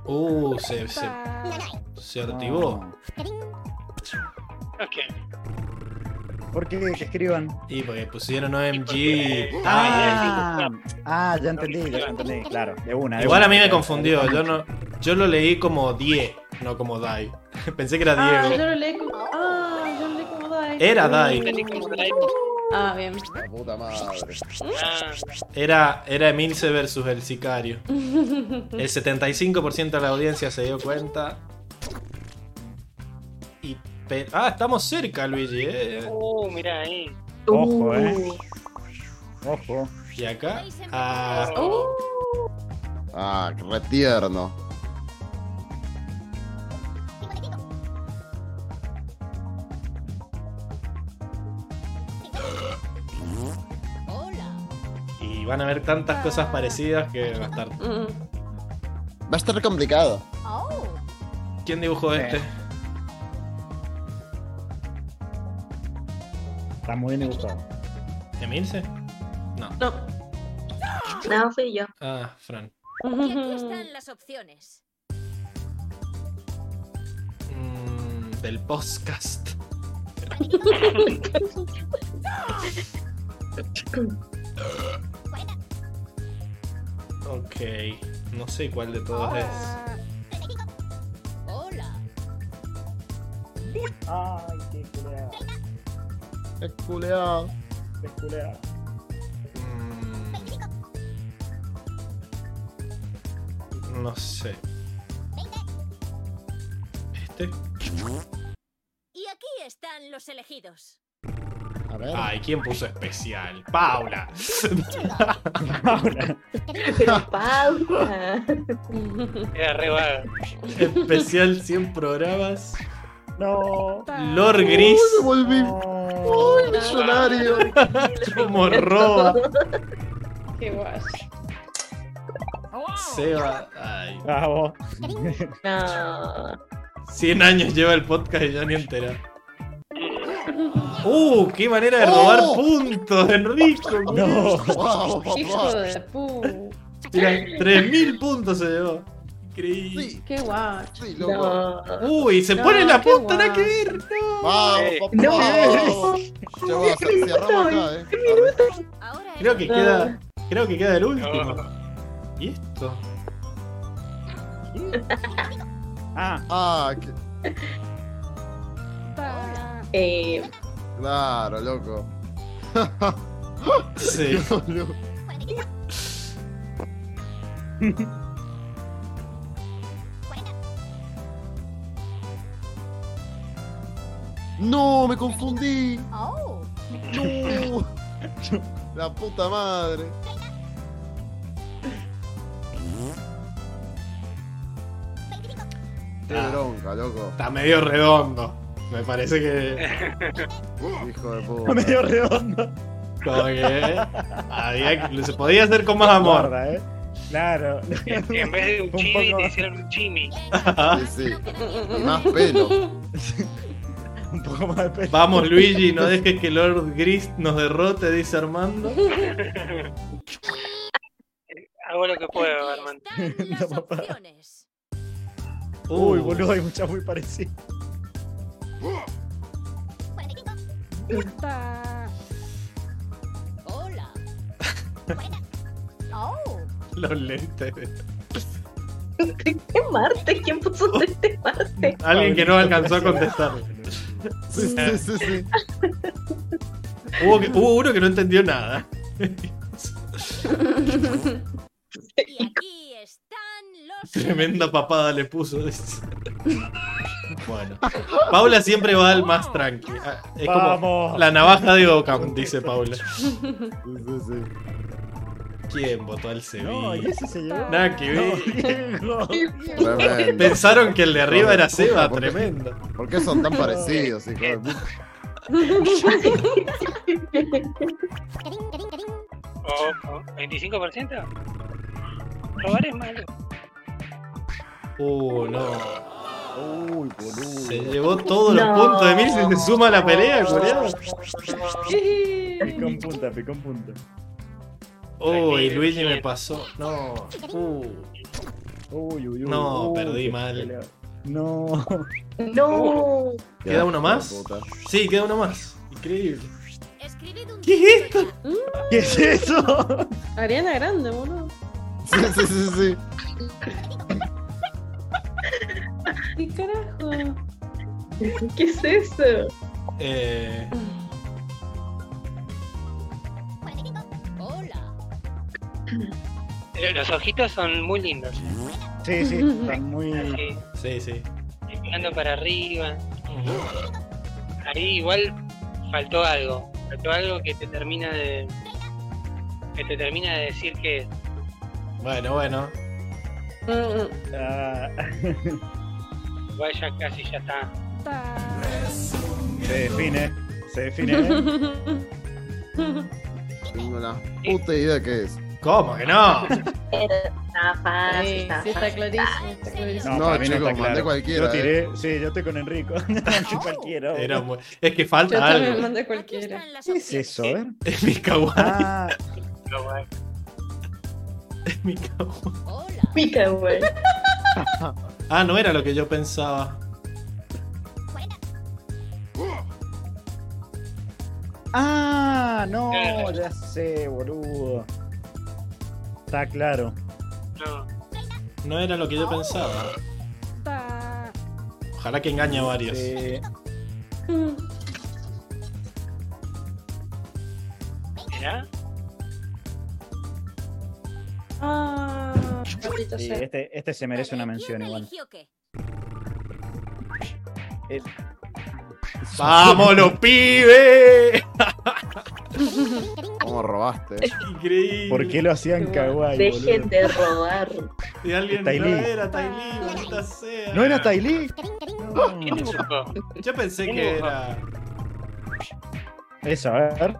Uh, se, se, se activó. Ok. ¿Por qué que escriban? Y porque pusieron OMG. Ah, ah, ya entendí, ya entendí. Claro, de una. de Igual una. a mí me confundió. Yo no, yo lo leí como Die, no como Die. Pensé que era Ah, yo Diego. lo leí como. Ah, Era Dai. Ah, bien. La puta madre. Ah, Era, era Emilce versus el sicario. El 75% de la audiencia se dio cuenta. Y pe- ah, estamos cerca, Luigi. eh. uh, mirá ahí. Ojo, eh. Ojo. Y acá. Ah, Uh, Ah, re y van a ver tantas cosas parecidas que va a estar. mm. Va a estar complicado. ¿Quién dibujó este? Está muy bien dibujado. ¿Emilce? No. No. No, fui yo. Ah, Fran. Y aquí están las opciones. Mm, del podcast. Ok, no sé cuál de todos es. Ay, qué culeado. Es culeado. Qué culeado. Mm, no sé. ¿Este? Y aquí están los elegidos. A ver. Ay, ¿quién puso especial? Paula. Pero pausa. Era re vago. especial 100 programas. No. Lord Gris. Uy, me volví. ¡Uy, millonario! Como roba. Qué guay. Seba. Ay. Bravo. No. 100 años lleva el podcast y ya ni entera. ¡Uh! ¡Qué manera de robar Oh. puntos, Enrico! No. ¡Wow, Hijo de pu. Mira, 3000 puntos se llevó. Increíble. Sí, Qué guay. sí, loco. No. Uy, se No, pone la qué punta, nada que ver. No. ¡Vamos, Eh, papá! no. Ya va, cer- cerramos acá, eh. Arre. Ahora Creo que No. queda. Creo que queda el último. No. ¿Y esto? Ah, Ah, que- Eh, claro, loco. Sí. No, me confundí. Oh. No. La puta madre. Qué Ah. bronca, loco. Está medio redondo. Me parece que. Hijo de puta. medio redondo. Como que. había que- se podía hacer con más amor. Guarda, eh. Claro. En vez de un Un chibi, poco- te hicieron un chimi. Sí, sí. Y más pelo. Un poco más de pelo. Vamos, Luigi, no dejes que Lord Gris nos derrote, dice Armando. Hago lo que puedo. Están las No, papá. opciones. Uy, Uh, boludo, hay muchas muy parecidas. Hola. Oh. Los lentes. ¿Qué Marte? ¿Quién puso este Marte? Alguien que no alcanzó a contestar. Sí, sí, sí, sí. Hubo, que- hubo uno que no entendió nada. Y aquí están los. Tremenda papada le puso. Bueno. Paula siempre va al más tranqui. Ah, Es como Vamos. la navaja de Ocam, dice Paula. ¿Quién votó al Sevilla? No, y ese se llevó. Nada que ver. Tremendo. Pensaron que el de arriba era Seba, ¿Por qué? tremendo. ¿Por qué son tan parecidos, hijo de puta? O, o 25%. Robar es malo. Uh, no. Uy, boludo. Se llevó todos los puntos de mil si se suma a la pelea, culiao. Picó en punta, picó en punta. Uy, Luigi me pasó. No. Uh. Uy, uy, uy. No, uy, perdí mal. pelea. No. No. ¿Queda uno más? Sí, queda uno más. Increíble. ¿Qué es esto? ¿Qué es eso? Ariana Grande, boludo. Sí, sí, sí, sí. ¿Qué carajo? ¿Qué es eso? Eh, Hola. Pero Los ojitos son muy lindos. Sí, sí, están muy. Sí, sí. mirando para arriba. Ahí igual faltó algo. Faltó algo que te termina de. que te termina de decir que Bueno, bueno. Mm, Ah, igual ya casi ya está. se define. Se define. ¿eh? Tengo una puta idea qué es. ¿Cómo que no? Está fácil, Sí, está sí, está clarísimo, está clarísimo. No, No, chicos, no mandé claro. cualquiera, Yo tiré, sí, yo estoy con Enrico. Mandé cualquiera. Era muy- Es que Yo falta también algo. mandé Aquí cualquiera. ¿Qué es eso? Ver. Es mi kawaii. Ah, Es mi kawaii. Hola. Pica, güey. Ah, no era lo que yo pensaba. ah, no, ya sé, boludo. Está claro. no. No era lo que yo pensaba. Ojalá que engañe a varios. Sí. ¿Será? Ah, maldito Sí, sea. este, este se merece una mención ¿Quién igual. eligió qué? El- ¡Vamos, los pibes! ¿Cómo robaste? Increíble. ¿Por qué lo hacían kawaii, Dejen boludo? de robar. Y alguien no Lee. era Tai Lee, maldita sea. ¿No era Tai Lee? ¿Quién lo buscó? Yo pensé ¿Quién que era. Eso, a ver.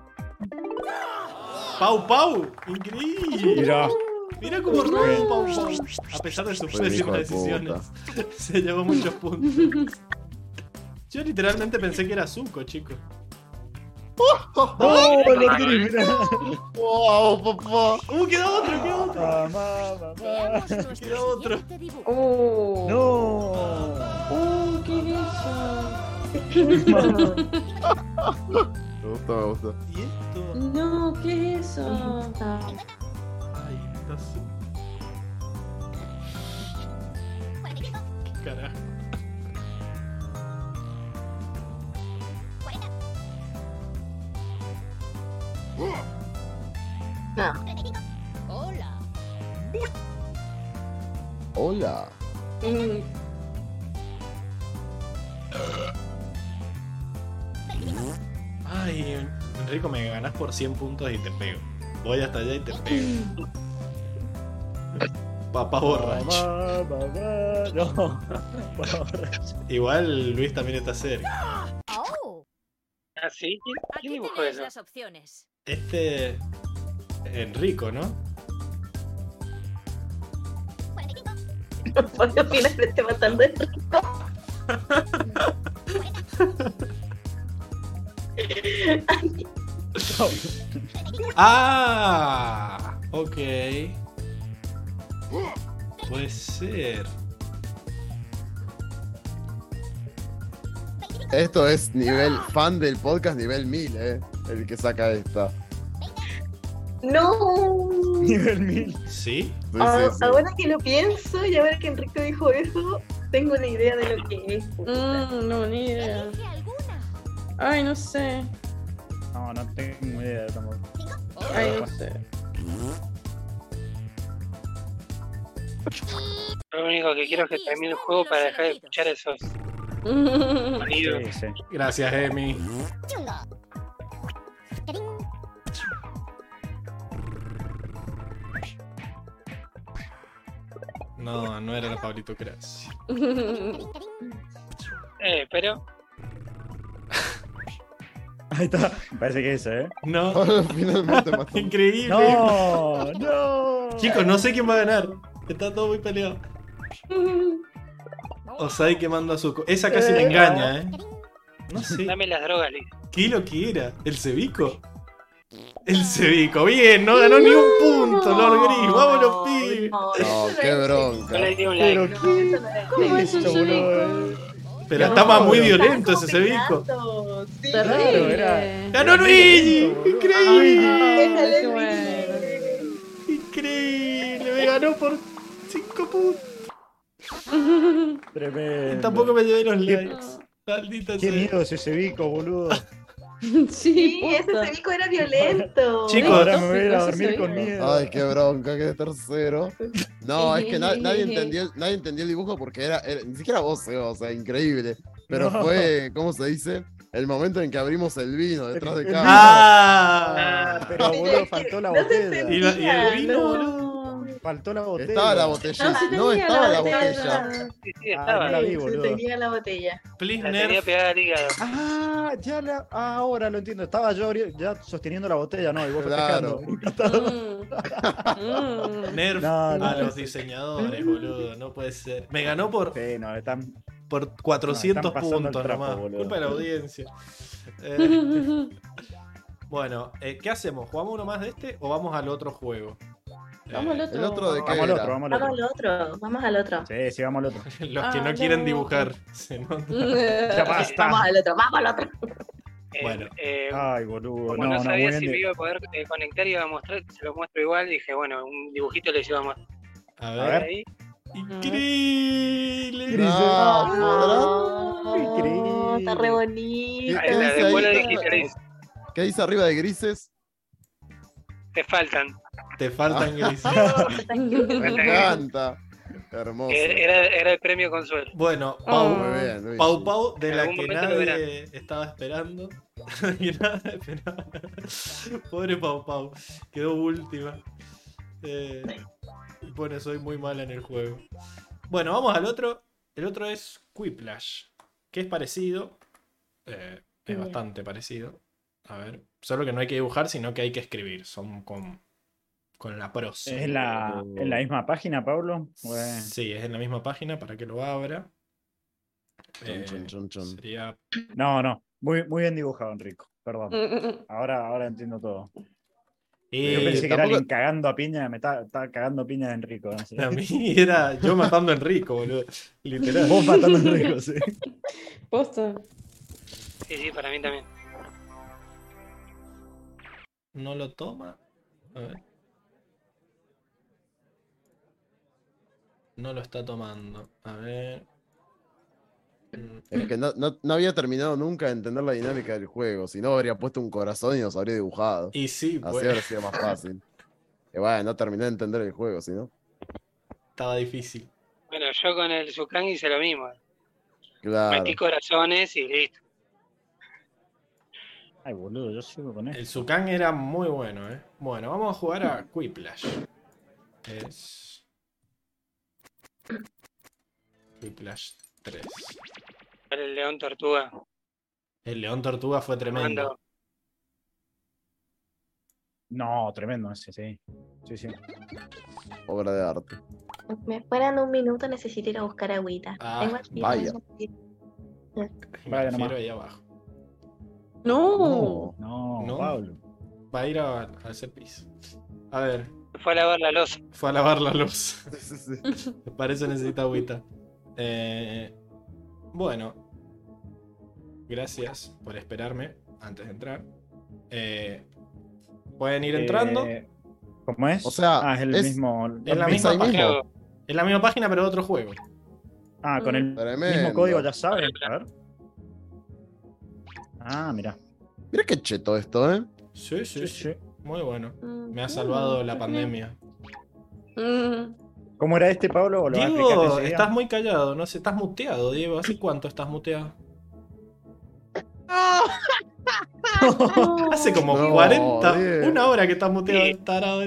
Pau Pau, increíble. Mirá. Mira cómo Pau. A pesar de sus pésimas de decisiones, se llevó muchos puntos. Yo literalmente pensé que era Zuko, chicos. ¡Oh! ¡Wow, papá! ¡Uh, queda otro, queda otro! Mamá, mamá. Queda otro. Oh. ¡No! Oh, ¿qué es eso? Me gusta, me gusta. ¿Y esto? No, ¿qué es eso? Carajo. Hola. Hola. Ay, Enrico, me ganas por 100 puntos y te pego. Voy hasta allá y te pego. Papá borracho. Mamá, mamá. No. Igual Luis también está cerca. Oh. ¿Ah, sí? ¿Quién, quién Aquí dibujó eso? las opciones. Este. Enrico, ¿no? Por lo que le esté matando el rico. ¡Ah! Ok. Puede ser. Esto es nivel fan del podcast, nivel 1000, eh. El que saca esta. No. Nivel 1000. ¿Sí? Sí, Ah, sí, sí. Ahora que lo pienso y ahora que Enrique dijo eso, tengo una idea de lo que es. mm, no, ni idea. Ay, no sé. No, no tengo idea tampoco. Ay, no sé. Lo único que quiero es que termine el juego para dejar de escuchar esos. Sí, sí. Gracias, Emi. No, no era la Pablito Crazy. Eh, pero Ahí está. Parece que es ese, ¿eh? No, Finalmente mató. increíble. No, no. Chicos, no sé quién va a ganar. Está todo muy peleado. Osai quemando a Zuko. Esa casi me engaña, ¿eh? No sé. dame las drogas, Liz. ¿Qué lo que era? ¿El cebico? El cebico. Bien, no ganó ni un punto, Lord Gris. Vámonos, pibes. No, qué bronca. Pero es- ¿Cómo es boludo, eh. Pero No, estaba muy violento ese cebico. Terrible. ¡Ganó Luigi! ¡Increíble! Qué. ¡Increíble! Me ganó por 5 puntos. Tremendo. Y tampoco me llevé los likes. Maldita Qué sea. miedo es ese bico, boludo. Sí, Sí, ese cebico era violento. Chicos, Ahora me voy a ir a ese dormir con cebico. miedo. Ay, qué bronca, qué tercero. No, es que na- nadie, entendió, el- nadie entendió el dibujo porque era, era- ni siquiera vos, o sea, increíble. Pero No. fue, ¿cómo se dice? El momento en que abrimos el vino detrás de cámara. ¡Ah! Pero, boludo, faltó la No botella. Y, y el vino, No. boludo. Faltó la botella. Estaba la botella. No, sí No, estaba la la botella. botella. Sí, sí, Ah, estaba. no la vi, boludo. tenía la botella. Please La tenía pegada al hígado. Ah, ya la. ah, ahora lo entiendo. Estaba yo ya sosteniendo la botella, no, y vos Claro. Mm. Mm. Nerf No, no. a los diseñadores, boludo. No puede ser. Me ganó por, Sí, no, están. por 400 No, están pasando el puntos trapo, nomás. boludo. Culpa de la audiencia. Eh, bueno, eh, ¿qué hacemos? ¿Jugamos uno más de este o vamos al otro juego? Vamos al Eh, otro. ¿El otro de qué Vamos al otro, vamos al Vamos otro. al otro, vamos al otro. Sí, sí, vamos al otro. Los que Ah, no quieren no. dibujar. Se nota. Ya basta. Vamos al otro, vamos al otro. Eh, Bueno. eh, Ay, boludo. como No, sabía si bien. me iba a poder eh, conectar y iba a mostrar, se lo muestro igual. Dije, bueno, un dibujito les iba a mostrar. A A ver. ver. Ahí. Increíble. No. Increíble. Está re bonito. ¿Qué está, dice ahí? ¿Qué dice arriba de grises? Te faltan. Te faltan grises. Me encanta. Hermoso. Que Era, era el premio consuelo. Bueno, Oh. Pau, bien. Pau Pau, de la que nadie estaba esperando. Que nadie esperaba. Pobre Pau Pau, quedó última. Eh, bueno, soy muy mala en el juego. Bueno, vamos al otro. El otro es Quiplash, que es parecido. eh, es Bien. bastante parecido. A ver. Solo que no hay que dibujar, sino que hay que escribir. Son con, con la prosa. ¿Es la, en la misma página, Pablo? Sí, es en la misma página para que lo abra. Eh, sería... No, no. Muy, muy bien dibujado, Enrico. Perdón. Ahora, ahora entiendo todo. yo pensé que era alguien cagando a piña, me estaba, cagando a piña de Enrico. A mí era yo matando a Enrico, boludo. Literal. Vos matando a Enrico, sí. Posta. Sí, sí, para mí también. No lo toma. A ver. No lo está tomando. A ver. Es que no, no, había terminado nunca de entender la dinámica del juego. Si no, habría puesto un corazón y nos habría dibujado. Y sí, Así pues. habría sido más fácil. Y bueno, no terminé de entender el juego, si no. Estaba difícil. Bueno, yo con el Sukan hice lo mismo. Claro. Metí corazones y listo. Ay, boludo, yo sigo con esto. El Sukan era muy bueno, ¿eh? Bueno, vamos a jugar a Quiplash. Es. Quiplash 3. El León Tortuga. El León Tortuga fue tremendo. No, tremendo ese, sí. Sí, sí. Obra de arte. Me esperan un minuto, necesito ir a buscar agüita. Ah, vaya. Vaya ahí abajo. No. No, no, Pablo. Va a ir a, hacer pis. A ver. Fue a lavar la luz. Fue a lavar la luz. Parece necesita agüita. Eh, bueno. Gracias por esperarme antes de entrar. Eh, Pueden ir entrando. Eh, ¿Cómo es? O sea, ah, es el mismo. Es la misma página. Es la misma página, pero otro juego. Ah, con el mismo código, ya saben. A ver. Ah, mira. Mira qué cheto esto, ¿eh? Sí, sí, sí. Muy bueno. Mm, Me ha salvado la pandemia. Mm. ¿Cómo era este, Pablo? Diego, estás muy callado, no sé, estás muteado, Diego. ¿Hace cuánto estás muteado? Hace como 40, una hora que estás muteado, tarado.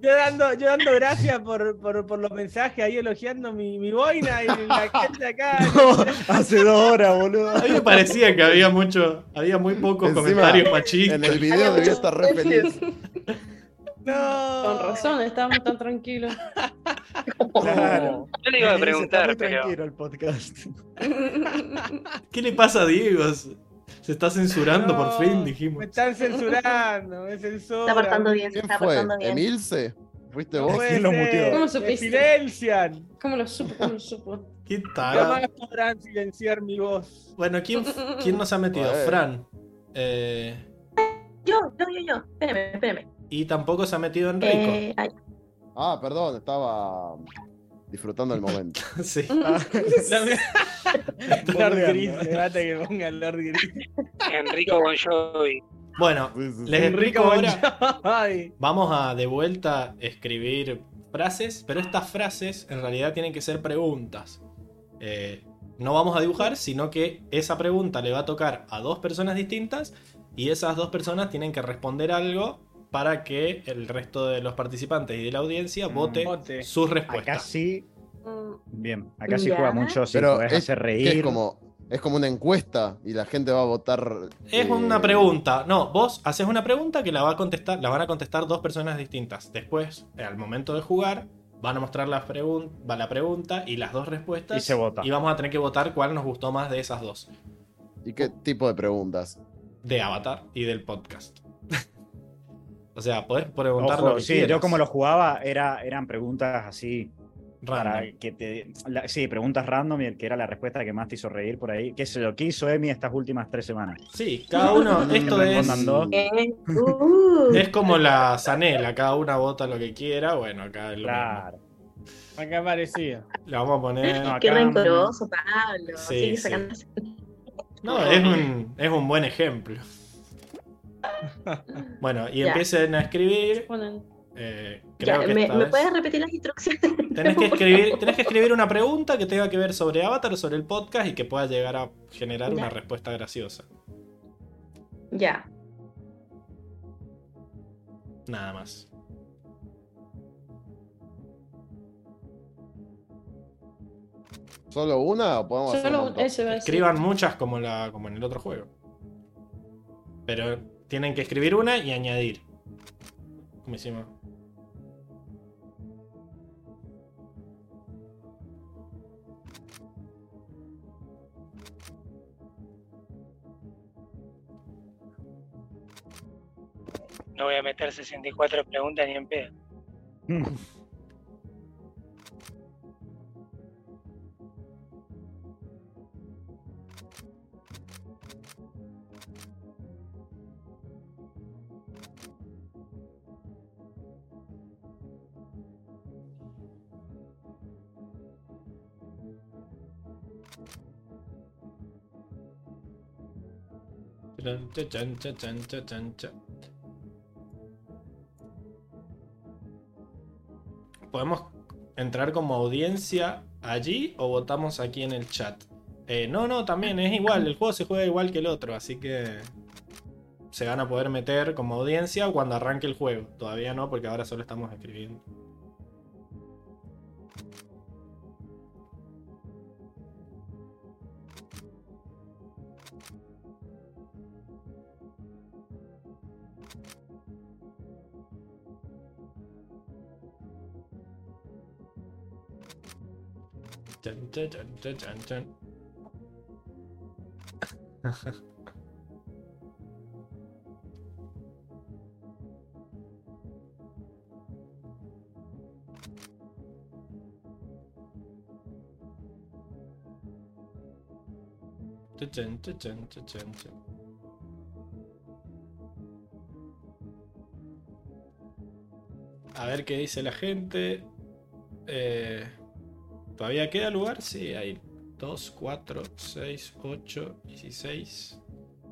Yo dando, yo dando gracias por, por, por, los mensajes ahí elogiando mi, mi boina y la gente acá. hace dos horas, boludo. A mí me parecía que había mucho, había muy pocos comentarios machistas. En el video debía estar re feliz. No. Con razón, estábamos tan tranquilos. Claro. Yo le iba a preguntar, pero. Tranquilo el podcast. ¿Qué le pasa a Diego? Se está censurando por fin, dijimos. Me están censurando, me censuran. Está portando bien, se está fue? portando bien. ¿Emilce? ¿Fuiste vos? ¿Quién lo muteó? ¿Cómo supiste? Silencian. ¿Cómo lo supo? ¿Cómo lo supo? ¿Qué tal? Jamás podrán silenciar mi voz. Bueno, ¿quién, quién nos ha metido? Fran. Eh... Yo, yo, yo, yo. Espérame, espérame. Y tampoco se ha metido Enrico. Eh, ah, perdón, estaba disfrutando el momento. sí. Lord Gris, debate que ponga Lord Gris. Enrico Bon Jovi. Bueno, les ahora. Vamos a de vuelta escribir frases, pero estas frases en realidad tienen que ser preguntas. Eh, no vamos a dibujar, sino que esa pregunta le va a tocar a dos personas distintas y esas dos personas tienen que responder algo para que el resto de los participantes y de la audiencia mm. vote, sus respuestas. Acá sí. Mm. Bien, acá sí juega mucho, pero es, hacer reír. Es como, es como una encuesta y la gente va a votar. Es eh, una pregunta. No, vos haces una pregunta que la va a contestar, la van a contestar dos personas distintas. Después, al momento de jugar, van a mostrar la, la pregunta y las dos respuestas. Y se vota. Y vamos a tener que votar cuál nos gustó más de esas dos. ¿Y qué tipo de preguntas? De Avatar y del podcast. O sea, podés preguntar lo que Sí, yo como lo jugaba era, eran preguntas así. Para que te, sí, preguntas random y el que era la respuesta que más te hizo reír por ahí. ¿Qué sé yo? ¿Qué hizo Emi estas últimas tres semanas? Sí, cada uno. esto es. es como la Zanela, cada una vota lo que quiera. Bueno, acá es lo Claro. Acá parecía. Le vamos a poner. No, Qué rencoroso, Pablo. Sí, sí. No, es un, es un buen ejemplo. Bueno, y empiecen a escribir. Eh, ¿me, puedes repetir las instrucciones? Tenés que, escribir, tenés que escribir una pregunta que tenga que ver sobre Avatar o sobre el podcast y que pueda llegar a generar una respuesta graciosa. Ya. Nada más. ¿Solo una o podemos hacer Escriban muchas como, la, como en el otro juego. Pero tienen que escribir una y añadir. No voy a meter 64 preguntas ni en pedo. ¿Podemos entrar como audiencia allí o votamos aquí en el chat? Eh, no, no, también es igual, el juego se juega igual que el otro, así que se van a poder meter como audiencia cuando arranque el juego. Todavía no, porque ahora solo estamos escribiendo. A ver qué dice la gente. Eh, ¿Todavía queda lugar? Sí, hay 2, 4, 6, 8, 16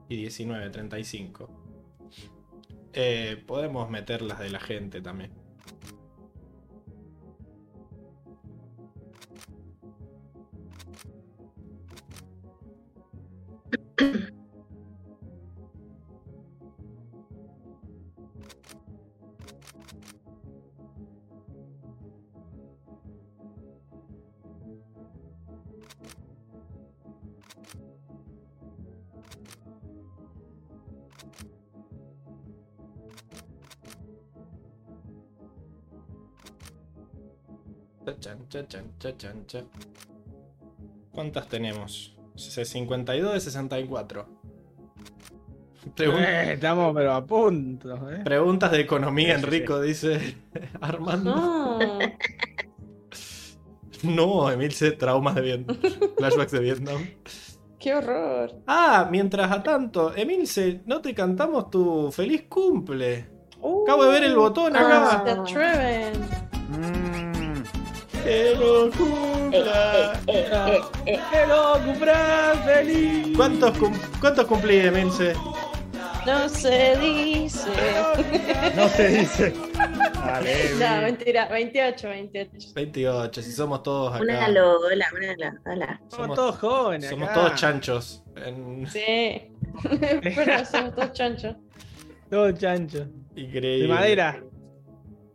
y 19, 35. Eh, podemos meter las de la gente también. Chan, chan. ¿Cuántas tenemos? 52 de 64. Pregun- Eh, estamos pero a punto. ¿eh? Preguntas de economía, Sí, sí, Enrico, dice Armando. No. No, Emilce, traumas de Vietnam. Flashbacks de Vietnam. Qué horror. Ah, mientras a tanto, Emilce, ¿no te cantamos tu feliz cumple? Acabo de ver el botón Ah, acá. atreven. ¡Que lo cumpla! ¡Que lo cumplas feliz! ¿Cuántos, cum- ¿Cuántos cumplí, Emilce? No se dice. No se dice. Dale. No, mentira. 28, 28. 28, si somos todos Una acá. Una Lola. Hola. Somos todos jóvenes. Somos acá. todos chanchos. En- Sí. Pero somos todos chanchos. Todos chanchos. Increíble. De madera.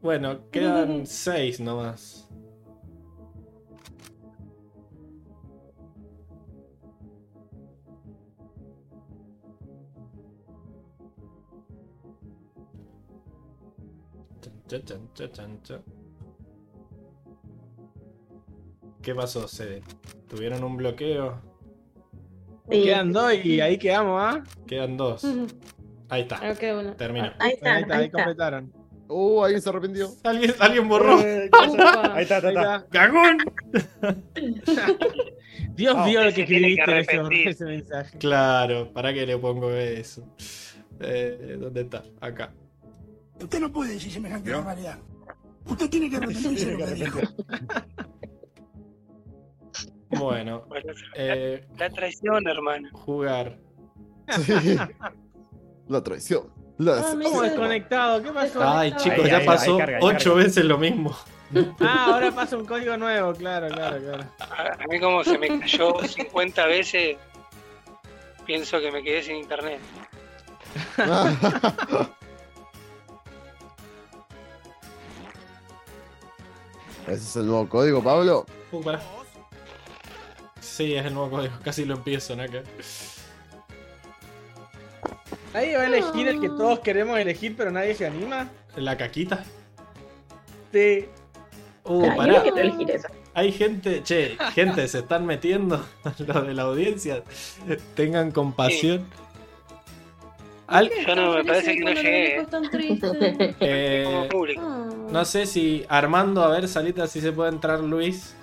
Bueno, quedan 6 nomás. Chan, chan, chan, chan, chan. ¿Qué pasó, Sede? ¿Tuvieron un bloqueo? Quedan dos y ahí quedamos, ¿ah? Quedan dos. Ahí está. Ok, bueno. Terminó. Ahí está, Ahí está, ahí ahí está. completaron. Uh, alguien se arrepintió. ¿Alguien, alguien borró. Eh, Ahí está, está. está. ¡Cagón! Dios No, vio lo que escribiste ese mensaje. Claro, ¿para qué le pongo eso? Eh, ¿Dónde está? Acá. Usted no puede decir semejante barbaridad. Usted tiene que arrepentirse de lo que dijo. Bueno, Bueno, eh, la traición, hermano. jugar. Sí. La traición. La Ah, ¿Cómo desconectado? ¿Qué pasó? Ay, chicos, ya pasó ahí carga, ocho carga. veces lo mismo. Ah, ahora pasa un código nuevo, claro, claro, claro. A, a mí como se me cayó 50 veces, pienso que me quedé sin internet. ¿Ese es el nuevo código, Pablo? Uh, pará. Sí, es el nuevo código. Casi lo empiezo, Naka. Nadie va a elegir el que todos queremos elegir, pero nadie se anima. ¿La caquita? Sí. Uh, pará. no quiero elegir eso. Hay gente, che, gente se están metiendo los de la audiencia. Tengan compasión. Al- Yo no, me parece que no llegué. Es eh, público. no sé si Armando, a ver, salita, si se puede entrar Luis.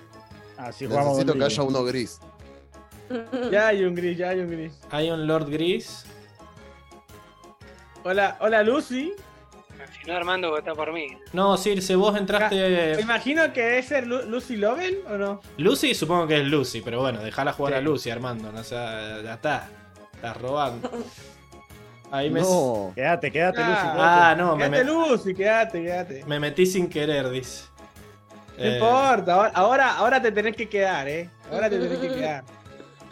Así jugamos Necesito que haya uno gris. Ya hay un gris, ya hay un gris. Hay un Lord Gris. Hola, hola Lucy. Si no, Armando vota por mí. No, Circe, vos Me entraste. imagino que debe ser Lu- Lucy Lovell o no. Lucy, supongo que es Lucy, pero bueno, dejala jugar Sí. a Lucy, Armando. No sea, ya está. Estás robando. Ahí me, No. Quédate, quédate, Lucy. Ah, quédate. Ah, no, me, Quédate me- Lucy, quédate, quédate. me metí sin querer, dice. No Eh, importa, ahora, ahora, te tenés que quedar, eh. Ahora te tenés que quedar.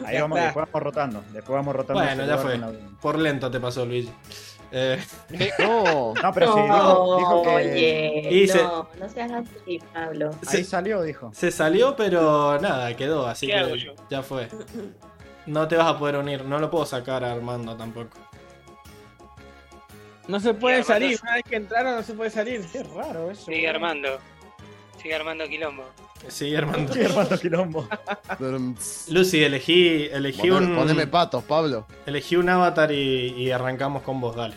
Ahí Ya vamos, está. después vamos rotando. Después vamos rotando. Bueno, ya fue. la. Por lento te pasó, Luigi. Eh, No. No, pero sí, dijo, dijo que. Oye, Y se- no, no seas así, Pablo. Ahí se, salió, dijo. se salió, pero nada, quedó, así ¿Qué que ya fue. No te vas a poder unir, no lo puedo sacar a Armando tampoco. No se puede Armando salir, es- una vez que entraron no se puede salir. Qué raro eso. Sigue armando. Sigue armando quilombo. Sí, Armando. Sí, Armando Quilombo. Lucy, elegí, elegí Poneme, un. poneme patos, Pablo. Elegí un avatar y, y arrancamos con vos, dale.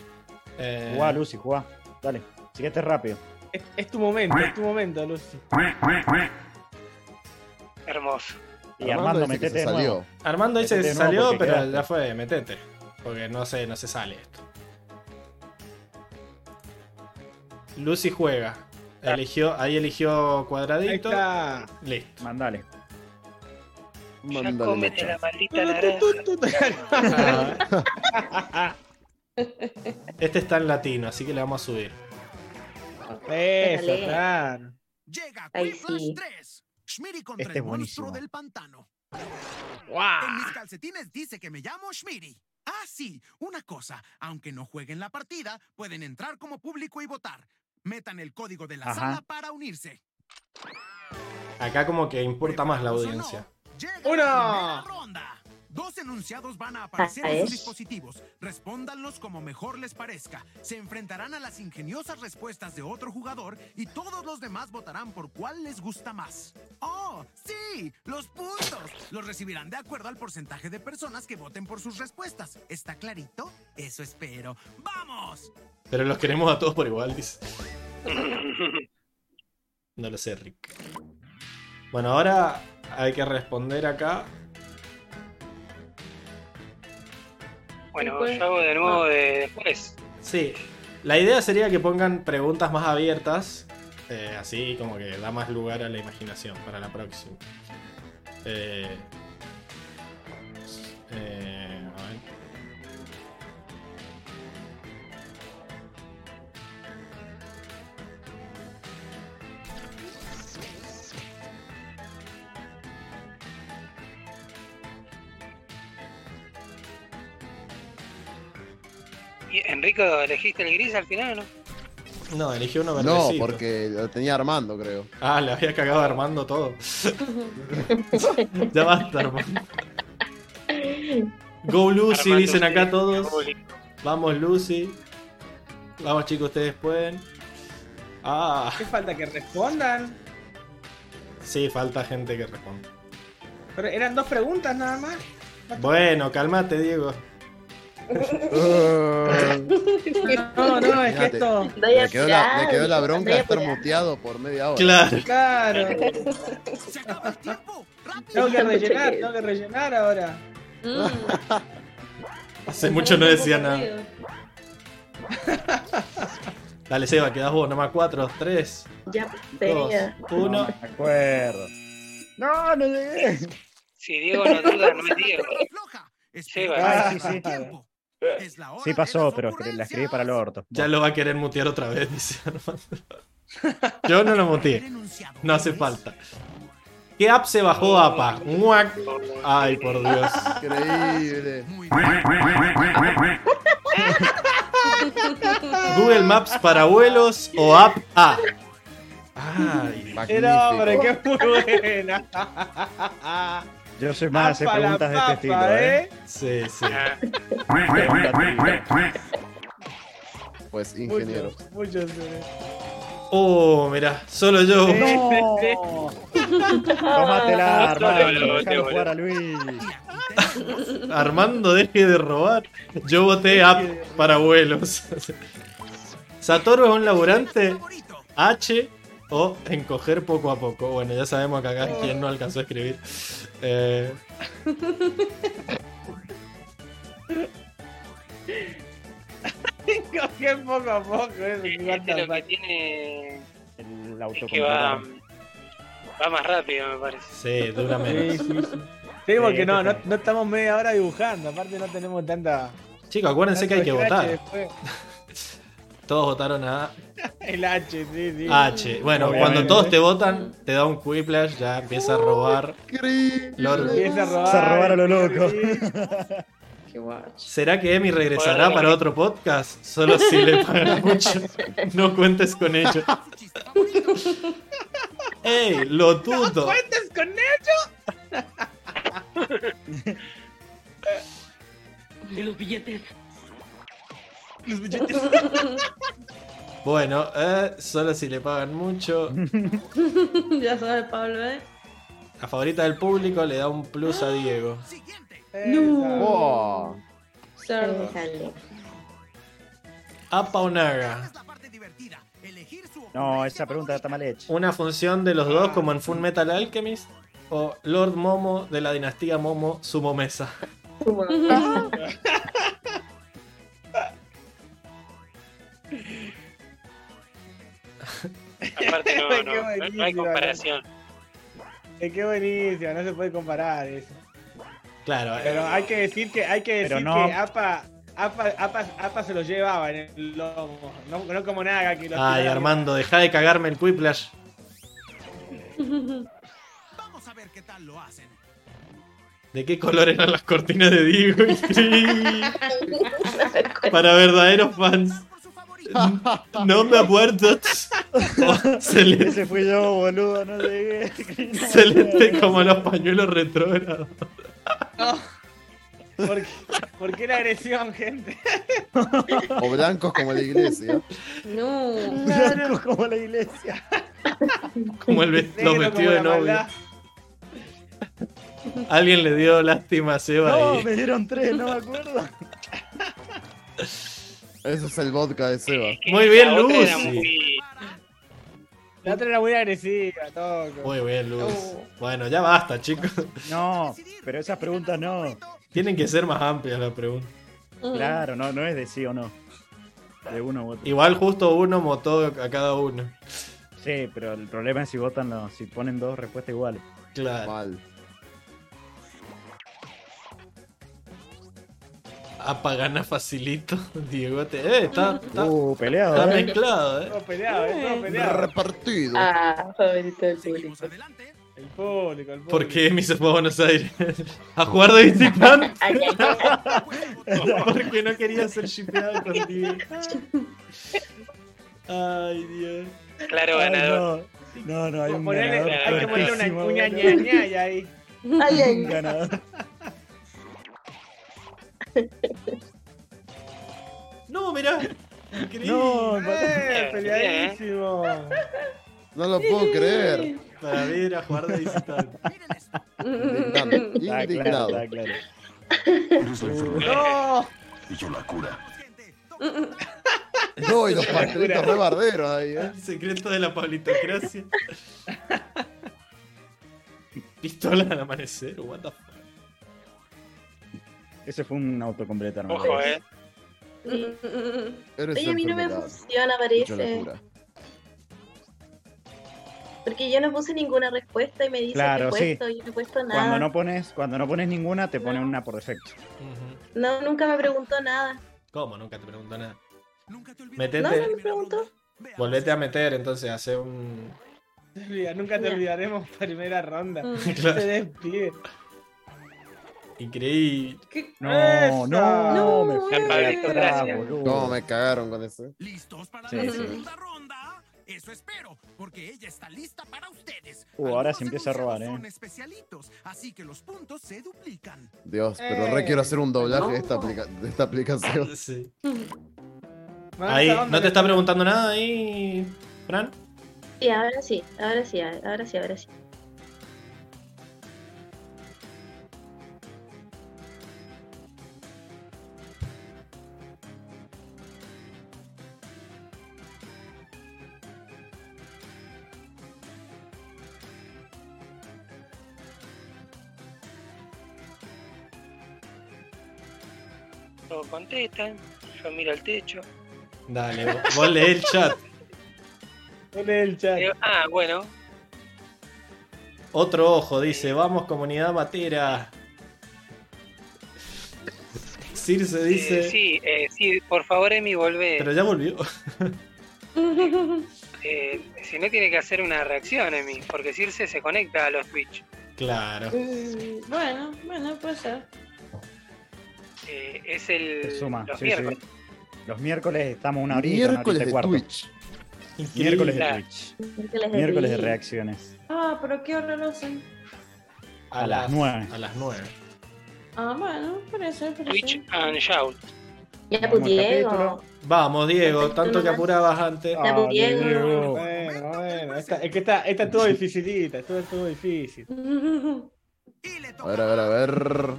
Eh, Jugá, Lucy, jugá. Dale. Siguiente rápido. Es, es tu momento, es tu momento, Lucy. Hermoso. Y Armando, dice que metete se de nuevo. salió. Armando dice que se salió, pero quedaste. ya fue, metete. Porque no sé, no se sale esto. Lucy juega. Eligió, ahí eligió Ahí cuadradito. está. Listo. Mandale. Ya Mándale cómete la maldita naranja. Ah, este está en latino, así que le vamos a subir. Eso, claro. Llega Quiplash sí. 3. Schmiri contra Este el monstruo buenísimo. del pantano. ¡Guau! En mis calcetines dice que me llamo Schmiri. Ah, sí, una cosa. Aunque no jueguen la partida, pueden entrar como público y votar. Metan el código de la Ajá. sala para unirse. Acá como que importa más la ¿Preparados o audiencia. no? Primera ronda. Dos enunciados van a aparecer Ah, en sus dispositivos. Respóndanlos como mejor les parezca. Se enfrentarán a las ingeniosas respuestas de otro jugador y todos los demás votarán por cuál les gusta más. ¡Oh, sí! ¡Los puntos! Los recibirán de acuerdo al porcentaje de personas que voten por sus respuestas. ¿Está clarito? Eso espero. ¡Vamos! Pero los queremos a todos por igual, dice. No lo sé, Rick. Bueno, ahora hay que responder acá. Bueno, Después- yo hago de nuevo de después. Sí, la idea sería que pongan preguntas más abiertas, eh, así como que da más lugar a la imaginación para la próxima. Eh, eh, Enrico, elegiste el gris al final o no? No, elegí uno No, verdecito. porque lo tenía Armando, creo. Ah, le había cagado a Armando todo. ya basta, Armando. Go Lucy, Armando, dicen acá todos. Vamos, Lucy. Vamos, chicos, ustedes pueden. Ah, ¿Qué falta? Que respondan. sí, falta gente que responda. Pero eran dos preguntas nada más. Bueno, cálmate, Diego. No, no, es que esto. Me quedó, la, me quedó la bronca estar muteado por media hora. Claro. Claro. ¡Se acaba el tiempo! ¡Rápido! Tengo que rellenar, tengo que rellenar ahora. Mm. Hace mucho no decía nada. Dale, Seba, quedás vos, nomás 4, 3, Ya 2, tenía. 1. No, me acuerdo. No, no llegué. Si Diego no duda, no es Diego. Seba. Ah, sí, sí. Tiempo. Es la hora Sí pasó, pero la escribí para el orto. Ya lo va a querer mutear otra vez, dice Armando. Yo no lo muteé. No hace falta. ¿Qué app se bajó APA? Muac. Ay, por Dios. Increíble. Google Maps para abuelos o app A. Ay, Era, hombre, Magnífico. qué muy buena. Yo soy más de preguntas de este estilo, ¿eh? sí, sí. Ah, Pues ingeniero. Muchos. Oh, mirá, solo yo. No. Tómatela, Armando. Dejalo jugar a Luis. Armando, deje de robar. Yo voté app para vuelos. Satoru es un laburante. H o encoger poco a poco. Bueno, ya sabemos que acá quién no alcanzó a escribir. Eh, Coger poco a poco, eso. Este lo que tiene El es que va, va más rápido, me parece. sí, dura Sí, menos. sí, sí. Sí, porque no, no, este no estamos media hora dibujando, aparte no tenemos tanta. Chicos, acuérdense que hay que votar. Todos votaron a El H, sí, sí. H. Bueno, Obviamente. cuando todos te votan, te da un Quiplash, ya empieza a robar. Lord. Empieza a robar. Empieza a robar a lo loco. Qué guacho. ¿Será que Emi regresará para otro podcast? Solo si le pagan mucho. No cuentes con ello. ¡Ey, lo tuto! ¿Cuentas con ello? ¿Y los billetes? Los billetes. Bueno, eh, solo si le pagan mucho. ya sabes, Pablo, ¿eh? La favorita del público le da un plus a Diego. No. Oh, Cerdo. Apa o Naga. No, esa pregunta está mal hecha. Una función de los dos como en Full Metal Alchemist. O Lord Momo de la dinastía Momo Sumo Mesa. Aparte, no, Qué no, no, hay comparación. Eh, qué buenísimo, no se puede comparar eso. Claro, eh, Pero hay que decir que hay que decir no- que APA, APA, APA, APA se lo llevaba en el lomo. No, no como Naga que lo Ay, tiraba. Armando, deja de cagarme el Quiplash. Vamos a ver qué tal lo hacen. ¿De qué color eran las cortinas de Diego? Para verdaderos fans. No me acuerdo. Oh, celeste, Ese fui yo, boludo, no llegué. celeste como los pañuelos retrógrados. ¿Por qué, por qué la agresión, gente? o blancos como la iglesia. No. Blanco como la iglesia. Como el ve- los vestidos de maldad. Alguien le dio lástima a Seba No, y me dieron tres, no me acuerdo. Ese es el vodka de Seba. Muy bien, muy- La otra era muy agresiva, todo. Muy bien, Luz. Oh. Bueno, ya basta, chicos. No, pero esas preguntas no. Tienen que ser más amplias las preguntas. Claro, no, no es de sí o no. De uno u otro. Igual justo uno votó a cada uno. Sí, pero el problema es si votan los, si ponen dos respuestas iguales. Claro. Mal. Apagana facilito. Diego te. Eh, está, está, Uh, peleado. está ¿eh? mezclado, eh. Todo peleado, eh, todo peleado. Repartido. Ah, favorito del público. El público, el público. ¿Por qué fue a Buenos Aires? a jugar de visitante. Porque no quería ser shipeado contigo. Ay, Dios. Claro, Ay, ganador. no. no, no, hay un ganador. hay que ponerle una, una boludo. ña, ña, y ahí. Ay, ay, Un ganador. No, mirá. Increíble. No, ¡Eh! Peleadísimo. No lo puedo creer. Para ver a jugar de visitante. Indignado. Está Indignado. claro, está claro. ¡No! No, y los pastelitos ahí, ¿eh? El secreto de la pablitocracia. Pistola al amanecer, what the fuck. Ese fue un autocompleto, hermano. Ojo, eh. Eres Oye, a mí no me funciona, parece. Porque yo no puse ninguna respuesta y me dice Claro, que sí. puesto, yo no he puesto nada. Cuando no pones, cuando no pones ninguna, te pone una por defecto. No, nunca me preguntó nada. ¿Cómo? Nunca te pregunto nada. Nunca te. No, Metete, no me preguntó. volvete a meter, entonces hace un. Te Nunca te olvidaremos primera ronda. Claro. Se despide. Increíble. ¿Qué? No, no, No, me fui atrás. ¿Cómo me cagaron con eso? ¿Listos para Sí, la sí. segunda ronda? Eso espero, porque ella está lista para ustedes. Uh, ahora se empieza a robar, eh. Son especialitos, así que los puntos se duplican. Dios, pero Eh. re quiero hacer un doblaje de esta, aplica- de esta aplicación. Sí. Ahí, ¿no te está preguntando nada ahí, Fran? Sí, ahora sí, ahora sí, ahora sí, ahora sí. Contestan, yo miro al techo. Dale, vos, vos leé el chat. Vos leé el chat. Digo, ah, bueno, Otro ojo, dice, vamos comunidad matera. Circe eh, dice... sí, eh, sí, por favor, Emi, volvé. Pero ya volvió. Eh, si no, tiene que hacer una reacción, Emi, porque Circe se conecta a los Twitch. Claro. Bueno, bueno, puede ser. Eh, es el. Se suma, los sí, miércoles. sí. Los miércoles estamos una horita, una Miércoles horita y de. Twitch. Miércoles de. Twitch. Miércoles de Miércoles de Twitch. reacciones. Ah, pero qué hora lo hacen. A las nueve. A las 9. Ah, bueno, parece, Twitch parece. and Shout. Ya, Vamos pues Diego. capítulo. Vamos, Diego, tanto que apurabas antes. Ya, pues, Ah, Diego. Bueno, bueno. Esta, es que esta, esta estuvo dificilita, estuvo, estuvo difícil. A ver, a ver, a ver.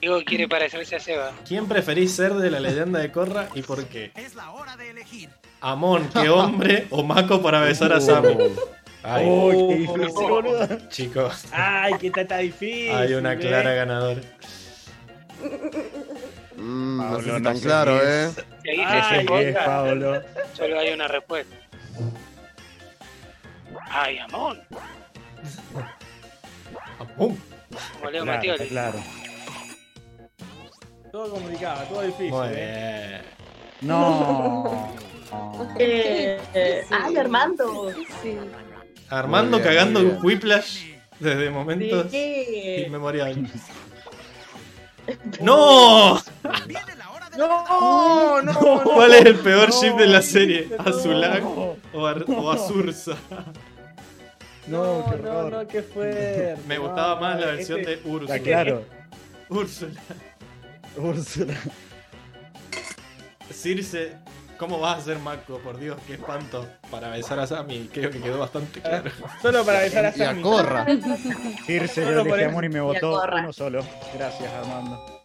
Diego quiere parecerse a Seba. ¿Quién preferís ser de la leyenda de Korra y por qué? Es la hora de elegir. Amon, qué hombre, o Mako para besar a Sammy. Ay, Uy, qué difícil, boludo. chicos, Ay, que está, está difícil. hay una ¿eh? clara ganadora. Mm, no Pablo, sé si no tan sé claro, qué ¿eh? es. Si Ay, se ¿Qué es, Pablo? solo hay una respuesta. Ay, Amón. Amon. Como Leo Claro, claro. Todo complicado, todo difícil. Muy ¿eh? bien. No. Eh, eh, ay, Armando. Sí. Armando bien, cagando bien. Whiplash desde momentos ¿Qué? inmemoriales. ¡No! No, no, no. ¿Cuál es el peor no, ship de la serie? no. ¿Azulac o, Ar- o Azursa? No, qué no, horror. no, qué fuerte. Me no, gustaba más la no, versión este- de Úrsula. Claro. Úrsula. Úrsula. Circe, ¿cómo vas a ser Mako? Por Dios, qué espanto. Para besar a Sammy, creo que quedó bastante claro. Solo para besar a Y a Sammy. Corra. Circe, yo eso. amor y me Y a votó uno solo. Gracias, Armando.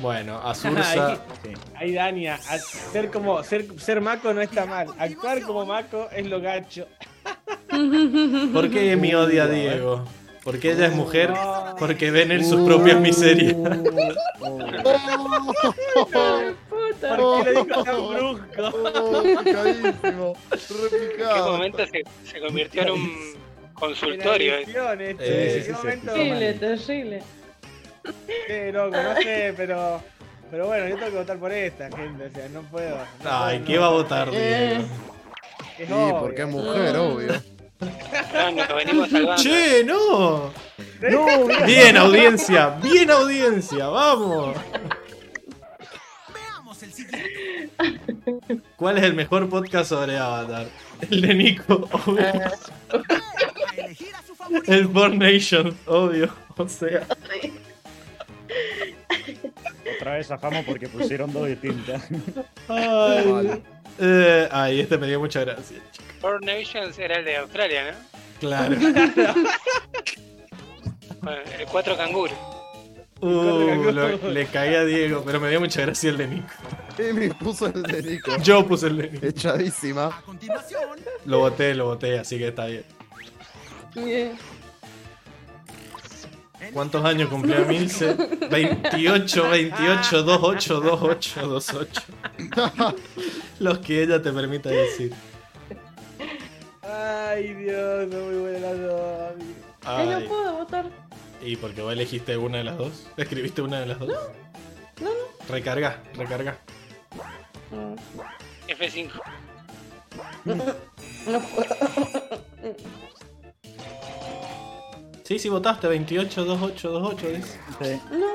Bueno, Ahí, Azursa. Sí. ahí Dania, a- ser como ser, ser Mako no está mal. Actuar como Mako es lo gacho. ¿Por qué mi odia a Diego? Porque ella es mujer, No. porque ven en sus propias miserias. Puta. ¿Por qué lo dijo tan brusco? Oh, picadísimo. ¿En qué momento se, se convirtió en un consultorio? Este, Eh, ¿en sí, qué sí, momento? Terrible, terrible. Sí, loco, no sé, pero. Pero bueno, yo tengo que votar por esta, gente. O sea, no puedo. no Ay, puedo, ¿qué no. va a votar Diego? Es Sí, obvio. porque es mujer, obvio. Venimos salvando. ¡Che, no! No, mira. Bien, audiencia, bien, audiencia, vamos. Veamos el siguiente. ¿Cuál es el mejor podcast sobre Avatar? El de Nico, obvio. El Born Nation, obvio. O sea, Otra vez zafamos porque pusieron dos distintas. ay, Vale. Eh, ay, este me dio mucha gracia. Four Nations era el de Australia, ¿no? Claro. Bueno, el cuatro canguros. Uh, lo- le caí a Diego, pero me dio mucha gracia el de Nico. Emi puso el de Nico. Yo puse el de Nico. Echadísima. A continuación, Lo voté, lo voté, así que está bien. Bien. ¿Cuántos años cumplió Milce? 28, 28, 28, 28, 28. Los que ella te permita decir. Ay, Dios, son muy buenas las dos. Ay, no Ay, puedo votar. ¿Y por qué vos elegiste una de las dos? ¿Escribiste una de las dos? No, no. Recarga, recarga. F5. No puedo. Sí, sí, votaste 28, 28, 28. dice. Sí. No.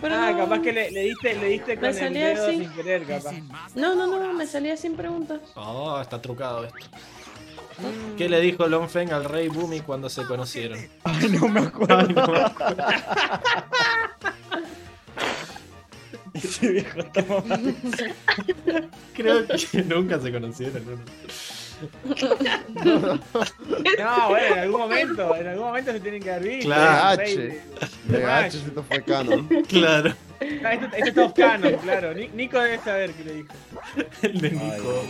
Pero Ah, no. capaz que le, le diste, le diste con el dedo así. sin querer, capaz. No, no, no, me salía sin preguntas. Oh, está trucado esto. ¿Qué le dijo Longfeng al rey Bumi cuando se conocieron? Ay, no me acuerdo. Ay, no me acuerdo. Ese viejo está mamadísimo. Creo que nunca se conocieron. ¿no? No, bueno, en algún momento, en algún momento se tienen que visto. Claro. PH. Baby. PH, esto fue canon. Claro. Ah, esto, esto es todo canon, claro. Ni- Nico debe saber qué le dijo. El de Ay, Nico.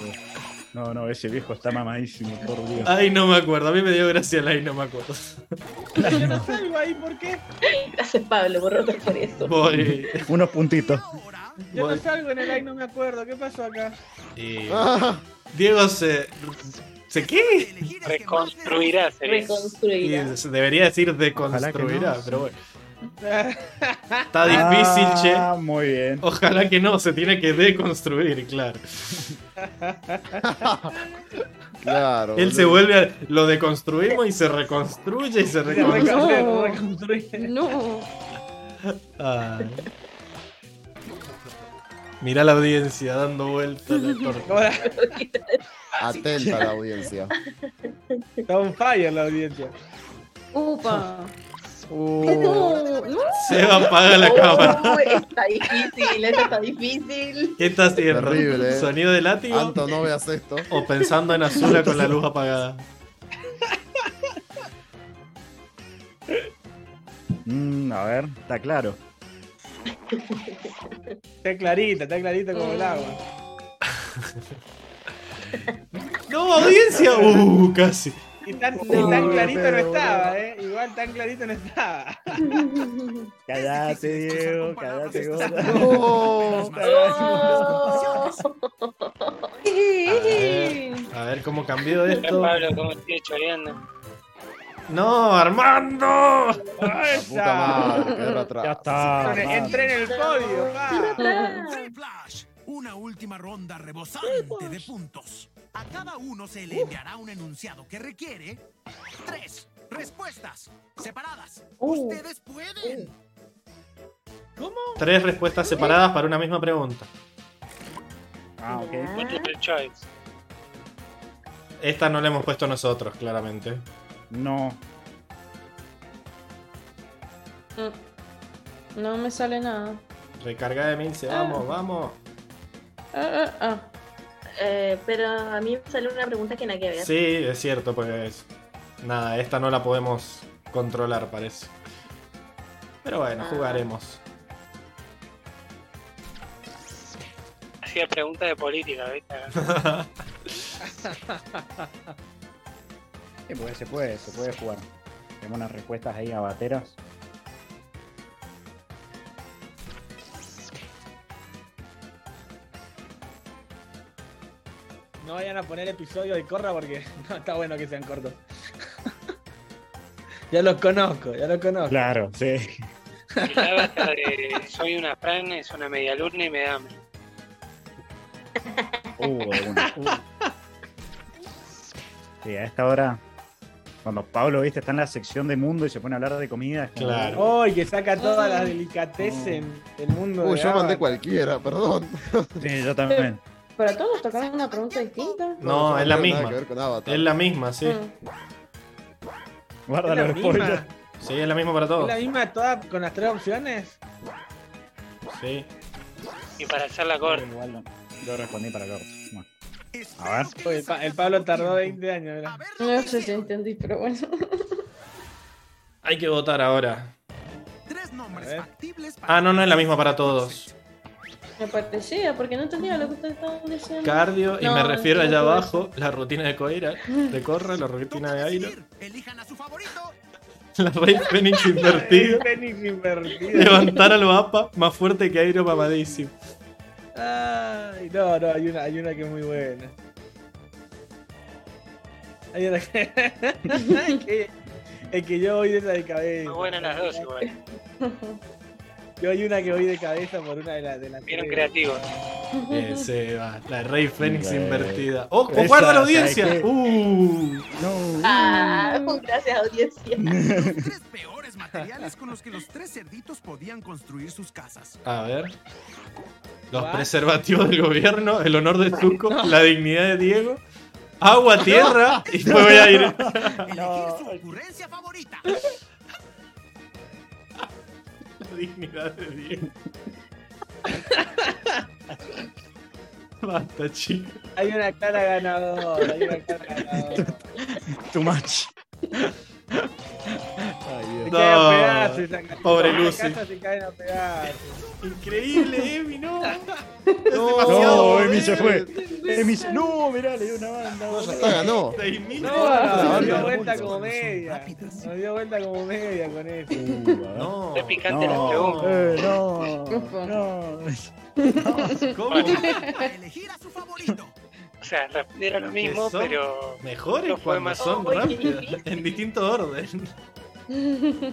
No, no, ese viejo está mamadísimo, por Dios. Ay, no me acuerdo. A mí me dio gracia el ay, no me acuerdo. Yo no salgo ahí, ¿por qué? Gracias, Pablo, por rotar por eso. Voy. Unos puntitos. Yo Voy. no salgo en el like, no me acuerdo. ¿Qué pasó acá? Y Ah, Diego se. ¿Se qué? Reconstruirá, sería. Y se debería decir deconstruirá, no, pero bueno. Está difícil, che. Ah, muy bien. Ojalá que no, se tiene que deconstruir, claro. claro. Él se vuelve a. Lo deconstruimos y se reconstruye y se reconstruye. No. No. Ay. Mirá la audiencia dando vueltas la torta. Atenta a la audiencia. Está on fire la audiencia. Upa. Uh, No, no. se va a apagar la cámara. Está difícil, esto está difícil. ¿Qué está haciendo? Terrible, eh. ¿Sonido de látigo? Anto, no veas esto. ¿O pensando en Azula con la luz apagada? Mm, a ver, está claro. Está clarita, está clarita como el agua. ¡No, audiencia! ¡Uh, casi! Y tan, y No, tan clarito no estaba, eh. Igual tan clarito no estaba. Callate, Diego, callate, gorda. Oh, A ver cómo cambió esto. Pablo, cómo sigue choreando. ¡No, Armando! puta madre. Ya está. Entré- en el podio. Flash, una última ronda rebosante de puntos. A cada uno se le enviará un enunciado que requiere tres respuestas separadas. Uh. Ustedes pueden. ¿Cómo? Tres respuestas separadas para una misma pregunta. Ah, ok. Multiple choice. Esta no la hemos puesto nosotros, claramente. No. No me sale nada. Recarga de Milce, vamos, vamos. Ah, ah, ah. Eh, pero a mí me salió una pregunta que nada que ver. Sí, es cierto, pues. Nada, esta no la podemos controlar, parece. Pero bueno, Ah. jugaremos. Hacía preguntas de política, ¿viste? Sí, porque se puede, se puede jugar. Tenemos unas respuestas ahí a bateras. No vayan a poner episodio de Corra porque no está bueno que sean cortos. ya los conozco, ya los conozco. Claro, sí. De soy una fran, es una media luna y me da hambre. Uh. Uh. Sí, a esta hora, cuando Pablo, viste, está en la sección de mundo y se pone a hablar de comida. es como- Claro. ¡Ay, que saca todas las delicatessen del mundo! Uy, de yo mandé cualquiera, perdón. Sí, yo también. ¿Pero a todos tocaron una pregunta distinta? No, yo es la misma. Es la misma, sí. Mm. Guarda ¿Es la los spoilers. Sí, es la misma para ¿Es todos. la misma toda con las tres opciones? Sí. Y para hacerla corta. Igual no. Yo respondí para corto. Bueno. A ver. Oye, el, Pa- el Pablo tardó 20 años, ¿verdad? No sé si entendí, pero bueno. Hay que votar ahora. Tres nombres factibles para Ah, no, no es la misma para todos. Me parecía, porque no entendía lo que ustedes estaban diciendo. Cardio, y No, me refiero no allá abajo, la rutina de Coira, de Corra, la rutina de Airo. Elijan a su favorito. la Rey Fénix invertida, Fénix invertido. levantar al Bapa más fuerte que Airo mamadísimo. Ay, no, no, hay una, hay una que es muy buena. Hay una que. que- es que yo voy de esa de cabeza. Muy buenas las dos igual. Yo hay una que voy de cabeza por una de las de las Vieron creativos. Ese va, la Rey Fénix invertida. ¡Oh, Esa, guarda la ¿sabes audiencia! ¡Uh! No. Ah, gracias audiencia. Materiales con los que los tres cerditos podían construir sus casas. A ver. Los What? preservativos del gobierno, el honor de Zuko, la dignidad de Diego, agua, tierra, y me voy a ir. Elegir su ocurrencia favorita. La dignidad de Diego. Basta, chicos. Hay una cara ganadora, hay una cara ganadora. Too much. Se No, caen a pedazos esa casa. pobre Lucy. se caen a pedazos. Increíble, Emi, no. No, Emi se fue. Emi se... No, mirá, le dio una banda. No, ya está, ganó. 6.000 No, nos dio vuelta como media. Nos dio vuelta como media con eso. No. Qué picante la No, pregunta. eh, no, no. ¿Cómo? Elegir a su favorito. O sea, era lo mismo, son pero. Mejores No fue cuando más- son rápidas. En distinto orden.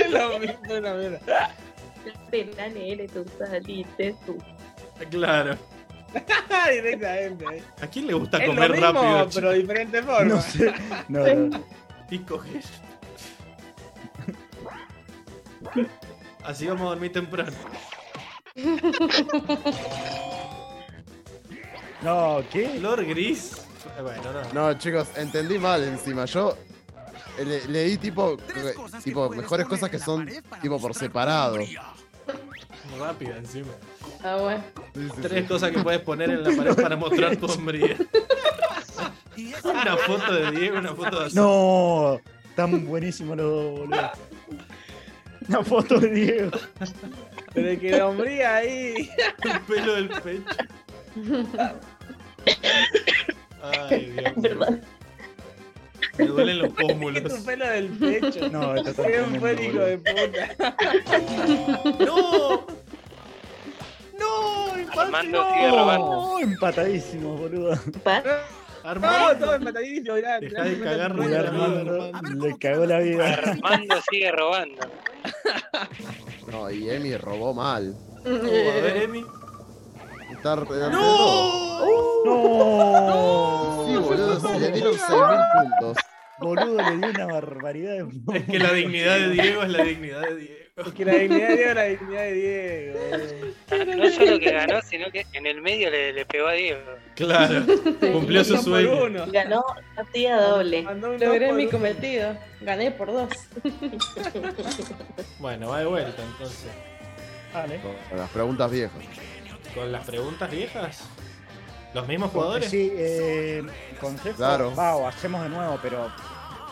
Es lo mismo, es la nene, tú saliste tú. Claro. Directamente. ¿A quién le gusta Es lo comer mismo, rápido? pero de diferente forma. No sé. No, no. Y coger. Así vamos a dormir temprano. No, ¿qué? Flor gris. Eh, Bueno, no. No, chicos, entendí mal encima. Yo eh, le- leí tipo, tipo mejores poner cosas que son tipo por separado. Rápida encima. Ah, bueno. Sí, sí, Tres sí. cosas que puedes poner en la pared para mostrar tu hombría. Y es Una foto de Diego, una foto de Azul. No, están buenísimos los dos, boludo. Una foto de Diego. Pero que la hombría ahí. El pelo del pecho. Ay, Dios. mío. Perdón. Me duelen los ¿Qué tu pómulos. pelo del pecho? No, esto está buen hijo boludo. de puta. ¡No! ¡No! empate, Armando sigue robando. No, empatadísimos, boludo. Pa- No, Armando. todo empatadísimo, mirá. Deja de cagar Le, la Armando, le cagó la vida. Armando sigue robando. No, y Emi robó mal. Oh, a ver, Emi. Está re- ¡No! No, Sí, boludo, se le dieron 6.000 puntos. boludo, le dio una barbaridad de Es que la dignidad de Diego es la dignidad de Diego. Es que la dignidad de Diego es la dignidad de Diego. No solo que ganó, sino que en el medio le, le pegó a Diego. Claro. Cumplió su sueño. uno. Ganó partida doble. Logré mi cometido. Gané por dos. Bueno, va de vuelta entonces. Vale. Las preguntas viejas. Con las preguntas viejas. ¿Los mismos jugadores? Sí, eh, consejo. Claro. Va, o hacemos de nuevo, pero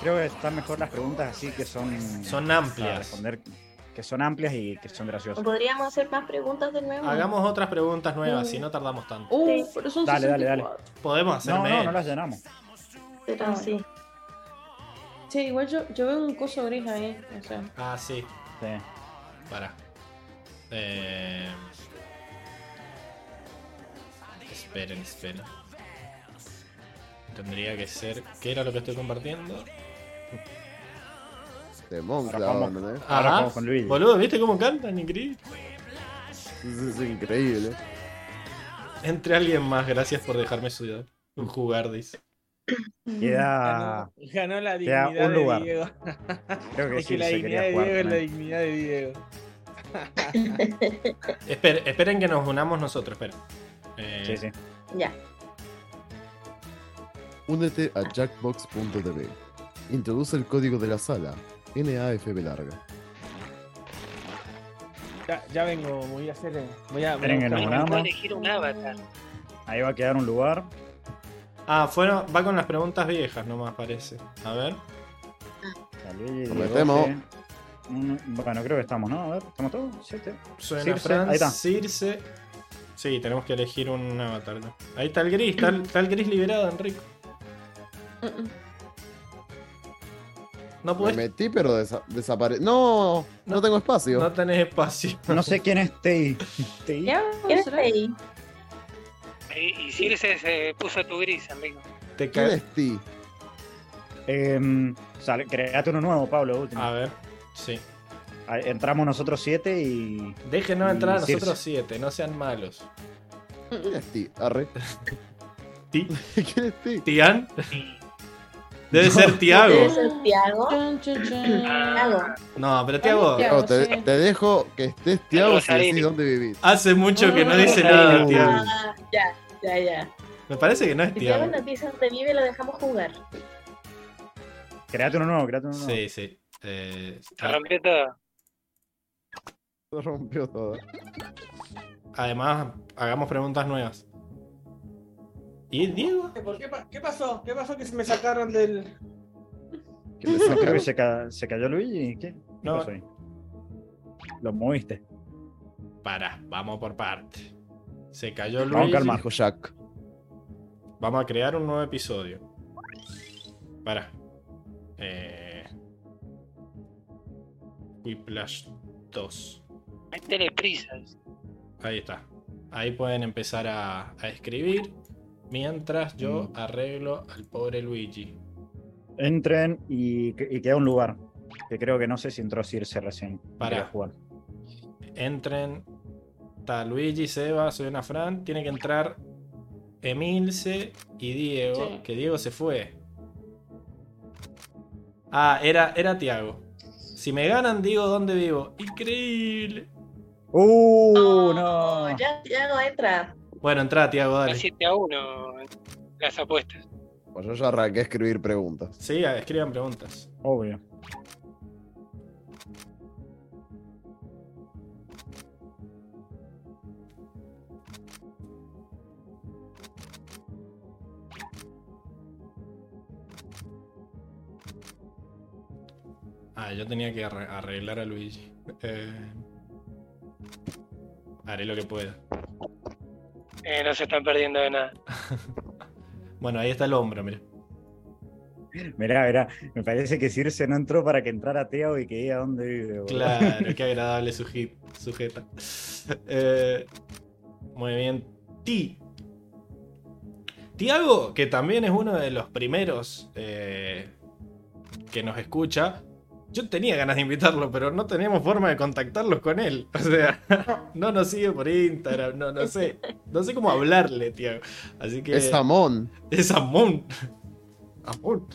creo que están mejor las preguntas así que son. Son para amplias. responder, que son amplias y que son graciosas. ¿Podríamos hacer más preguntas de nuevo? Hagamos otras preguntas nuevas, si no tardamos tanto. Uh, pero son Dale, dale, dale. 64. Podemos hacer No, no, menos. no las llenamos. Pero Ah, sí. Sí, igual yo, yo veo un coso gris ahí. O sea, Ah, sí. Sí. Para. Eh... Esperen, esperen. Tendría que ser. ¿Qué era lo que estoy compartiendo? De Monk, Ahora la vamos. banda, ¿eh? Ahora con Luigi. Boludo, ¿viste cómo cantan? Increíble. Es, increíble. Entre alguien más, gracias por dejarme sudar. Jugar, dice. Queda. Ganó, ganó la queda dignidad un de lugar. Diego. Creo que Es sí, que la dignidad quería de jugar. Diego es la dignidad de Diego. Esper- esperen que nos unamos nosotros, esperen. Eh, Sí, sí. Ya. Únete a jackbox.tv. Introduce el código de la sala. NAFB larga. Ya, ya vengo, voy a hacer. eh, Voy a. Voy a elegir un avatar. Ahí va a quedar un lugar. Ah, fueron, va con las preguntas viejas, nomás parece. A ver. Salí, Nos metemos. 12. Mm, Bueno, creo que estamos, ¿no? A ver, ¿estamos todos? ¿Siete? Suena Circe, Fran, ahí está. Circe. Sí, tenemos que elegir un avatar. ¿no? Ahí está el gris, está el, está el gris liberado, Enrico. No Me puedes. metí, pero desa desapareció. No, no tengo espacio. No tenés espacio. No sé quién es. Ya, ¿Quién está ahí? Y, Circe se puso tu gris, Enrico. Te ¿Quién es Ti? Eh, sale, create uno nuevo, Pablo. último. A ver. Sí. Entramos nosotros siete y. Déjenos entrar a nosotros siete, no sean malos. ¿Quién es Ti? Arre. Ti- ¿Quién es Ti? ¿Tian? Debe ser Tiago. Debe ser Tiago. Tiago. No, pero Tiago. Tiago. Tiago, te, dejo que estés Tiago si decís dónde vivís. Hace mucho que no dice nada, Uh. Tiago. Ah, ya, ya, ya. Me parece que no es Si Tiago Tiago. nos dice dónde vive, lo dejamos jugar. Create uno nuevo, create uno nuevo. Sí, sí. Eh, Se rompió todo. Se rompió todo. además, hagamos preguntas nuevas. ¿Y Diego? ¿Por qué, pa- qué pasó? ¿Qué pasó que se me sacaron del. ¿Qué te No, creo sacaron? que se, ca- se cayó Luigi. ¿Qué, ¿Qué No. pasó ahí? Lo moviste. Para, vamos por parte. Se cayó Vamos, Luigi. calma. Dijo Jack. Vamos a crear un nuevo episodio. Para. Eh... Whiplash 2. Métele prisas. Ahí está. Ahí pueden empezar a, a escribir. Mientras yo Mm. arreglo al pobre Luigi. Entren y, y queda un lugar. Que creo que no sé si entró Circe recién. Quería jugar. Entren. Está Luigi, Seba, soy una Fran. Tiene que entrar Emilce y Diego. Sí. Que Diego se fue. Ah, era, era Tiago. Si me ganan, digo dónde vivo. Increíble. ¡Uh! No. Ya, ya no entra. Bueno, entra, Tiago, Va dale. 7 a 1 las apuestas. Pues yo ya arranqué a escribir preguntas. Sí, escriban preguntas. Obvio. Ah, yo tenía que arre- arreglar a Luigi. Eh, haré lo que pueda. Eh, no se están perdiendo de nada. Bueno, ahí está el hombro, mira. Mirá, mirá. Me parece que Circe no entró para que entrara Teo y que diga dónde vive. boludo. Claro, qué agradable suji- sujeta. Eh, muy bien. Ti. Tiago, que también es uno de los primeros eh, que nos escucha. Yo tenía ganas de invitarlo, pero no teníamos forma de contactarlos con él. O sea, no nos sigue por Instagram, no, no sé. No sé cómo hablarle, Tiago. Así que. Es Amón. Es Amón. Amón.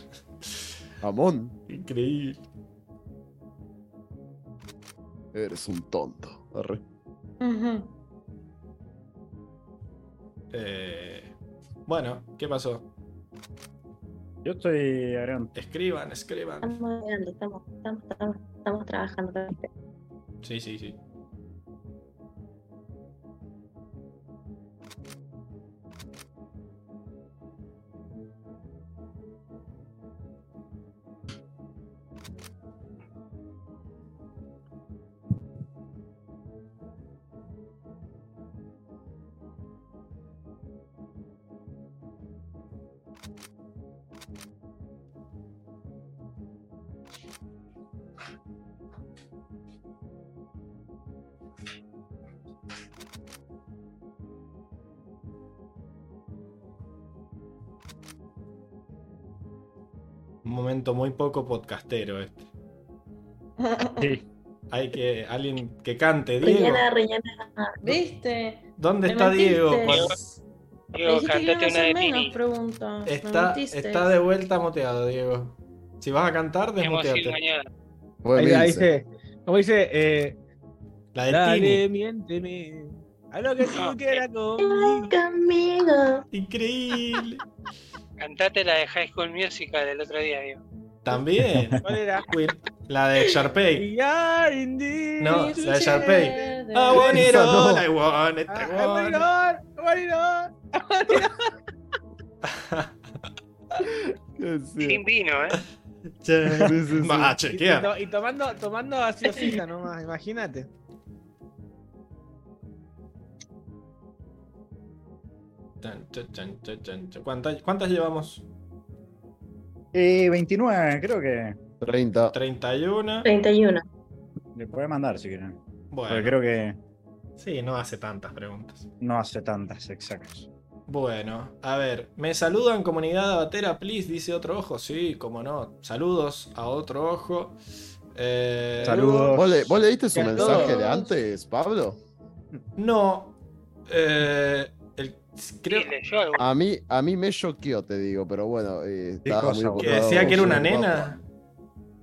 Amón. Increíble. Eres un tonto. Arre. Ujú. Eh, bueno, ¿qué pasó? Yo estoy agregando. Escriban, escriban. Estamos estamos, estamos, estamos trabajando. Sí, sí, sí. Un momento muy poco podcastero este. Sí. Hay que. Alguien que cante, Diego. Rellena, rellena. ¿Viste? ¿Dónde Me está Diego? mentiste. Me Diego, que iban cantate una de menos me Está, está de vuelta muteado, Diego. Si vas a cantar, desmuteate. Ahí, ahí dice, como dice, eh, La de dale, Tini. miénteme. A lo que tú No, quieras conmigo. Conmigo. Increíble. Cantate la de High School Musical del otro día, Diego. También. ¿Cuál era? La de Sharpay. No, la de Sharpay. I Ah, want it all, no. I want it, I Ah, want it. I want it all, I want it all. Sin vino, ¿eh? Che, Sí, sí, sí. Y, y tomando, tomando gaseosita nomás, imagínate. ¿Cuántas, ¿Cuántas llevamos? Eh, 29, creo que 30. 31. 31. le puede mandar si quieren. Porque Bueno, creo que sí, no hace tantas preguntas. no hace tantas exactas. Bueno, a ver, me saludan comunidad abatera, please, dice otro ojo. Sí, como no. Saludos a otro ojo. Eh, Saludos. ¿Vos, le- vos leíste su mensaje de antes, Pablo? No. Eh, creo Sí, leyó algo. A mí, a mí me choqueó, te digo, pero bueno, eh, estaba muy que decía que era una nena.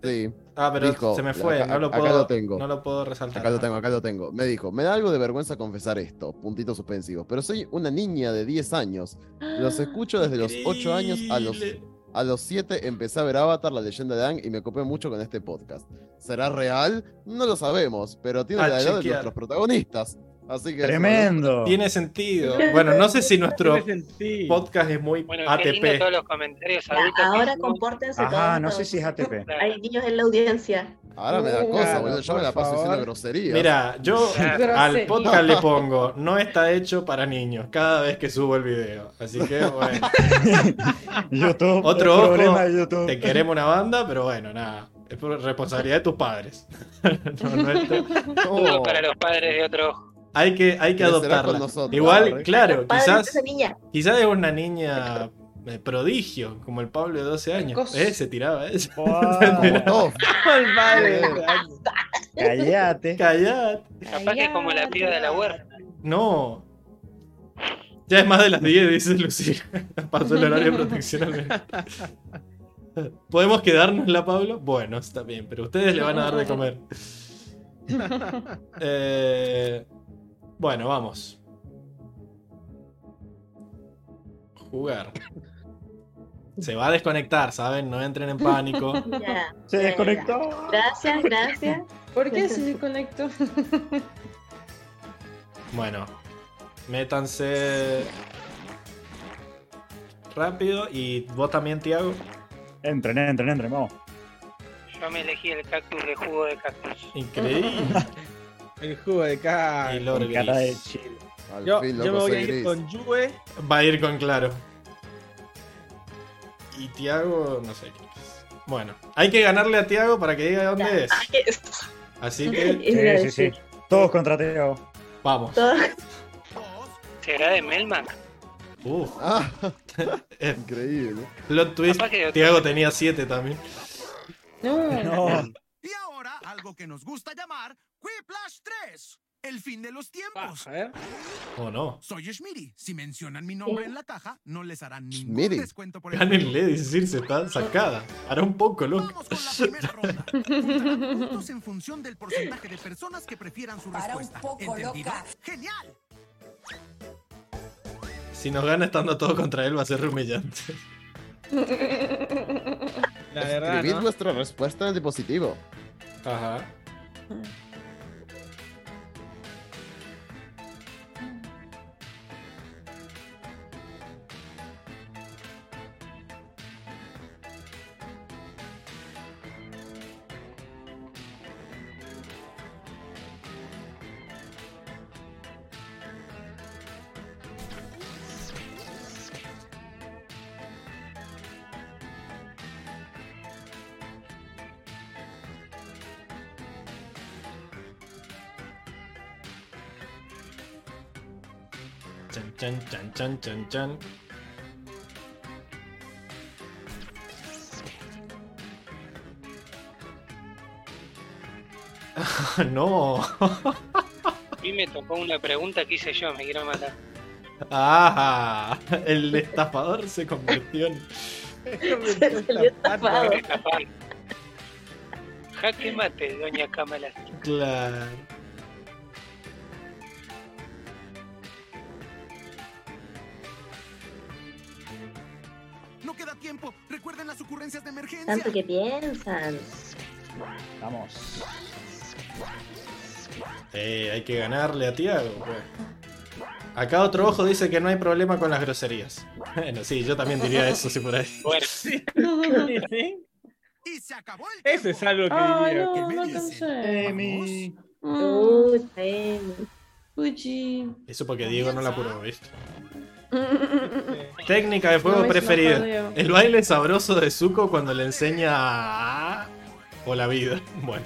Sí, Ah, pero Dijo, se me fue. acá- no, lo acá puedo, lo tengo. no lo puedo resaltar. acá lo tengo, acá lo tengo. Me dijo, me da algo de vergüenza confesar esto, puntitos suspensivos, pero soy una niña de 10 años. Los escucho desde los 8 años a los, a los 7 empecé a ver Avatar, la leyenda de Aang, y me copé mucho con este podcast. ¿Será real? No lo sabemos, pero tiene A la edad de nuestros protagonistas. Así que Tremendo. Tiene sentido. Bueno, no sé si nuestro podcast es muy Bueno, qué lindo ATP. todos los comentarios Ya, adultos. ahora compórtense Ajá, todos. no sé si es ATP. Hay niños en la audiencia. Ahora me da cosa, Claro, boludo. Yo me la paso diciendo favor. groserías. Mira, yo al Grosería. podcast le pongo, no está hecho para niños, cada vez que subo el video. Así que, bueno, YouTube. Otro ojo, problema de YouTube. te queremos una banda, pero bueno, nada. Es por responsabilidad de tus padres. No, no es tu- Todo para los padres de otro ojo. Hay que, hay que adoptarla. con nosotros, Igual, ¿eh? claro, quizás, esa niña. quizás es una niña eh, prodigio, como el Pablo de 12 años. Eh, se tiraba eso. Wow. Oh, El padre. Callate. Callate. Capaz que es como la piba de la huerta. No. Ya es más de las 10, dice Lucía. Pasó el horario de protección al menos. ¿Podemos quedárnosla, Pablo? Bueno, está bien, pero ustedes le van a dar de comer. Eh, bueno, vamos. Jugar. Se va a desconectar, ¿saben? No entren en pánico. Ya, Se ya, ya. desconectó. Gracias, gracias. ¿Por qué se desconectó? Bueno, métanse rápido y vos también, Tiago. Entren, entren, entren, vamos. Yo me elegí el cactus de jugo de cactus. Increíble. El jugo de Lord Con cara de chile. al Yo, fin, yo me voy a ir gris. con Yue. Va a ir con claro. Y Tiago, no sé qué es. Bueno, hay que ganarle a Tiago para que diga dónde es. Así que Sí, sí, sí. Todos contra Teo. vamos. Todo- ¿Será de Melmac? Uf, Ah, eh, increíble. plot twist. Tiago tenía 7 también. No. No. Y ahora, algo que nos gusta llamar Quiplash 3. El fin de los tiempos. A ver. ¿O no? Soy Schmiri. Si mencionan mi nombre en la caja, no les harán ningún Schmiri. descuento por el Gánenle, dice se está sacada. Hará un poco, loco. Vamos con la primera ronda. Puntos en función del porcentaje de personas que prefieran su respuesta. ¿Entendido? ¡Genial! Si nos gana estando todo contra él va a ser humillante. La verdad, Escribid ¿no? vuestra respuesta en el dispositivo. Ajá. Chan, chan, chan, no. A mí me tocó una pregunta que hice yo, me quiero matar. Ah, el estafador se convirtió en. Se. Jaque mate, doña Kamala. Claro. Tiempo. Recuerden las ocurrencias de emergencia. Tanto que piensan. Vamos. Eh, hay que ganarle a Tiago. pues. Acá otro ojo dice que no hay problema con las groserías. Bueno, sí, yo también diría eso si por ahí. Bueno, Sí. Y se acabó el Eso es algo que Ay, diría. no, ¿Qué me no dicen? Emi. Mm, Uy, Emi. Eso porque Diego no la apuró, ¿viste? Técnica de fuego No me hizo preferida. El baile sabroso de Zuko cuando le enseña a... o la vida. Bueno,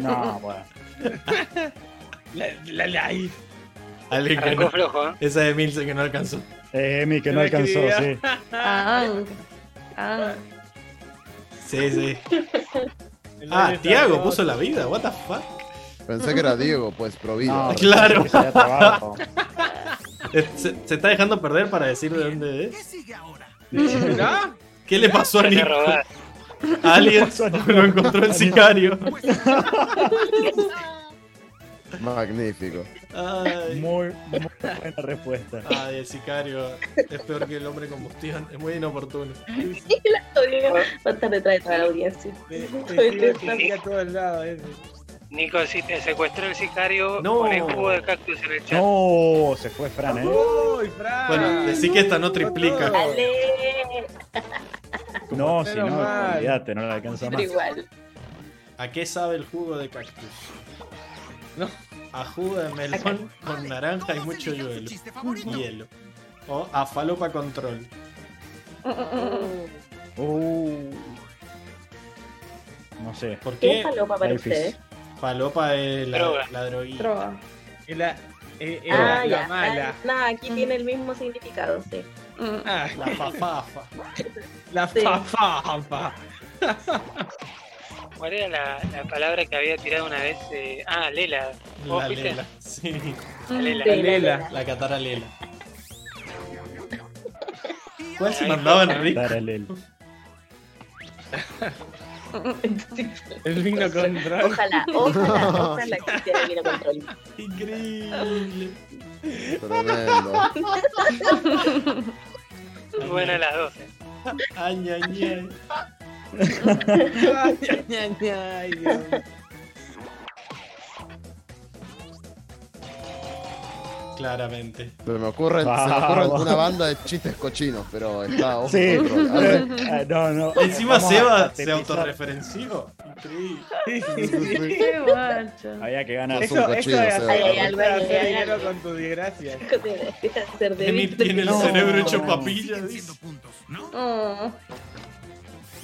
No, bueno. La, la, la- alguien que no... flojo, ¿eh? Esa de Milce que no alcanzó. Eh, Emi, que no La alcanzó, sí. Ah, ah. Sí, sí. el Ah, Tiago puso la vida, what the fuck. Pensé que era Diego, pues, pro vida. No, Claro. que se Se, está dejando perder para decir de dónde ¿Qué es. sigue ahora? ¿Qué le pasó a Nico? Alguien lo encontró el sicario. Magnífico. Ay, Muy, muy buena respuesta. ay, el sicario es peor que el hombre combustión. Es muy inoportuno. La odio. Va a estar detrás de toda la audiencia. Ese. Nico, si te secuestró el sicario, No. poné jugo de cactus en el chat. No, se fue Fran, ¿eh? Uy, Fran. Bueno, decí que esta no triplica. Dale. No, si no, olvídate, no la alcanza Pero más. igual. ¿A qué sabe el jugo de cactus? No. A jugo de melón con naranja y mucho hielo. Hielo. O a falopa control. Uh. No sé. ¿Por ¿Qué qué? es falopa para ustedes? Falopa es la, Droga. la droguita. Droga. Es la, eh, es Ah, la, ya. mala. Nada, aquí tiene el mismo significado, sí. Mm. Ah, La fafafa. la Sí. fafafa. ¿Cuál era la, la palabra que había tirado una vez? eh, Ah, Lela. ¿Vos La fuiste? lela. Sí. La Lela. Sí, la Lela. lela. La catara lela. ¿Cuál se mandaban rico? El vino control. Ojalá, ojalá, ojalá que hiciera vino control. Increíble. Tremendo. Buena las dos. eh. Ay, ay, ay. Ay, ay, ay, ay, Claramente. Se me ocurre, se me ocurre una banda de chistes cochinos, pero está ojo Sí, ver. Ah, no, no. Encima Vamos Seba se autorreferenció. Increíble. Qué guacho. Había que ganar. Eso, un eso cochino, es Seba. hacer, Ay, ay, algo, hacer ay, ay, dinero con tu desgracia. Tiene el No. cerebro hecho No. papilla. Oh.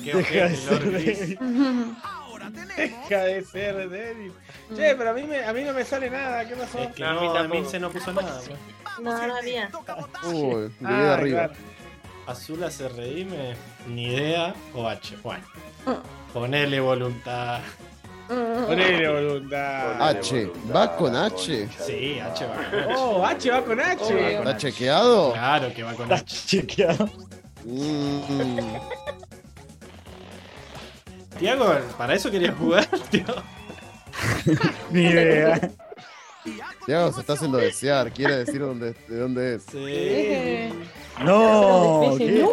Qué Deja de ojete, ser Lord. Ahora tenemos Deja de ser débil. Che, pero a mí, me, a mí no me sale nada. ¿Qué pasó? Es que No, a mí no, a tampoco. mí se no puso nada. pues. No, no había. Uy, llegué Ah, arriba. claro. Azul hace reírme, ni idea o H. Bueno, ponele voluntad. Ponele voluntad. H, ¿va con H? Sí, H va con H. Oh, H va con H. ¿Está chequeado? Claro que va con Está H. chequeado. Mm, Tiago, ¿para eso querías jugar, tío? Ni idea. Tiago se está haciendo desear, quiere decir dónde, de dónde es. Sí. No. ¿qué?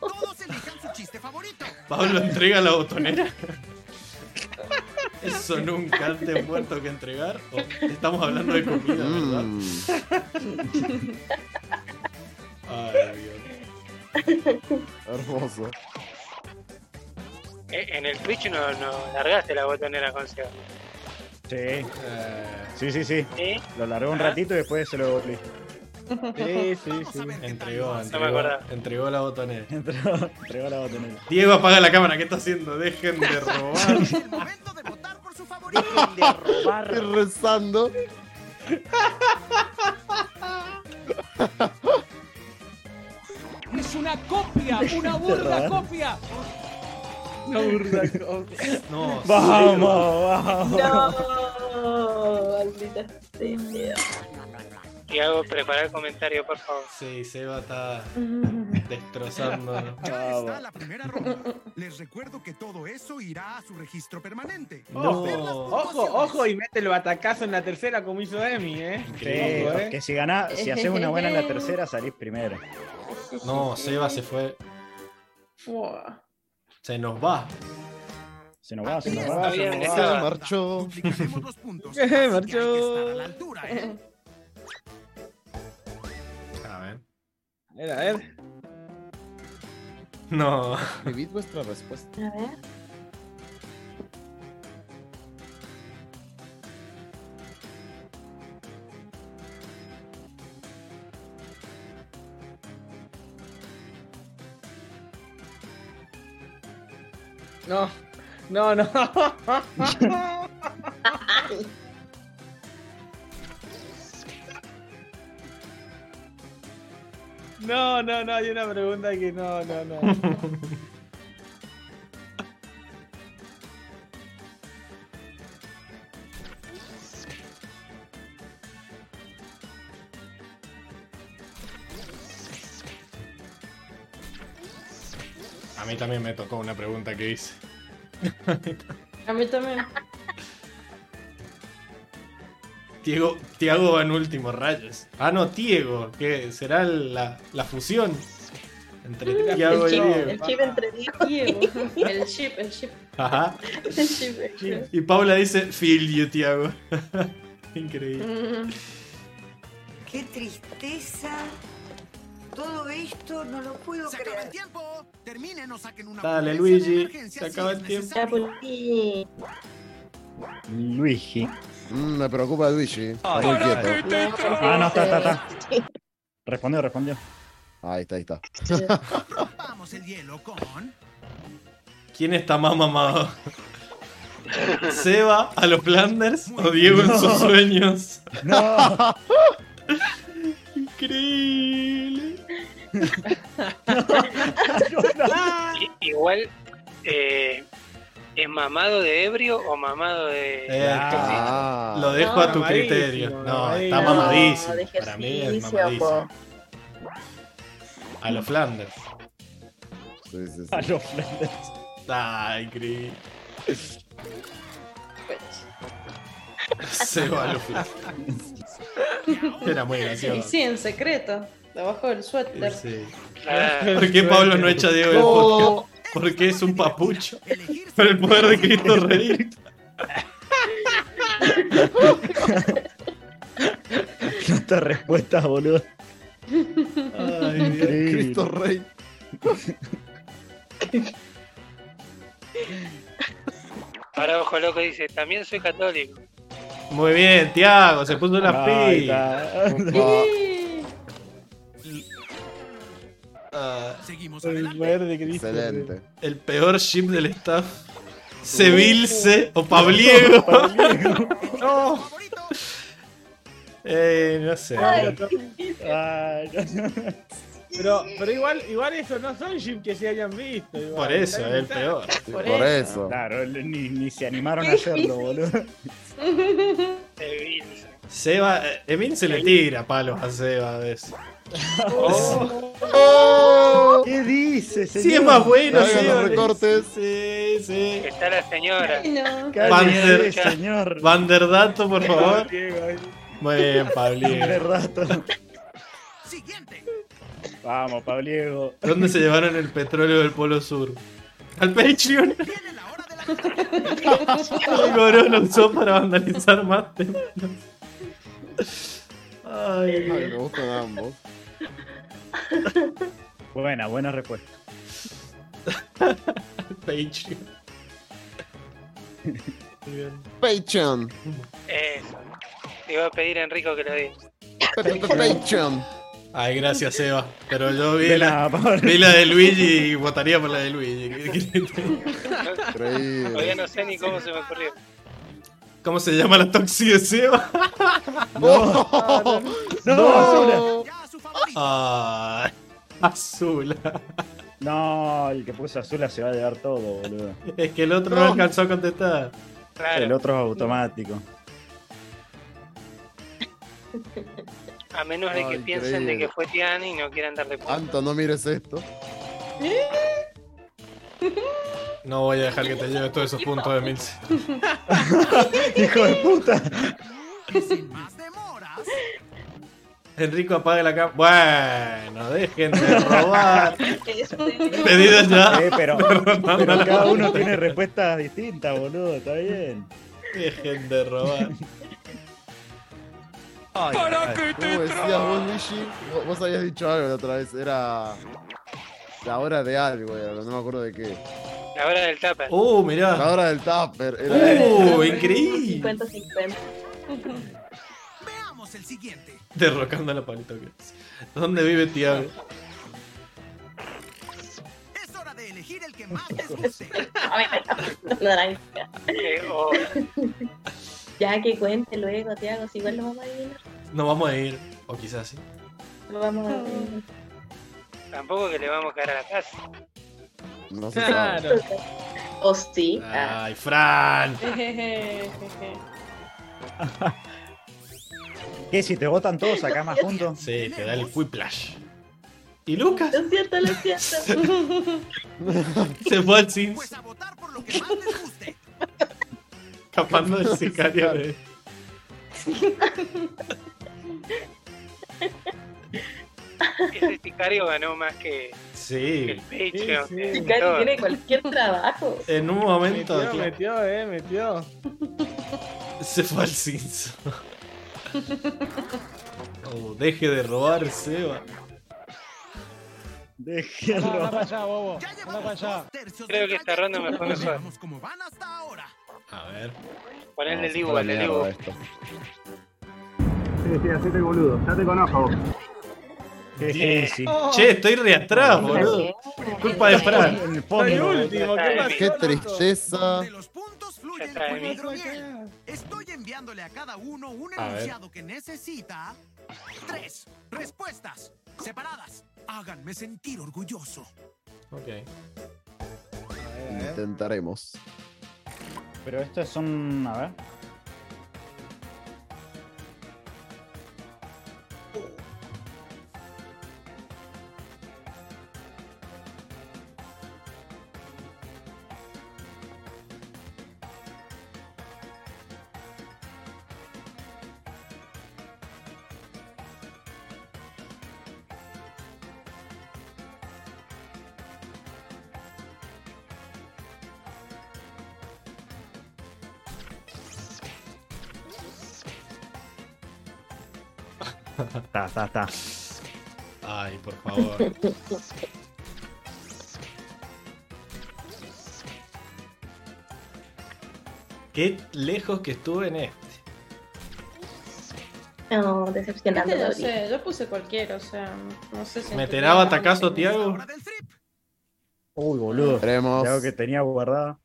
todos elijan su chiste favorito. Pablo entrega la botonera. Eso nunca antes muerto que entregar. O estamos hablando de comida, ¿verdad? Mm, Ay, Dios. hermoso. Eh, En el Twitch no, no largaste la botonera con Seba. Sí, Eh, sí, sí, sí. ¿Sí? Lo largó un ratito y después se lo volví. Sí, sí, sí. entregó, entregó, entregó la botonera. Entregó, entregó la botonera. Diego, apaga la cámara. ¿Qué está haciendo? Dejen de robar. Es el momento de votar por su favorito. Estoy rezando. Es una copia, una burda copia. No. No, Vamos, vamos. No, maldita sea. Tiago, prepara el comentario, por favor. Sí, Seba está destrozando. Ya está la primera ronda. Les recuerdo que todo eso irá a su registro permanente. No. Ojo, ojo y mete el batacazo en la tercera como hizo Emi, eh. Sí, Ojo, eh. que si ganás, si haces una buena en la tercera, salís primero. No, Seba se fue. Buah. Se nos va. Se nos va, se nos va. se nos va. Marchó. Los puntos. Marchó. a la altura, ¿eh? A ver. A ver, a ver. No. Escribid vuestra respuesta. A ver. No, no, no. No, no, no, hay una pregunta que no, no, no. mí también me tocó una pregunta que hice. A mí también. Tiago, Tiago va en último, rayos. Ah, no, Tiago, que será la, la fusión Entre Tiago y Diego. El chip entre Diego. Diego. El chip, el chip. Ajá. El chip. Y Paula dice, feel you, Tiago. Increíble. Mm. Qué tristeza. Todo esto no lo puedo ¡Se acaba creer. el tiempo! Terminen o saquen una Dale, Luigi. Se acaba el tiempo. Pues. Luigi. Mm, me preocupa Luigi. Está muy quieto. Ah, no, está, está, está. Respondió, respondió. Ahí está, ahí está. Rompamos el hielo con... ¿Quién está más mamado? ¿Seba a los Flanders o Diego en sus sueños? No. Increíble. Igual, eh, ¿es mamado de ebrio o mamado de.? Eh, Ah. Lo dejo a tu criterio. No, está No, mamadísimo. Para mí es mamadísimo. po. A los Flanders. Sí, sí, sí. A los Flanders. Ah, increíble. Seba a los Flanders. Era muy Y gracioso. sí, en secreto. Debajo del suéter. Sí. ¿Por qué Pablo no echa a Diego del podcast? Porque es un papucho. Por el poder de Cristo Rey. Estas respuestas, boludo. Ay, Increíble. Cristo Rey. Ahora Ojo Loco dice: También soy católico. Muy bien, Tiago, se puso las pilas. Ah, Seguimos El adelante. Cristo. Excelente. el peor ship del staff. Sevilce o Pabliego. No. Eh, no sé. Ay. Ay, no. pero, pero igual, igual eso no son Jim que se hayan visto. igual. Por eso, es el peor. Por Por, eso. eso. Claro, ni, ni se animaron a hacerlo, boludo. Bills. Seba, eh, Emil se le tira palos a Seba a veces. ¿Qué dice, señor? Sí, es más bueno, Seba. los recortes. Sí, sí. Está la señora. Vander- señor. Vanderdato, por favor. Muy bien, De Pabliego. rato. Siguiente. Vamos, Pabliego. ¿Dónde se llevaron el petróleo del Polo Sur? Al Patreon. El Goró lo usó para vandalizar más templos. Ay, Ay, me gustan ambos. Buena, buena respuesta. Patreon. Patreon. Eso. Le iba a pedir a Enrico que lo diga. Patreon. Ay, gracias, Seba. Pero yo vi la, vi la de Luigi y votaría por la de Luigi. Increíble. Todavía no sé ni cómo se me ocurrió. ¿Cómo se llama la toxi de Seba? No. No, su Ay, azul. No, el que puso Azula se va a llevar todo, boludo. Es que el otro no No. alcanzó a contestar. Claro. El otro es automático. A menos de que Ay, piensen de que fue Tiana y no quieran darle punto. Anto, no mires esto. No voy a dejar que te lleve todos esos puntos de Milce. Hijo de puta. Sin más demoras. Enrico apaga la cámara. Bueno, dejen de robar. Pedido ya. Eh, pero, pero la cada uno tiene respuestas distintas, boludo. Está bien. Dejen de robar. ¿Para qué ¿Cómo te decías vos, Luigi? Vos- Vos habías dicho algo la otra vez. Era. La hora de algo, no me acuerdo de qué. La hora del tupper. Uh, La mirá. hora del tupper. Era Uh, increíble. 50-50. Veamos el siguiente. Derrocando a la palito. ¿Dónde vive Tiago? Es hora de elegir el que más les guste. A ver, naranja. Eh, o- Ya que cuente luego, Tiago, si igual lo vamos a adivinar. No vamos a ir. O quizás sí. Lo vamos a adivinar. tampoco que le vamos a caer a la casa. No se sabe. Claro. O sí. Ah. Ay, Fran. ¿Qué? Si te votan todos acá más juntos. Sí, te da el whiplash. ¿Y Lucas? Lo siento, lo siento. Se fue al Sims Pues a votar por lo que más les guste. escapando del sicario de. ese sicario ganó más que, Sí. el Patreon. sí. que Sicario tiene cualquier trabajo. En un momento Metió, claro, metió, eh, metió. se fue al Simpson. Oh, deje de robar, Seba. Deje Anda, anda para allá, bobo. Anda para allá. Creo que esta ronda mejor. Veamos cómo van hasta ahora. A ver. Poner el No, fue el esto. Sí, sí, hacete boludo. Ya te conozco. Qué difícil. Che, estoy re atrás, boludo. Culpa de Fran. Fondo. último, ¿qué pasó? Qué tristeza. El. Estoy enviándole a cada uno un A ver. enunciado que necesita tres respuestas separadas. Háganme sentir orgulloso. Ok. Intentaremos. Pero estas son. A ver. Está, está. Ay, por favor. Qué lejos que estuve en este. No, Este decepcionante. no sé, yo puse cualquiera, o sea, no sé si. ¿Meterá batacazo, Tiago? Uy, boludo. Ya que tenía guardada.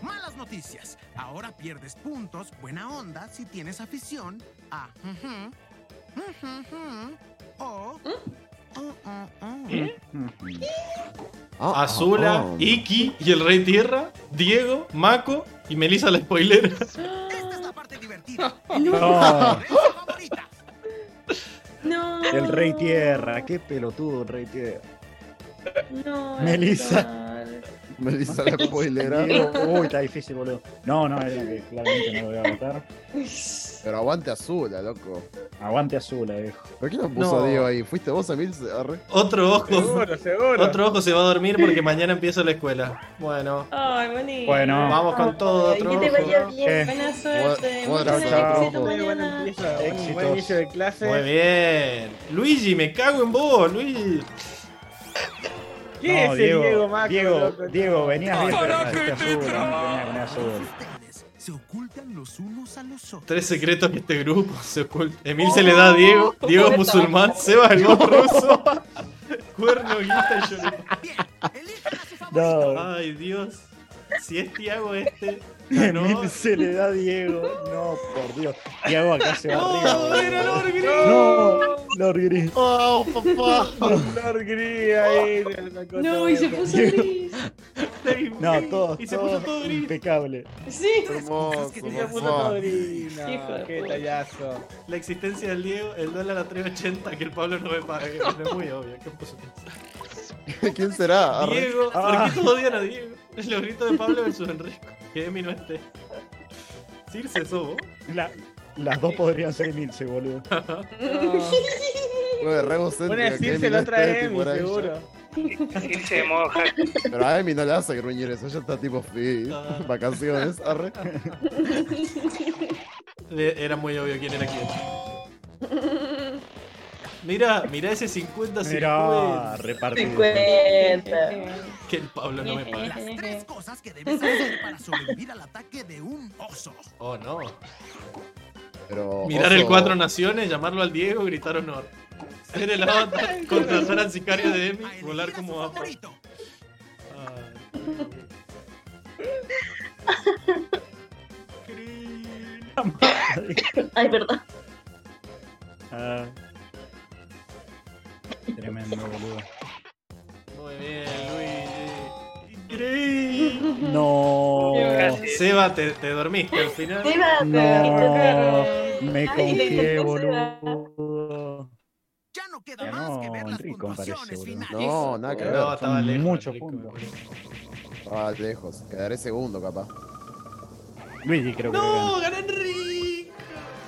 Malas noticias. Ahora pierdes puntos, buena onda, si tienes afición a... ujú, o... uh, uh. Ah, Azula, ah. Iki y el Rey Tierra, Diego, Mako y Melissa la spoilera. Esta es la parte divertida. No. El Rey Tierra. Qué pelotudo el Rey Tierra. No. Melissa. Melissa la spoilera. Uy, está difícil, boludo. No, no, es la que claramente no lo voy a votar. Pero aguante Azula, loco. Aguante azul, viejo. ¿Por qué no puso No. Diego ahí? ¿Fuiste vos? Arre. Otro ojo. Seguro, seguro. Otro ojo se va a dormir porque mañana empieza la escuela. Bueno, Ay, bonito. Bueno. vamos con todo. Otro que te vaya bien. Buena suerte. Mañana. un buen inicio de clase. Muy bien. Luigi, me cago en vos, Luigi. ¿Qué No, es el Diego, Diego Maco? Diego? Diego, venías bien, pero Caraca, este azul, te- venía con azul. Ustedes se ocultan los unos a los otros. Tres secretos que este grupo se oculta. Emil se le da a Diego. Diego es musulmán. Seba el god ruso. Cuerno, guita y lloré. Bien, a su favorito. No, Ay, Dios. Si es Tiago este. Emil se le da a Diego. No, por Dios. Tiago acá se va No, arriba. era boludo. Lord Gris. No, Lord Gris. Oh, papá. Lord Gris ahí. sacó No, y se puso gris. No, todo, Y se puso todo gris. impecable. Sí. Hermoso, Y se puso todo gris. No, Hijo qué tallazo. La existencia del Diego, el dólar a 3.80 que el Pablo no me pague. No es muy obvio. ¿Qué puso? ¿Quién será? Diego, Ah. ¿por qué todos odian a Diego? Los gritos de Pablo versus Enrico. Que Emi no esté. Circe. La- las dos podrían ser Emilce, boludo. Fue re egocéntrica, Una que decirse Emi lo no otra tipo, era ella. seguro. Irse de modo hacker. Pero a Emi no le hace gruñir eso, ella está tipo fit, vacaciones, arre. Era muy obvio quién era quién. Mira, mira ese 50 Mira, 50 repartido. 50. que el Pablo no me paga. Las tres cosas que debes hacer para sobrevivir al ataque de un oso. Oh no. Pero, Mirar oso, el Cuatro Naciones, llamarlo al Diego, gritar honor. Ser el avatar, contratar al sicario de Emi, volar como apa. Ay, perdón. Ah. Tremendo, boludo. Muy bien, Luigi. Increíble. No. Seba, te, te dormiste al final. Espérate. No. Me confié, boludo. Ya no queda Ya más que ver las Enrico, me parece, finales. No, nada que ver. No, estaba lejos. muchos puntos. Estaba lejos. Quedaré segundo, capaz. Luigi creo que No, gané Enrico.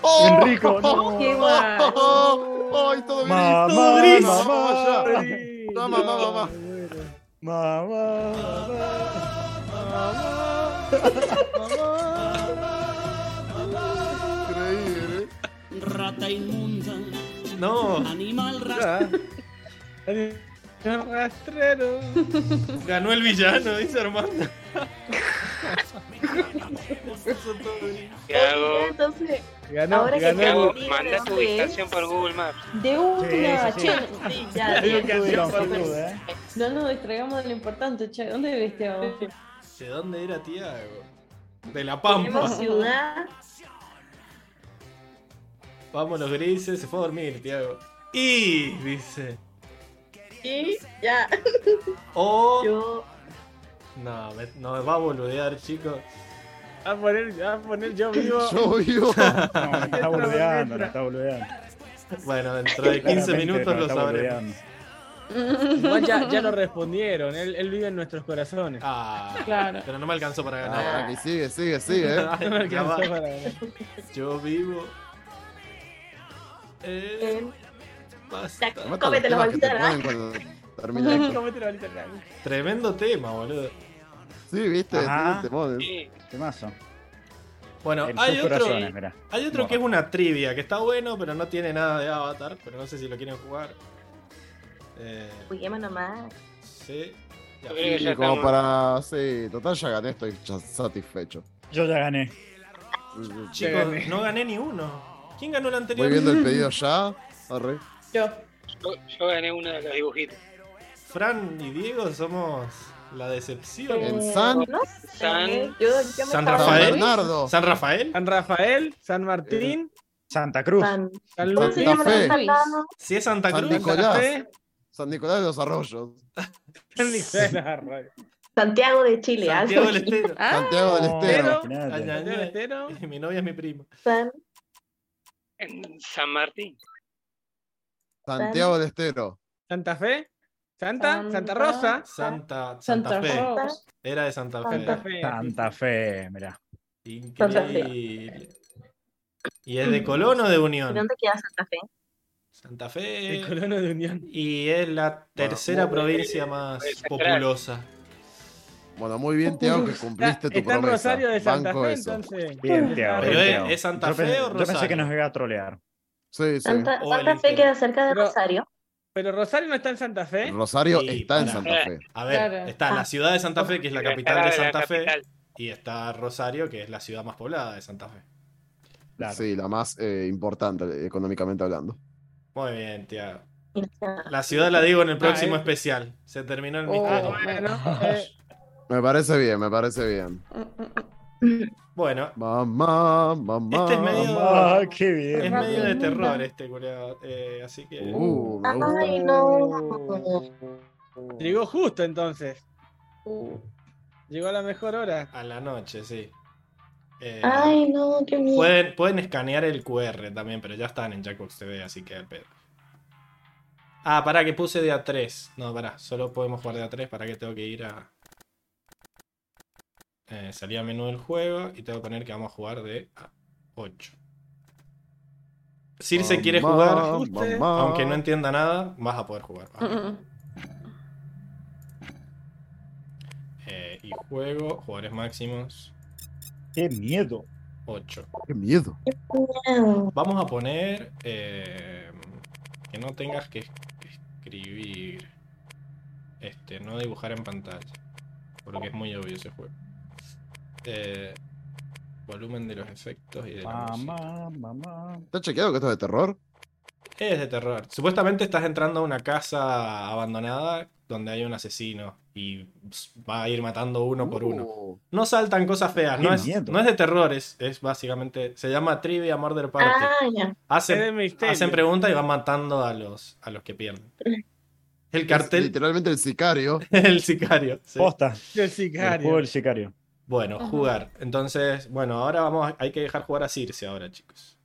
ganó. Enrico, no. Qué guay. ¡Ay, todo gris! Mamá, ¡Todo gris! mamá, Mamá, ya. Mamá, mamá, mamá. Increíble. Rata inmunda. No. Animal rastrero. Rastrero. Ganó el villano, dice Armando. ¿Qué hago? Entonces, Ganó, ahora que ganó ¿Qué hago? Manda tu ubicación por Google Maps. De una, Sí, sí, che. sí, ya, por- duda, ¿eh? No nos distraigamos de lo importante, che. ¿Dónde viste ahora? ¿De dónde era Tiago? De La Pampa. ciudad. Vamos los grises, se fue a dormir, Tiago. Y dice. Y ya. O. Yo. No, me, no me va a boludear, chicos. A poner, a poner yo vivo. Yo vivo. No, me está boludeando, me está boludeando. Bueno, dentro de 15 Claramente minutos lo sabremos. Igual ya, ya lo respondieron. Él, él vive en nuestros corazones. Ah, Claro. pero no me alcanzó para Ah, ganar. aquí sigue, sigue, sigue. ¿eh? No me alcanzó para ganar. Yo vivo. Basta. cómete los bolitas, ponen cuando termina esto. Cómete la bolita acá. Tremendo tema, boludo. Sí, viste, Ajá. Sí. ¿Qué mazo? Bueno, En hay otro, hay otro que es una trivia, que está bueno, pero no tiene nada de Avatar, pero no sé si lo quieren jugar. Eh, Juguemos nomás. sí. Ya. Como estamos. para. Sí, total ya gané, estoy ya satisfecho. Yo ya gané. Chicos, gané. no gané ni uno. ¿Quién ganó el anterior? Voy viendo el pedido ya. Arre. Yo. Yo, yo gané uno de los dibujitos. Fran y Diego somos la decepción. En San, No San- yo, yo San San Rafael. Bernardo, ¿San Rafael? San Rafael, San Martín, Santa Cruz. San- San ¿Cómo se Luis, Santa Fe. Si es Santa San Cruz. Nicolás. Fe. San Nicolás de los Arroyos, San Nicolás de. Santiago de Chile. Santiago del. Estero. Ah, Santiago del Estero, Santiago del. Estero, Mi novia es mi prima. San- En San Martín. Santiago del Estero. Santa Fe, Santa, Santa- Rosa, Santa, Santa, Santa Fe. Rosa. Era de Santa Fe. Santa Fe. Santa Fe, mirá. Increíble. ¿Y es de Colón o de ¿Y Unión? dónde queda Santa Fe? Santa Fe. colono de Unión. Y es la tercera provincia más populosa. Bueno, muy bien, Tiago, que cumpliste tu Está en promesa. Rosario de Santa Banco Fe, eso. entonces. Bien, Tiago. Pero bien, es- Tiago. ¿es Santa Yo Fe pensé- o Yo pensé Rosario? que nos iba a trolear. Sí, sí. Santa, O el Santa Fe queda cerca de Pero- Rosario. Pero Rosario no está en Santa Fe. Rosario Sí, está en. Santa Fe. A ver, Claro. está la Ah. ciudad de Santa Fe, que es la capital de Santa Fe, y está Rosario, que es la ciudad más poblada de Santa Fe. Claro. Sí, la más eh, importante eh, económicamente hablando. Muy bien, Tiago. La ciudad la digo en el próximo eh. especial. Se terminó el Oh, misterio. bueno, eh, Me parece bien, me parece bien. Bueno, Mamá, mamá. Este es medio- Ah, qué bien. es medio de terror este, culiao, eh, así que. Uh. Ay, no. llegó justo entonces. Llegó a la mejor hora. A la noche, sí. Eh, Ay, no, qué miedo. pueden, pueden escanear el QR también, pero ya están en Jackbox TV, así que al pedo. Ah, pará, que puse de A3. No, pará, solo podemos jugar de A3. ¿Para que tengo que ir a. Eh, salí a menú del juego y tengo que poner que vamos a jugar de A8. Circe quiere Mamá, jugar, mamá. aunque no entienda nada, vas a poder jugar. Eh, y juego, jugadores máximos, Qué miedo. 8. Qué miedo. Vamos a poner eh, que no tengas que es- escribir. Este, no dibujar en pantalla. Porque es muy obvio ese juego. Eh, volumen de los efectos y de la. Mamá, mamá. ¿Está chequeado que esto es de terror? Es de terror. Supuestamente estás entrando a una casa abandonada donde hay un asesino y va a ir matando uno por uno. Uh, No saltan cosas feas, no es, miedo. no es de terror, es, es básicamente. Se llama Trivia Murder Party. Ah. Es Hacen, preguntas y van matando a los, a los que pierden. El es cartel, literalmente el sicario. el sicario. sí. Posta. El El juego sicario. del sicario. Bueno, Ajá. jugar. Entonces, bueno, ahora vamos, a- hay que dejar jugar a Circe ahora, chicos.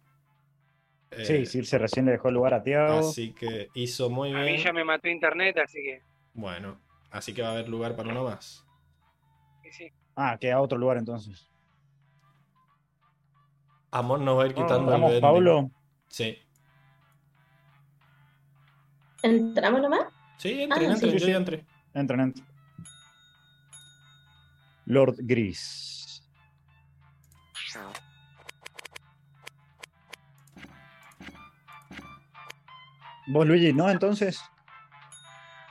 Eh, Sí, Circe recién le dejó el lugar a Tiago. Así que hizo muy A mí bien. ya me mató internet, así que. Bueno, así que va a haber lugar para uno más. sí, sí. Ah, queda otro lugar entonces. Amor nos va a ir quitando el Vamos, vending. Pablo. Sí. ¿Entramos nomás? Sí, entren, Ah, entren, sí, yo sí. ya entré. Entran, entran. Lord Gris. ¿Vos, Luigi, no? Entonces.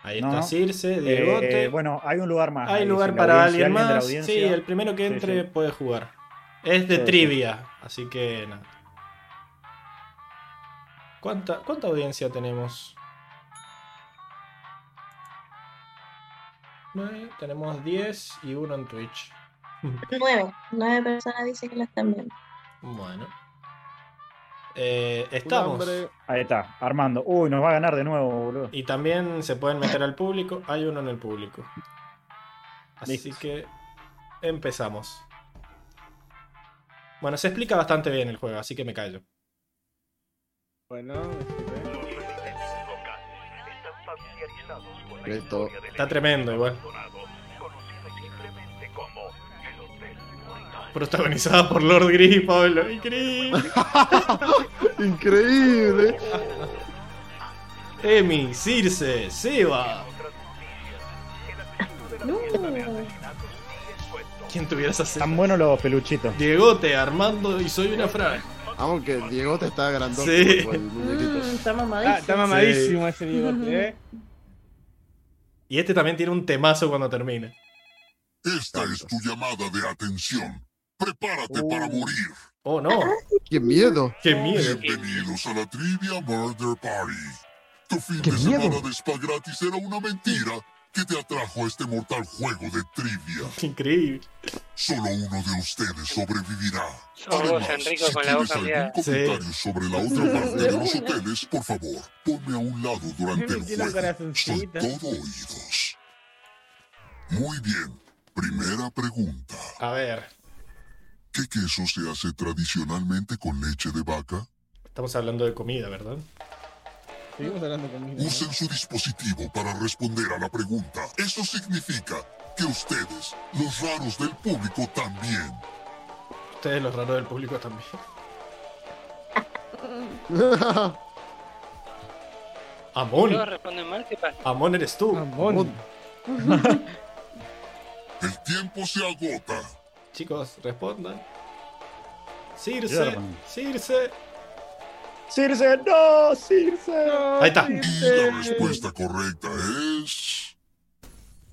Ahí No, está no. Circe, Eh, Diegote. bueno, hay un lugar más. Hay ahí, lugar para alguien más. Sí, el primero que entre sí. puede jugar. Es de Sí, trivia, así que nada. ¿Cuánta, ¿Cuánta audiencia tenemos? Nueve, tenemos 10 y uno en Twitch. Nueve. Nueve personas dicen que la están viendo. Bueno. Eh, estamos. Ahí está, Armando. Uy, nos va a ganar de nuevo, boludo. Y también se pueden meter al público. Hay uno en el público. Así Listo. que empezamos. Bueno, se explica bastante bien el juego, así que me callo. Bueno, Está tremendo igual. Protagonizada por Lord Gris, Pablo. Increíble. Increíble. Emi, Circe, Seba. No. ¿Quién tuvieras a Están buenos los peluchitos. Diegote, Armando y soy una Fran. Vamos que Diego te está grandote Sí. el muñequito. Mm, está Ah, mamadísimo. está mamadísimo ese bigote, ¿eh? Y este también tiene un temazo cuando termine. Esta es tu llamada de atención. Prepárate para morir. Oh no. ¡Qué miedo! ¡Qué miedo! Bienvenidos a la Trivia Murder Party. Tu fin ¡Qué de miedo! semana de spa gratis era una mentira que te atrajo a este mortal juego de trivia. Increíble. Solo uno de ustedes sobrevivirá. Además, Enrico, si con la tienes boca algún comentario sobre la otra parte de los hoteles, por favor, ponme a un lado durante el juego. Soy todo oídos. Muy bien. Primera pregunta. A ver, ¿Qué queso se hace tradicionalmente con leche de vaca? estamos hablando de comida, ¿verdad? Seguimos hablando conmigo. Usen su dispositivo para responder a la pregunta. Eso significa que ustedes, los raros del público, también. Ustedes, los raros del público, también. Amón. Todos responden mal, ¿qué pasa? Amón eres tú. Amón. El tiempo se agota. Chicos, respondan. Circe, German. Circe. Circe, no, Circe. Ahí está. Y la respuesta correcta es.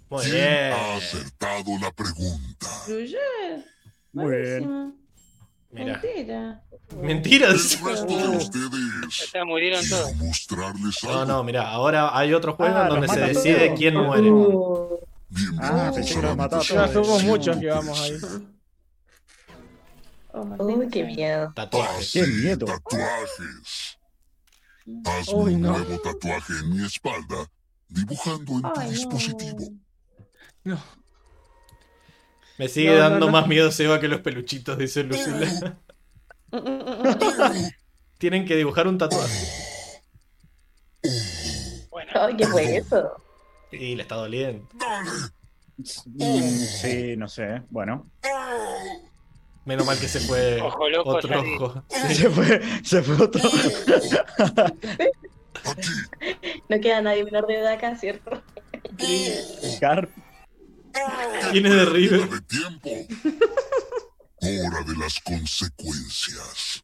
Muy ¿Quién bien. ha acertado la pregunta? Fluye. Muy bien. Mira. Mentira. Mentiras. El resto de ustedes. Ya murieron todos. mostrarles algo. No, no, mira, ahora hay otro juego Ah, en donde se decide todos. quién muere. Bienvenidos Ah, a la Ya somos muchos que vamos ahí. Oh, Uy, qué miedo. Tatuajes. Qué miedo. Tatuajes. Hazme Uy, un no. nuevo tatuaje en mi espalda, dibujando en tu dispositivo. No. Me sigue No, dando no. más miedo Seba que los peluchitos, dice Lucila. Tienen que dibujar un tatuaje. Bueno, Ay, ¿qué fue eso? Y le está doliendo. ¡Dale! Mm, Sí, no sé. Bueno. Menos mal que se fue Ojo loco, otro salí. ojo. Se fue, se fue otro. No queda nadie menor de edad acá, ¿cierto? Carp. ¿Quién es de River? Hora de tiempo. Hora de las consecuencias.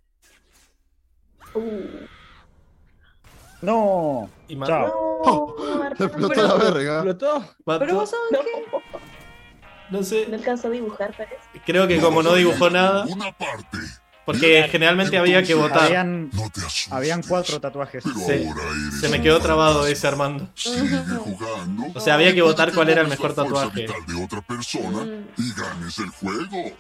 No. Y Chao. Se explotó la verga. ¿Explotó? mató- Pero vos sabés No, qué. No sé. no alcanzó a dibujar, parece. Creo que como no dibujó nada, Una parte. porque generalmente había que votar. Habían, No te asustes. habían cuatro tatuajes. Pero Sí. ahora eres Se me quedó trabado ese Armando. Sigue jugando. O sea, había que votar cuál era el mejor tatuaje. vital de otra persona Mm. y ganes el juego.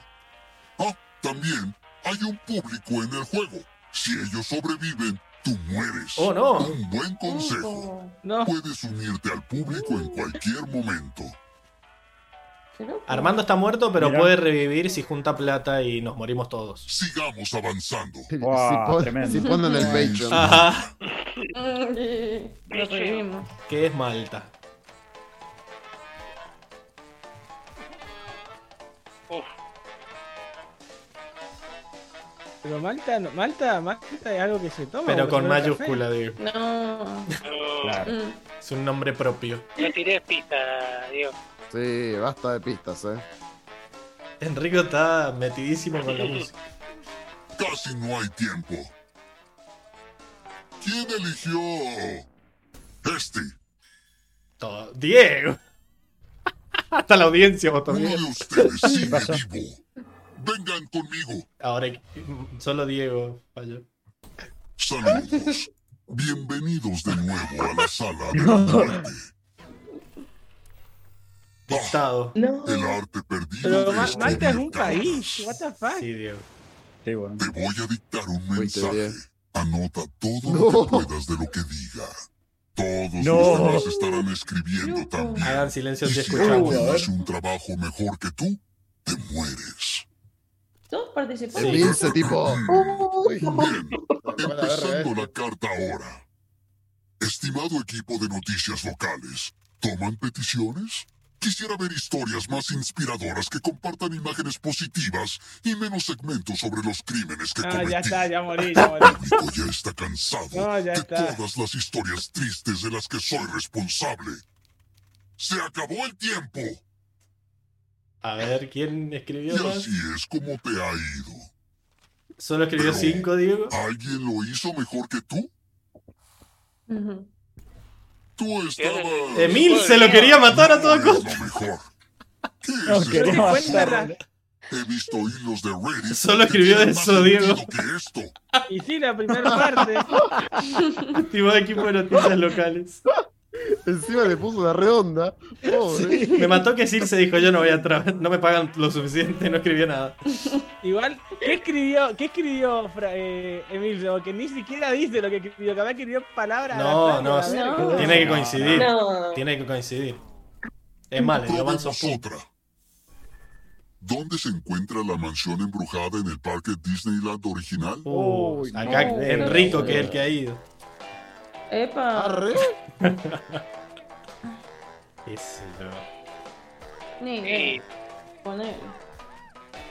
Ah, también hay un público en el juego. Si ellos sobreviven, tú mueres. Oh, no. Un buen consejo. No. Puedes unirte al público en cualquier momento. Armando está muerto, pero Mirá. puede revivir si junta plata y nos morimos todos. Sigamos avanzando. Si, Wow, pon- tremendo. si ponen el Patreon. Ajá. Lo revivimos. ¿Qué es Malta? uf, Pero Malta, no- Malta, Malta es algo que se toma. Pero con si mayúscula, digo. No. Claro. Mm. Es un nombre propio. No tiré pista, Diego. Sí, basta de pistas, eh. Enrico está metidísimo con la música. Casi no hay tiempo. ¿Quién eligió este? Todo. Diego. Hasta la audiencia votó Uno bien. de ustedes sigue vivo. Vengan conmigo. Ahora solo Diego falló. Saludos. Bienvenidos de nuevo a la sala de la muerte. Dictado. No. El arte perdido Pero de Ma- este Malta es un país. What the fuck? Sí, bueno. Te voy a dictar un mensaje. Anota todo No. lo que puedas de lo que diga. Todos No. los demás estarán escribiendo también. Hagan silencio Y si si escuchan. alguien hace un trabajo mejor que tú, te mueres. Todos participaron. Emilce, tipo. Uy. Bien, empezando la carta ahora. Estimado equipo de noticias locales, ¿toman peticiones? Quisiera ver historias más inspiradoras que compartan imágenes positivas y menos segmentos sobre los crímenes que Ah, cometí. ya está, ya morí, ya morí. El público ya está cansado No, ya de está. todas las historias tristes de las que soy responsable. Se acabó el tiempo A ver, ¿quién y escribió más? así es como te ha ido. Solo escribió Pero- cinco, Diego. ¿Alguien lo hizo mejor que tú? Ujú. Tú estabas... Emil se lo quería matar a toda costa. lo mejor. ¿Qué No, es quería esto? matarlo. He visto hilos de Reddit Solo escribió eso, Diego. sentido que esto. Y sí, la primera parte. Activó equipo de noticias locales. Encima le puso una redonda. Pobre. Me mató que Sir se dijo, yo no voy a trabajar, no me pagan lo suficiente, no escribió nada. Igual, ¿qué escribió, qué escribió eh, Emilio? Porque ni siquiera dice lo que escribió, capaz escribió palabras. No, no, no. tiene que coincidir. No. Tiene que coincidir. Es mal, le dio manso. ¿Dónde se encuentra la mansión embrujada en el parque Disneyland original? Uy, acá no. Enrico, que es el que ha ido. Epa. Arre. Qué sé yo. Ni idea. Ponele.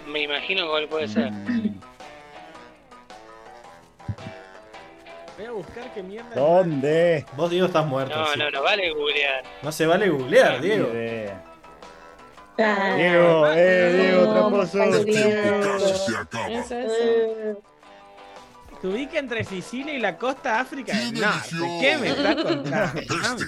me imagino cuál puede ser. Voy a buscar qué mierda. ¿Dónde? Vos, Diego, estás muerto. No, sí. no, no vale googlear. No se vale googlear, Diego. Ah, Diego, eh, Diego, tramposo. se acaba. Es eso. Se ubica entre Sicilia y la costa África del ¿Quién Norte. eligió? ¿Qué me estás contando? Este.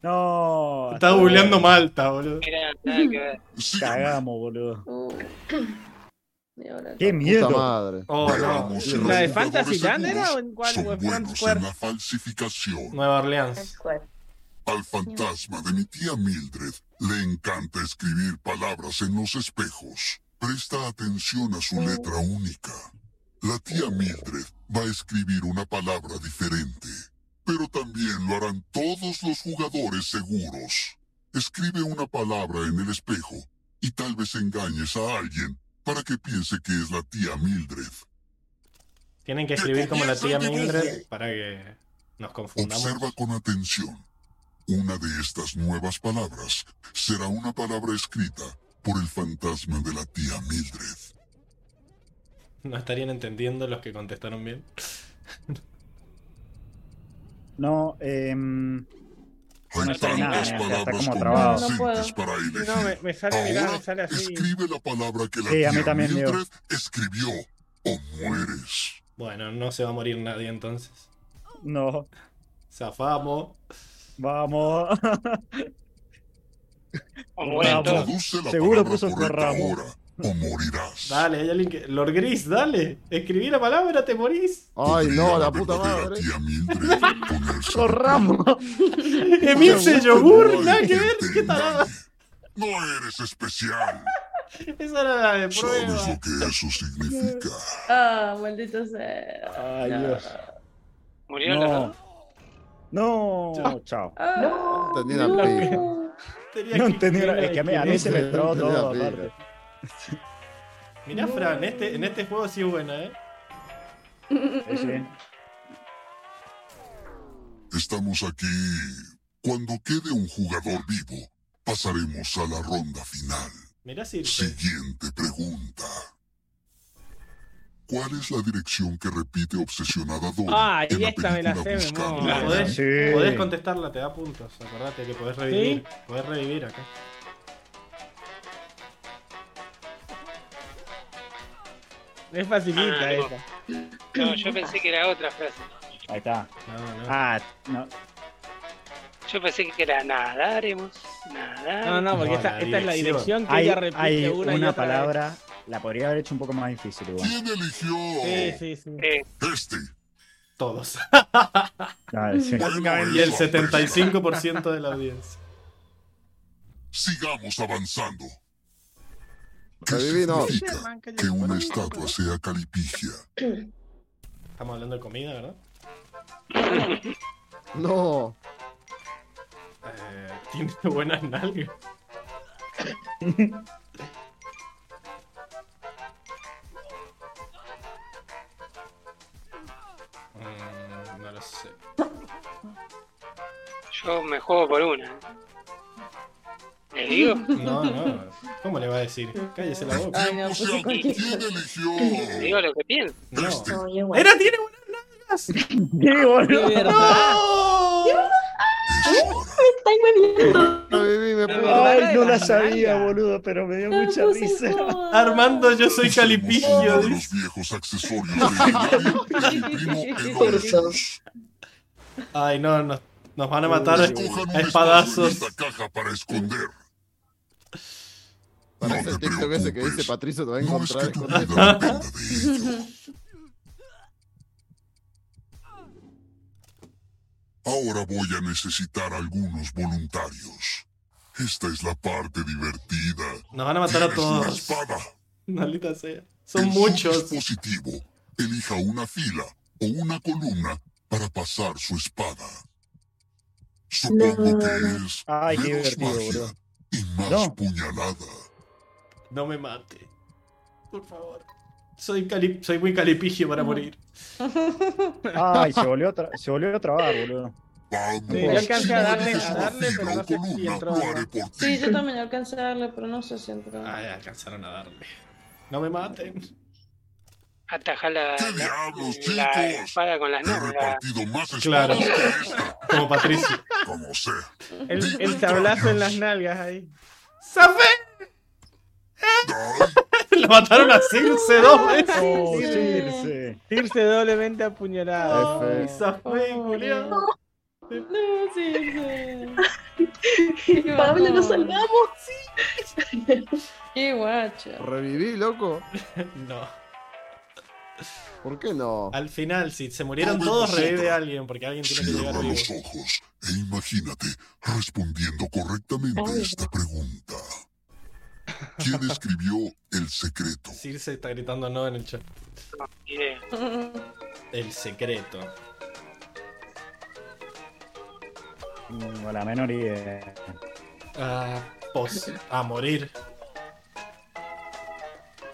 No. Está googleando Malta, boludo. Mira, nada que ver. Síganme. Cagamos, boludo. Uh. Qué Puta miedo. madre. Oh, no. ¿La de Fantasyland era o en cuál? son ¿O en Front buenos en la falsificación. Nueva Orleans. Al fantasma de mi tía Mildred le encanta escribir palabras en los espejos. Presta atención a su letra única. La tía Mildred va a escribir una palabra diferente, pero también lo harán todos los jugadores seguros. Escribe una palabra en el espejo y tal vez engañes a alguien para que piense que es la tía Mildred. Tienen que escribir como la tía Mildred para que nos confundamos. Observa con atención. Una de estas nuevas palabras será una palabra escrita por el fantasma de la tía Mildred. No estarían entendiendo los que contestaron bien. No, eh. Hay No sale nada, tantas está palabras como trabado. No puedo. para elegir. No, me, me sale, mirá, Ahora me sale así. escribe la palabra que la Sí, a mí también. Mildred escribió o mueres. Bueno, no se va a morir nadie entonces. No. Zafamos. Vamos. Vamos. todos. Traduce la Seguro puso correcta ahora o morirás. Dale, hay alguien que. Lord Gris, dale. Escribí la palabra, te morís. Ay, no, la puta madre. tía Mildred ponerse Los ramos. Emilce yogur, No nada que ver. ¿Qué engañe. No eres especial. Esa era la de ¿Sabes prueba. lo que eso significa? Ah, maldito sea. Ay, No. Dios. ¿Murieron? No. No, chao. Ah, No entendí la pica. Tenía No que entendí. Es que a mí, a mí se me Tenía todo. Mirá, Fran, este, en este juego sí es buena, ¿eh? Sí, sí. Estamos aquí. Cuando quede un jugador vivo, pasaremos a la ronda final. Mirá. Siguiente pregunta. ¿Cuál es la dirección que repite obsesionada Dory Ah, en y la esta me la sé, me Podés, Sí. podés contestarla, te da puntos. Acordate que podés revivir. Podés revivir acá. Es facilita Ah, no. esa. No, yo pensé que era otra frase. Ahí está. No, no. Ah, no. Yo pensé que era nadaremos, nadar. No, no, porque No, esta, esta es la dirección. que Hay, ella repite hay una, y una otra palabra, la podría haber hecho un poco más difícil igual. ¿Quién eligió? Sí, sí, sí. Eh, Este. Todos. Ah, sí. Y el eso, 75% de la audiencia. Sigamos avanzando. ¿Qué Reviví, no. significa que una estatua sea calipigia? Estamos hablando de comida, ¿verdad? No. Eh, tiene buenas nalgas. Mm, no lo sé. yo me juego por una. ¿Le digo? No, no. ¿Cómo le va a decir? Cállese la boca. Ay, no, O sea, puse cualquier ¿quién eligió? Digo lo que pienso. No. No. ¡Era, tiene buenas nalgas! Sí, boludo. ¡No! Verdad. Ay, no la sabía, boludo, pero me dio Me mucha puse risa. Armando, yo soy calipillo. de los viejos accesorios. Ay, no, nos, nos van a matar a espadazos. esta caja para esconder. Parece el TikTok ese que preocupes. dice Patricio te va a No es encontrar que tu escondido. vida dependa de ello. Ahora voy a necesitar algunos voluntarios. Esta es la parte divertida. Nos van a matar a ¿Tienes una todos. espada? Maldita sea. Son En su muchos. dispositivo, elija una fila o una columna para pasar su espada. Supongo No. que es Ay, qué menos divertido, magia y más No. puñalada. No me mate. Por favor. Soy, cali- soy muy calipigio para morir. Ay, se volvió, a se volvió a trabar, boludo. Sí, yo alcancé si a darle- a darle, pero no sé si entró. Sí, yo también alcancé a darle, pero no sé si entró. Ay, alcanzaron a darle. No me maten. Ataja la, ¿Qué la, diablos, la chicos? espada con las He nalgas. repartido más Claro. Como Patricio. como sea. El, el sablazo en las nalgas ahí. ¡Zafé! Lo mataron a Circe dos veces. Oh, Sí. Circe. Irse doblemente apuñalado. Ay, zafé, Julián. No, sí, sí. Qué Pablo, nos bajón. salgamos. Qué guacho. Reviví, loco. No. ¿Por qué no? Al final, si se murieron todos, revive a alguien, porque alguien tiene que llegar Cierra vivo. los ojos e imagínate respondiendo correctamente Ay. esta pregunta. ¿Quién escribió El secreto? Circe está gritando no en el chat. El secreto. No, la menor idea. Ah, pos. A morir.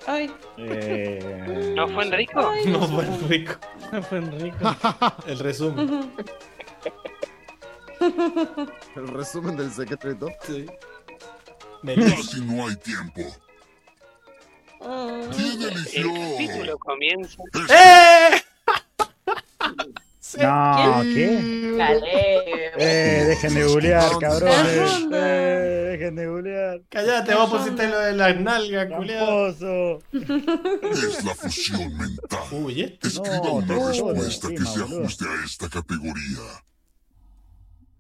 Ay, Eh, ¿No fue Enrico? ay, No fue rico. No fue rico. El resumen. El resumen del secreto. Sí. Casi no hay tiempo. Ah. ¿Quién El eligió? capítulo comienza. ¡Eh! No, ¿qué? Dale. Eh, dejen de bulear, cabrones. Eh, dejen de bulear. Callate, vos pusiste lo de las nalgas, culiado. Es la fusión mental. Uy, ¿este? Escriba No, una respuesta que se ajuste a esta categoría.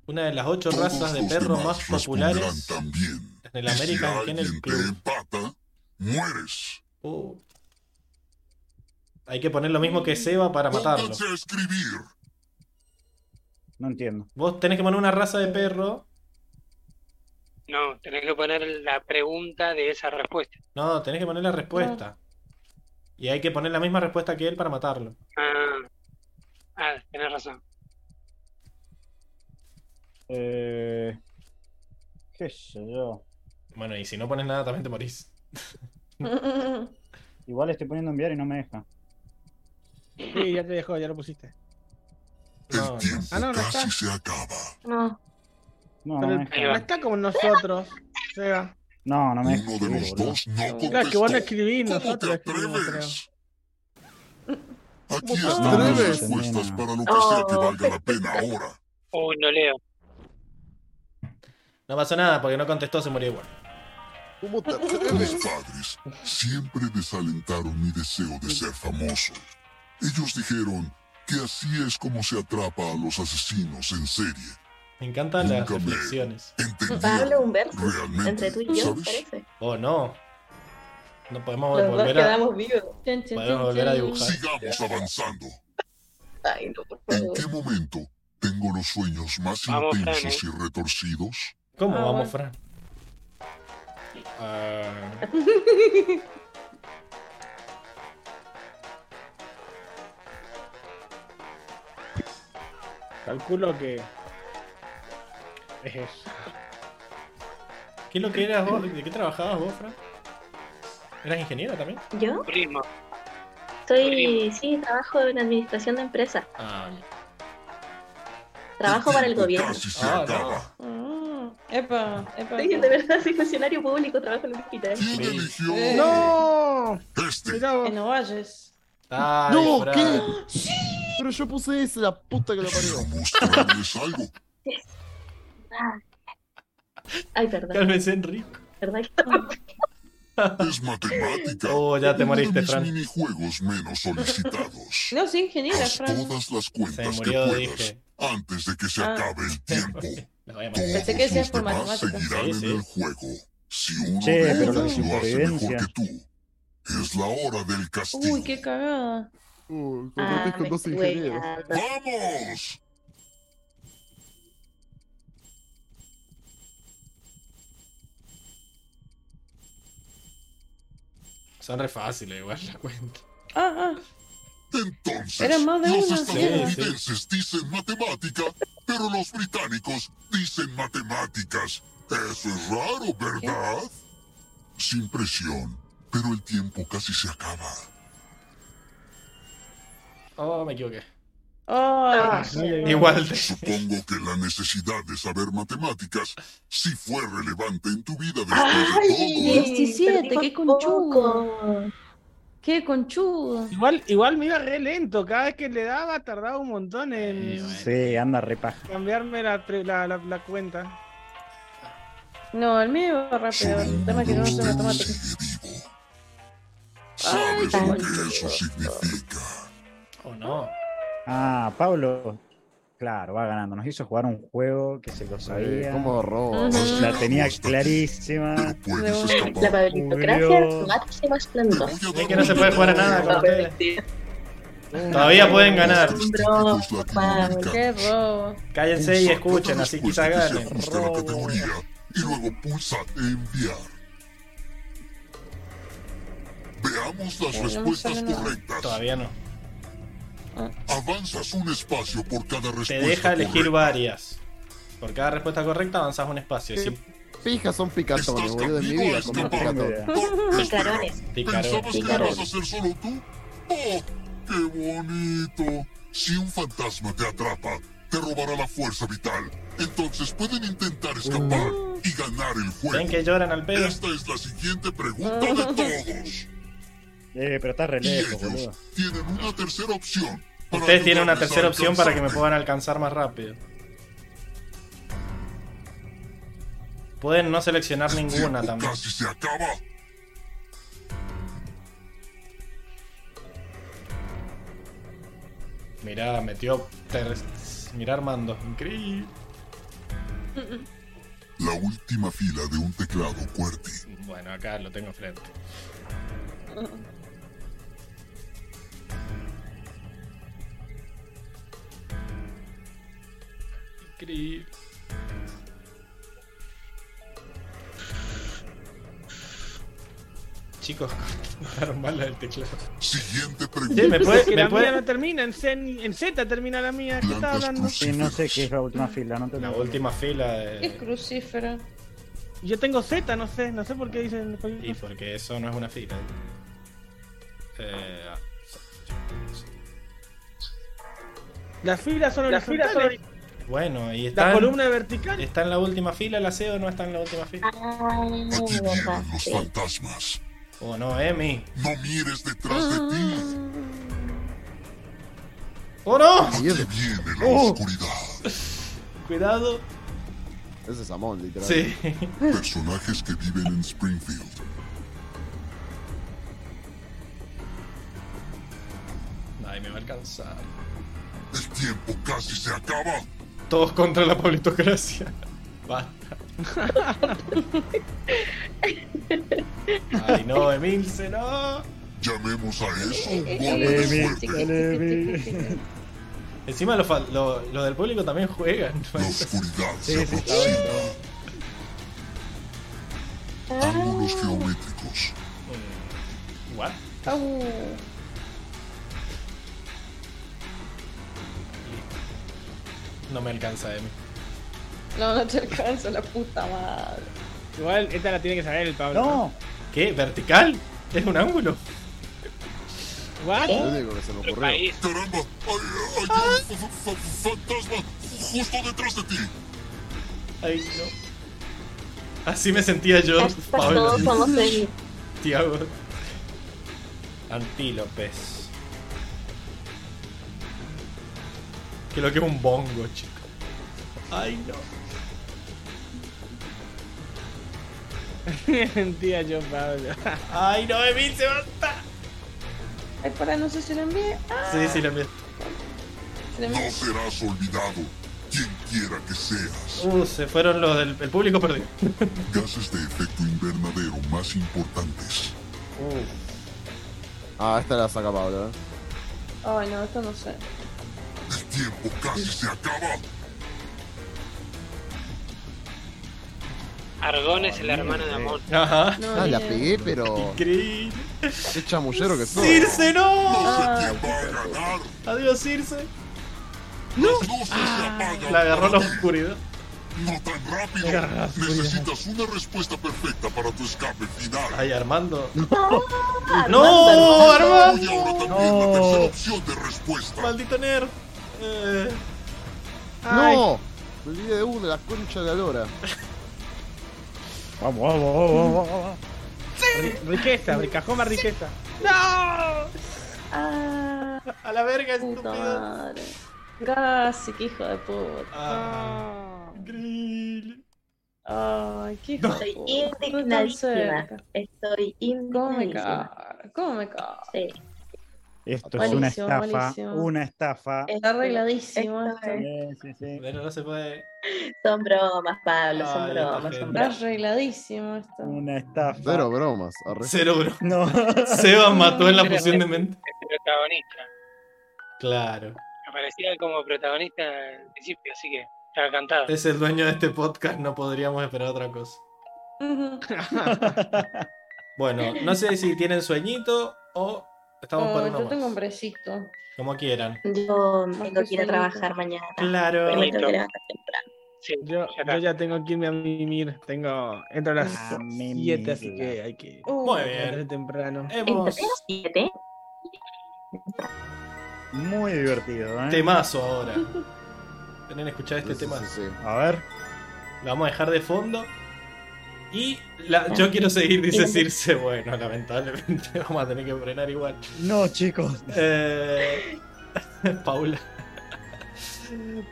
Una de las ocho Todos razas de perros más populares también. En el Y si American Kennel alguien te Club. empata, mueres. Uh. Hay que poner lo mismo que Seba para matarlo. Pónganse a escribir. No entiendo. Vos tenés que poner una raza de perro. No, tenés que poner la pregunta de esa respuesta. No, tenés que poner la respuesta. Y hay que poner la misma respuesta que él para matarlo. Ah, ah tenés razón. Eh, qué sé yo. Bueno, y si no pones nada, también te morís. Igual estoy poniendo enviar y no me deja. Sí, ya te dejó, ya lo pusiste. No, El tiempo Ah, no, no casi está. se acaba. No. No, no no está como nosotros. Seba. No, no me deja. Uno de los dos no Claro, que vos no contestó. escribís, ¿Cómo te nosotros escribimos? Aquí están las respuestas para lo que sea que valga la pena ahora. Uy, no leo. No pasó nada porque no contestó, se murió igual. Mis padres siempre desalentaron mi deseo de ser famoso. Ellos dijeron que así es como se atrapa a los asesinos en serie. Me encantan las Nunca me reflexiones. Pablo, un verso Realmente, entre tú y yo, ¿sabes? parece. Oh, no. No podemos Los dos volver a, quedamos vivos. podemos volver a dibujar. Sigamos avanzando. Ay, no, por ¿En favor. qué momento tengo los sueños más Vamos, intensos Fran, y retorcidos? ¿Cómo Ah, vamos. Fran? Ah, Calculo que. Es eso. ¿Qué es lo que eras vos? ¿De qué trabajabas vos, Fran? ¿Eras ingeniera también? ¿Yo? Turismo. Soy, sí, trabajo en administración de empresas. Ah, Trabajo para el gobierno. Ah, no. Epa, epa. Sí, de verdad, soy funcionario público, trabajo en el hospital. Eh, ¡No! Este. En Ovalles. Ay, no, Fran. ¿qué? Pero yo puse ese, la puta que lo parió. Mostrarles algo. Ay, perdón. Cálmese, Enrico. ¿Verdad? Es matemática. Oh, ya te moriste, Fran. minijuegos menos solicitados. No, soy ingeniera, Haz Fran. todas las Se cuentas que murió, puedas dije. antes de que se Ah. acabe el tiempo. Matar. Pensé que decías por demás matemáticas. seguirán Sí, en sí. el juego. Si uno Che, de pero ellos lo hace mejor que tú, es la hora del castigo. Uy, qué cagada. Uh, Ah, con me dos ingenieros. ¡Vamos! Son re fáciles igual la cuenta. Ah, ah. Entonces, Era más de los una, estadounidenses dicen matemática, pero los británicos dicen matemáticas. Eso es raro, ¿verdad? Sin presión, pero el tiempo casi se acaba. Oh, me equivoqué. Ah, Igual te... Supongo que la necesidad de saber matemáticas sí fue relevante en tu vida después Ay, de todo. 17, qué conchudo. Qué conchudo. Igual, igual me iba re lento. Cada vez que le daba, tardaba un montón en Sí, anda repaja. cambiarme la, la, la, la cuenta. No, el mío va rápido. El tema es que no. ¿Sabes lo que eso significa? Oh, no. Ah, Pablo. Claro, va ganando. Nos hizo jugar un juego que se lo sabía. ¿Cómo robo? La tenía clarísima. La Murió. máxima esplendor. Es que no se puede jugar a nada con ustedes. Todavía pueden ganar. Qué robo. Cállense y escuchen, así quizás ganen. Ajuste la categoría y luego pulsa enviar. Veamos las respuestas correctas. Todavía no. Avanzas un espacio por cada Te respuesta. deja elegir correcta. varias. Por cada respuesta correcta avanzas un espacio. Si Pijas son picatones, boludo. En mi vida comí picatones. Picarones. Picarones. ¿Pensabas que ibas a ser solo tú? ¡Oh, qué bonito! Si un fantasma te atrapa, te robará la fuerza vital. Entonces pueden intentar escapar y ganar el juego. ¿Ven que lloran al pedo? Esta es la siguiente pregunta de todos. Eh, pero está re Y lejos, ellos boludo. tienen una tercera opción. Ustedes tienen una tercera opción para que me puedan alcanzar más rápido. Pueden no seleccionar ninguna también. Mirá, metió. ter- Mirá Armando. Increíble. La última fila de un teclado QWERTY. Bueno, acá lo tengo frente. Increíble. Chicos, cortaron mal la del teclado. Siguiente Sí, me puede, que me la puede- mía no termina, en, C, en Z termina la mía. ¿Qué estaba hablando? Sí, no sé qué es la última fila. No te La última fila Qué de... crucífera. Yo tengo Z, no sé, no sé por qué dicen. Y porque eso no es una fila. Eh, ah, Las filas son Las filas horizontales. Bueno, y está, La columna vertical. ¿Está en la última fila la C o no está en la última fila? Aquí vienen los fantasmas. Oh no, Emi. No mires detrás de ti. ¡Oh no! Aquí viene la Oh. oscuridad. Cuidado. Ese es Amon, literal. Sí. Personajes que viven en Springfield. Ay, me va a alcanzar. El tiempo casi se acaba. Todos contra la politocracia. Basta. Ay, no, Emilce, no. Llamemos a eso Emil, golpe fuerte. Encima lo, fal- lo- lo del público también juegan. La oscuridad Sí, se sí, aproxima. Ángulos geométricos. What? Au. No me alcanza, Emi. No, no te alcanza la puta madre. Igual esta la tiene que saber el Pablo. No. ¿Qué? ¿Vertical? ¿Es un ángulo? ¿What? Lo único que se me ocurrió. ¡Caramba! ¡Hay, hay un fa- fa- fa- fantasma justo detrás de ti! Ay, no. Así me sentía yo, Pablo. Todos somos. Tiago. Antílopes. Que lo que es un bongo, chico. Ay, no. Mentira yo, Pablo. Ay, no, Emil, se basta. Ay, para, no sé si lo envié. Ah, Sí, sí, lo envié. se lo envié. No serás olvidado, quien quiera que seas. Uh, se fueron los del el público perdido. Gases de efecto invernadero más importantes. Ah, esta la saca Pablo, eh. Ay, no, esto no sé. El tiempo casi se acaba. Argón es el hermano de Amon. Ajá. No, Ah, la pegué, pero. Increíble. Qué chamullero que sos. ¡Circe, no! No sé Ah. quién va a ganar. Adiós, Circe. Las luces se apagan. La agarró la oscuridad. No tan rápido. La. Necesitas una respuesta perfecta para tu escape final. Ay, Armando. No, ¡No, Y Armando! ahora también la tercera opción de respuesta. Maldito nerd. Eh, ¡No! Me olvidé de uno, la concha de la lora. Vamos, vamos, vamos, vamos, vamos. Ri- Riqueza, cajón más riqueza. Ah, a la verga, estúpido. madre. Casi, que hijo de puta. Ah, Grill. Ay, qué hijo de Estoy puta. Indignadísima. Estoy ¿Cómo me indignadísima. cago? ¿Cómo me cago? Sí. Esto es una estafa, buenísimo. una estafa. Está arregladísimo Esto esto. es- Sí, sí, sí. Pero no se puede. Son bromas, Pablo, son Ay, bromas, son. Está bromas. arregladísimo esto. Una estafa. Cero bromas. Cero, bro. No. Seba mató en la fusión de mente. es protagonista. Claro. Aparecía como protagonista al principio, así que estaba cantado. Es el dueño de este podcast, no podríamos esperar otra cosa. Bueno, no sé si tienen sueñito o estamos Oh, para uno yo tengo un más. bresito. Como quieran. Yo tengo que ir a trabajar mañana. Claro. Pero me tengo que levantar temprano. Sí, Yo, yo ya tengo que irme a mimir. Tengo. Entro a las A 7, así mimirla. que hay que. Uh, Muy bien. temprano. Hemos. ¿Entre? Muy divertido, ¿eh? Temazo ahora. Tienen que escuchar este Sí, sí, tema. sí, sí. A ver. Lo vamos a dejar de fondo. Y la- yo quiero seguir, dice Circe. Bueno, lamentablemente vamos a tener que frenar igual. No, chicos. Eh, Paula.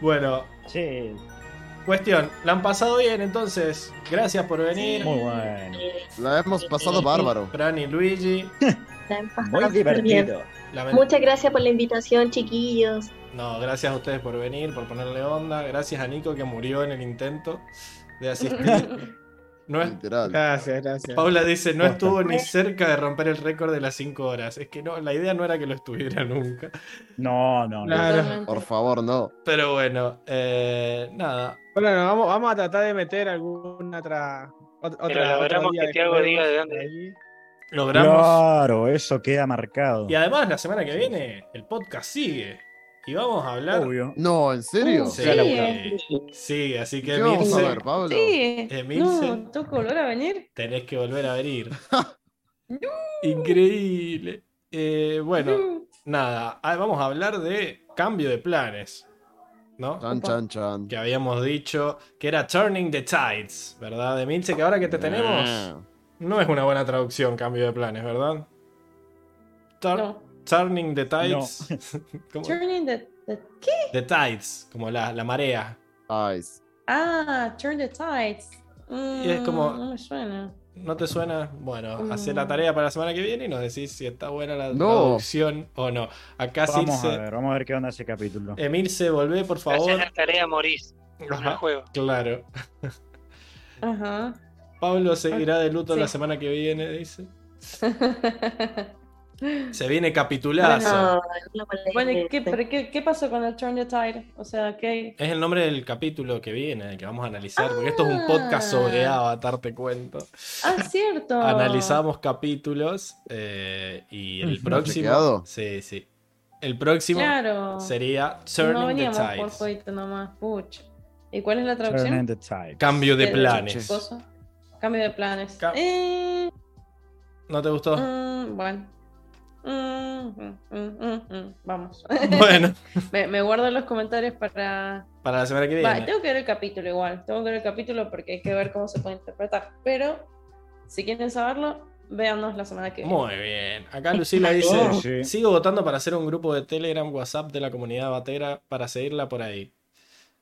Bueno, Sí, cuestión. La han pasado bien, entonces. Gracias por venir. muy bueno. La hemos pasado bárbaro. Fran y Luigi. La han pasado Muy bien. divertido. Muchas gracias por la invitación, chiquillos. No, gracias a ustedes por venir, por ponerle onda. Gracias a Nico que murió en el intento de asistir. No es- Literal. Gracias, gracias. Paula dice, no estuvo ni cerca de romper el récord de las 5 horas. Es que no, la idea no era que lo estuviera nunca. No, no, no. Claro. Por favor, no. Pero bueno, eh, nada. Bueno, no, vamos, vamos a tratar de meter alguna otra. ot- Otra, Pero logramos que juegos diga de dónde ahí. Logramos. Claro, eso queda marcado. Y además, la semana que viene, el podcast sigue. Y vamos a hablar. Obvio. No, ¿en serio? Sí, Sí. sí, así que ¿Qué vamos a Emilce, ver, Pablo? Sí. Emilce. No, que volver a venir. tenés que volver a venir. Increíble. Eh, bueno, nada, ah, vamos a hablar de cambio de planes. ¿No? Chan, chan, chan. Que habíamos dicho que era Turning the Tides, ¿verdad? Emilce, que ahora que te tenemos, Ah. no es una buena traducción, cambio de planes, ¿verdad? Tur- No. Turning the Tides. ¿Cómo? Turning the, the- ¿Qué? The Tides, como la, la marea. Ice. Ah, Turn the Tides. Y es como- Mm, No me suena. ¿No te suena? Bueno, Mm. hacé la tarea para la semana que viene y nos decís si está buena la No. traducción o no. Acá Vamos a ver, vamos a ver qué onda ese capítulo. Emilce, volvé, por Hacer favor. la tarea morís. Ajá, juego. Claro. Ajá. Pablo seguirá de luto Sí. la semana que viene, dice. Se viene capitulazo. No, no Bueno, ¿y molestes. qué, pero qué, qué pasó con el Turn the Tide? O sea, ¿qué? Es el nombre del capítulo que viene, que vamos a analizar, porque esto es un podcast sobre Avatar, te cuento. Ah, cierto. Analizamos capítulos eh, y el próximo. ¿Chequeado? Sí, sí. El próximo Claro. sería no Turning the por jueguito nomás. Puch. ¿Y cuál es la Turning traducción? the Tide. Cambio de ¿Qué- planes. Cambio de planes. Eh, ¿No te gustó? mm, bueno. Mm, mm, mm. Vamos. Bueno, me, me guardo los comentarios para. para la semana que Va, viene. tengo que ver el capítulo igual. Tengo que ver el capítulo porque hay que ver cómo se puede interpretar. Pero, si quieren saberlo, véanos la semana que viene. Muy bien. Acá Lucila dice: Oh, sí. Sigo votando para hacer un grupo de Telegram, WhatsApp de la comunidad batera para seguirla por ahí.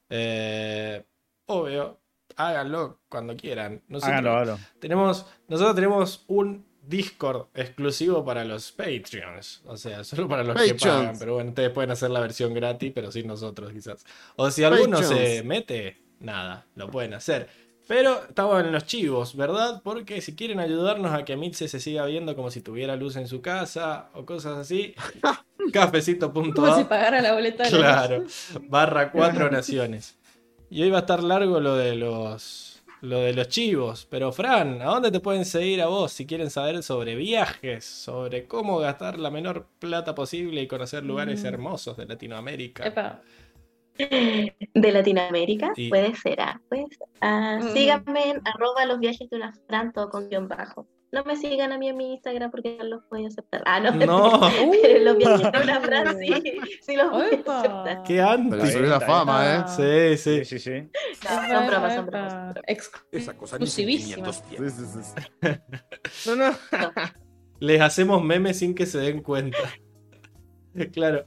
Eh, obvio, háganlo cuando quieran. Nosotros Háganlo, háganlo. Tenemos, nosotros tenemos un Discord exclusivo para los Patreons. O sea, solo para los que pagan. Pero bueno, ustedes pueden hacer la versión gratis, pero sin nosotros quizás. O si alguno se mete, nada, lo pueden hacer. Pero estamos en los chivos, ¿verdad? Porque si quieren ayudarnos a que Mitze se siga viendo como si tuviera luz en su casa o cosas así, Como si pagara la boleta de Claro, barra cuatro naciones. Y hoy va a estar largo lo de los lo de los chivos. Pero Fran, ¿a dónde te pueden seguir a vos si quieren saber sobre viajes, sobre cómo gastar la menor plata posible y conocer lugares Mm. hermosos de Latinoamérica? Epa. De Latinoamérica, Sí. puede ser, ah. Ah, Mm. Síganme en arroba los viajes de una Fran, todo con guion bajo. No me sigan a mí en mi Instagram porque no los voy a aceptar. Ah, no. No. Pero los viajes de una Fran sí, sí los voy a aceptar. ¡Qué antes! Pero subió la fama, ¿eh? Sí, sí. Sí, sí, sí. No, son bromas, son bromas. Esa cosa ni. No, no. Les hacemos memes sin que se den cuenta. Claro.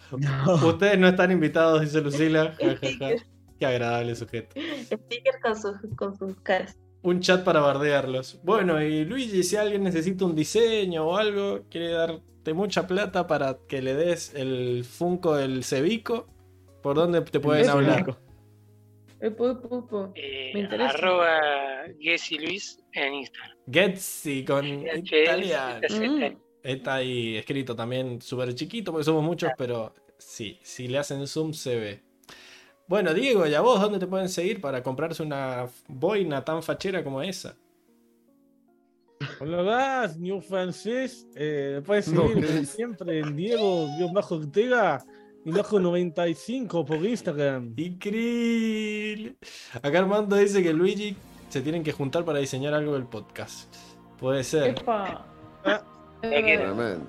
Ustedes no están invitados, dice Lucila. Ja, ja, ja. Qué agradable sujeto. Stickers con sus, con sus caras. Un chat para bardearlos. Bueno, y Luigi, si alguien necesita un diseño o algo, quiere darte mucha plata para que le des el Funko del Cevico, ¿por dónde te pueden hablar? Epo. Eh, Me interesa. arroba Gessi Luis en Instagram. Getsi con italiano. Mm. Está ahí escrito también súper chiquito porque somos muchos, pero sí, si le hacen zoom se ve. Bueno, Diego, ¿y a vos dónde te pueden seguir para comprarse una boina tan fachera como esa? Hola, vas, New Francés. Eh, me puedes No, seguir ¿qué como dice? siempre en Diego-Ortega y bajo 95 por Instagram. Increíble. Acá Armando dice que Luigi se tienen que juntar para diseñar algo del podcast. Puede ser. Epa. Ah. Tremendo.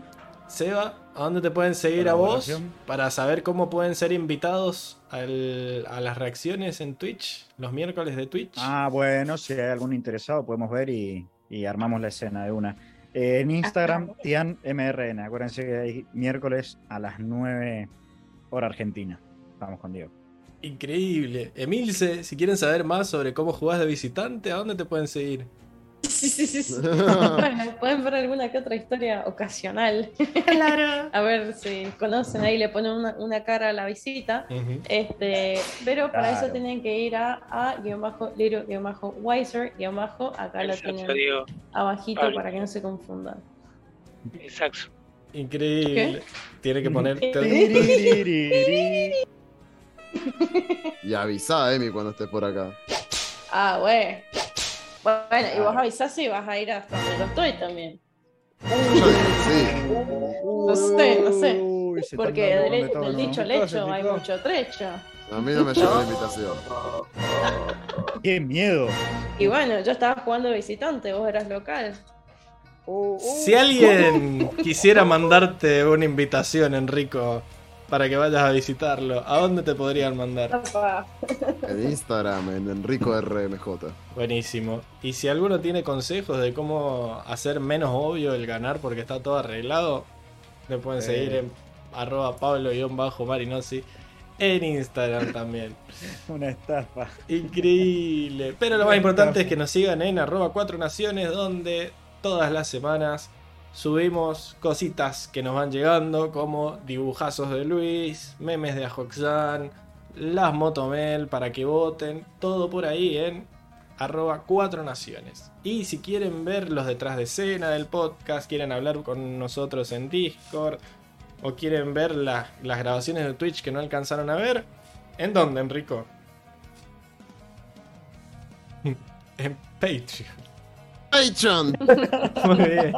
Seba, ¿a dónde te pueden seguir a vos para saber cómo pueden ser invitados al- a las reacciones en Twitch, los miércoles de Twitch? Ah, bueno, si hay algún interesado podemos ver y, y armamos la escena de una. Eh, en Instagram, TianMRN. Acuérdense que hay miércoles a las 9 hora argentina. Vamos con Diego. Increíble. Emilce, si quieren saber más sobre cómo jugás de visitante, ¿a dónde te pueden seguir? Sí, sí, sí, sí. Bueno, pueden ver alguna que otra historia ocasional. Claro. A ver si conocen ahí, le ponen una, una cara a la visita. Este, pero para eso tienen que ir a, a guion bajo, Liro, guion bajo, Wiser, guion bajo, acá lo tienen digo. abajito para que no se confundan. Exacto. Increíble. Tiene que poner. Y avisa, Emi, cuando estés por acá. Ah, güey. Bueno, y vos avisás si vas a ir hasta donde yo estoy también. Sí. No sé, no sé. Uy, Porque del, con de todo, del ¿no? dicho al hecho hay mucho trecho. A mí no me llegó la invitación. ¡Qué miedo! Y bueno, yo estaba jugando visitante, vos eras local. Si alguien quisiera mandarte una invitación, Enrico, para que vayas a visitarlo, ¿a dónde te podrían mandar? En Instagram, en Enrico RMJ. Buenísimo. Y si alguno tiene consejos de cómo hacer menos obvio el ganar porque está todo arreglado, le pueden seguir en arroba Pablo-Marinosi en Instagram también. Una estafa. Increíble. Pero lo más importante es que nos sigan en arroba 4 naciones donde todas las semanas subimos cositas que nos van llegando como dibujazos de Luis, memes de Ajoxan, las Motomel para que voten, todo por ahí en arroba 4 naciones. Y si quieren ver los detrás de escena del podcast, quieren hablar con nosotros en Discord, o quieren ver las grabaciones de Twitch que no alcanzaron a ver, ¿en dónde, Enrico? en Patreon. Patreon. Muy bien.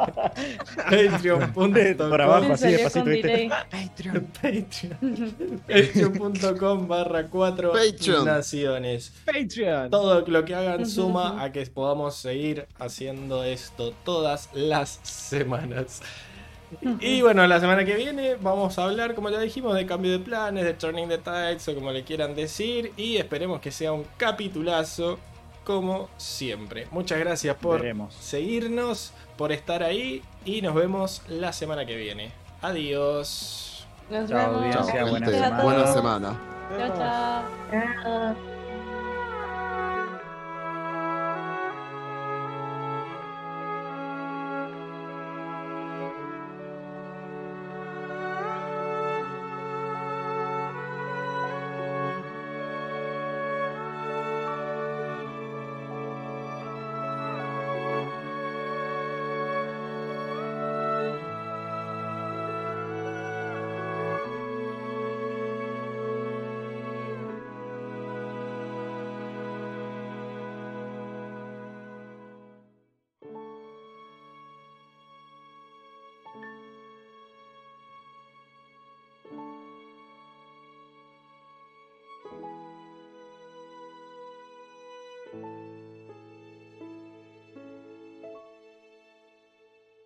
Patreon.com. Por abajo, así despacito, ¿viste? Patreon. Patreon. Patreon.com barra 4 naciones. Patreon. Todo lo que hagan suma a que podamos seguir haciendo esto todas las semanas. Y bueno, la semana que viene vamos a hablar, como ya dijimos, de cambio de planes, de turning the tides o como le quieran decir. Y esperemos que sea un capitulazo como siempre. Muchas gracias por seguirnos, por estar ahí y nos vemos la semana que viene. Adiós. Nos Chao, vemos. Buena semana. Buena semana. Chao, chao. Chao.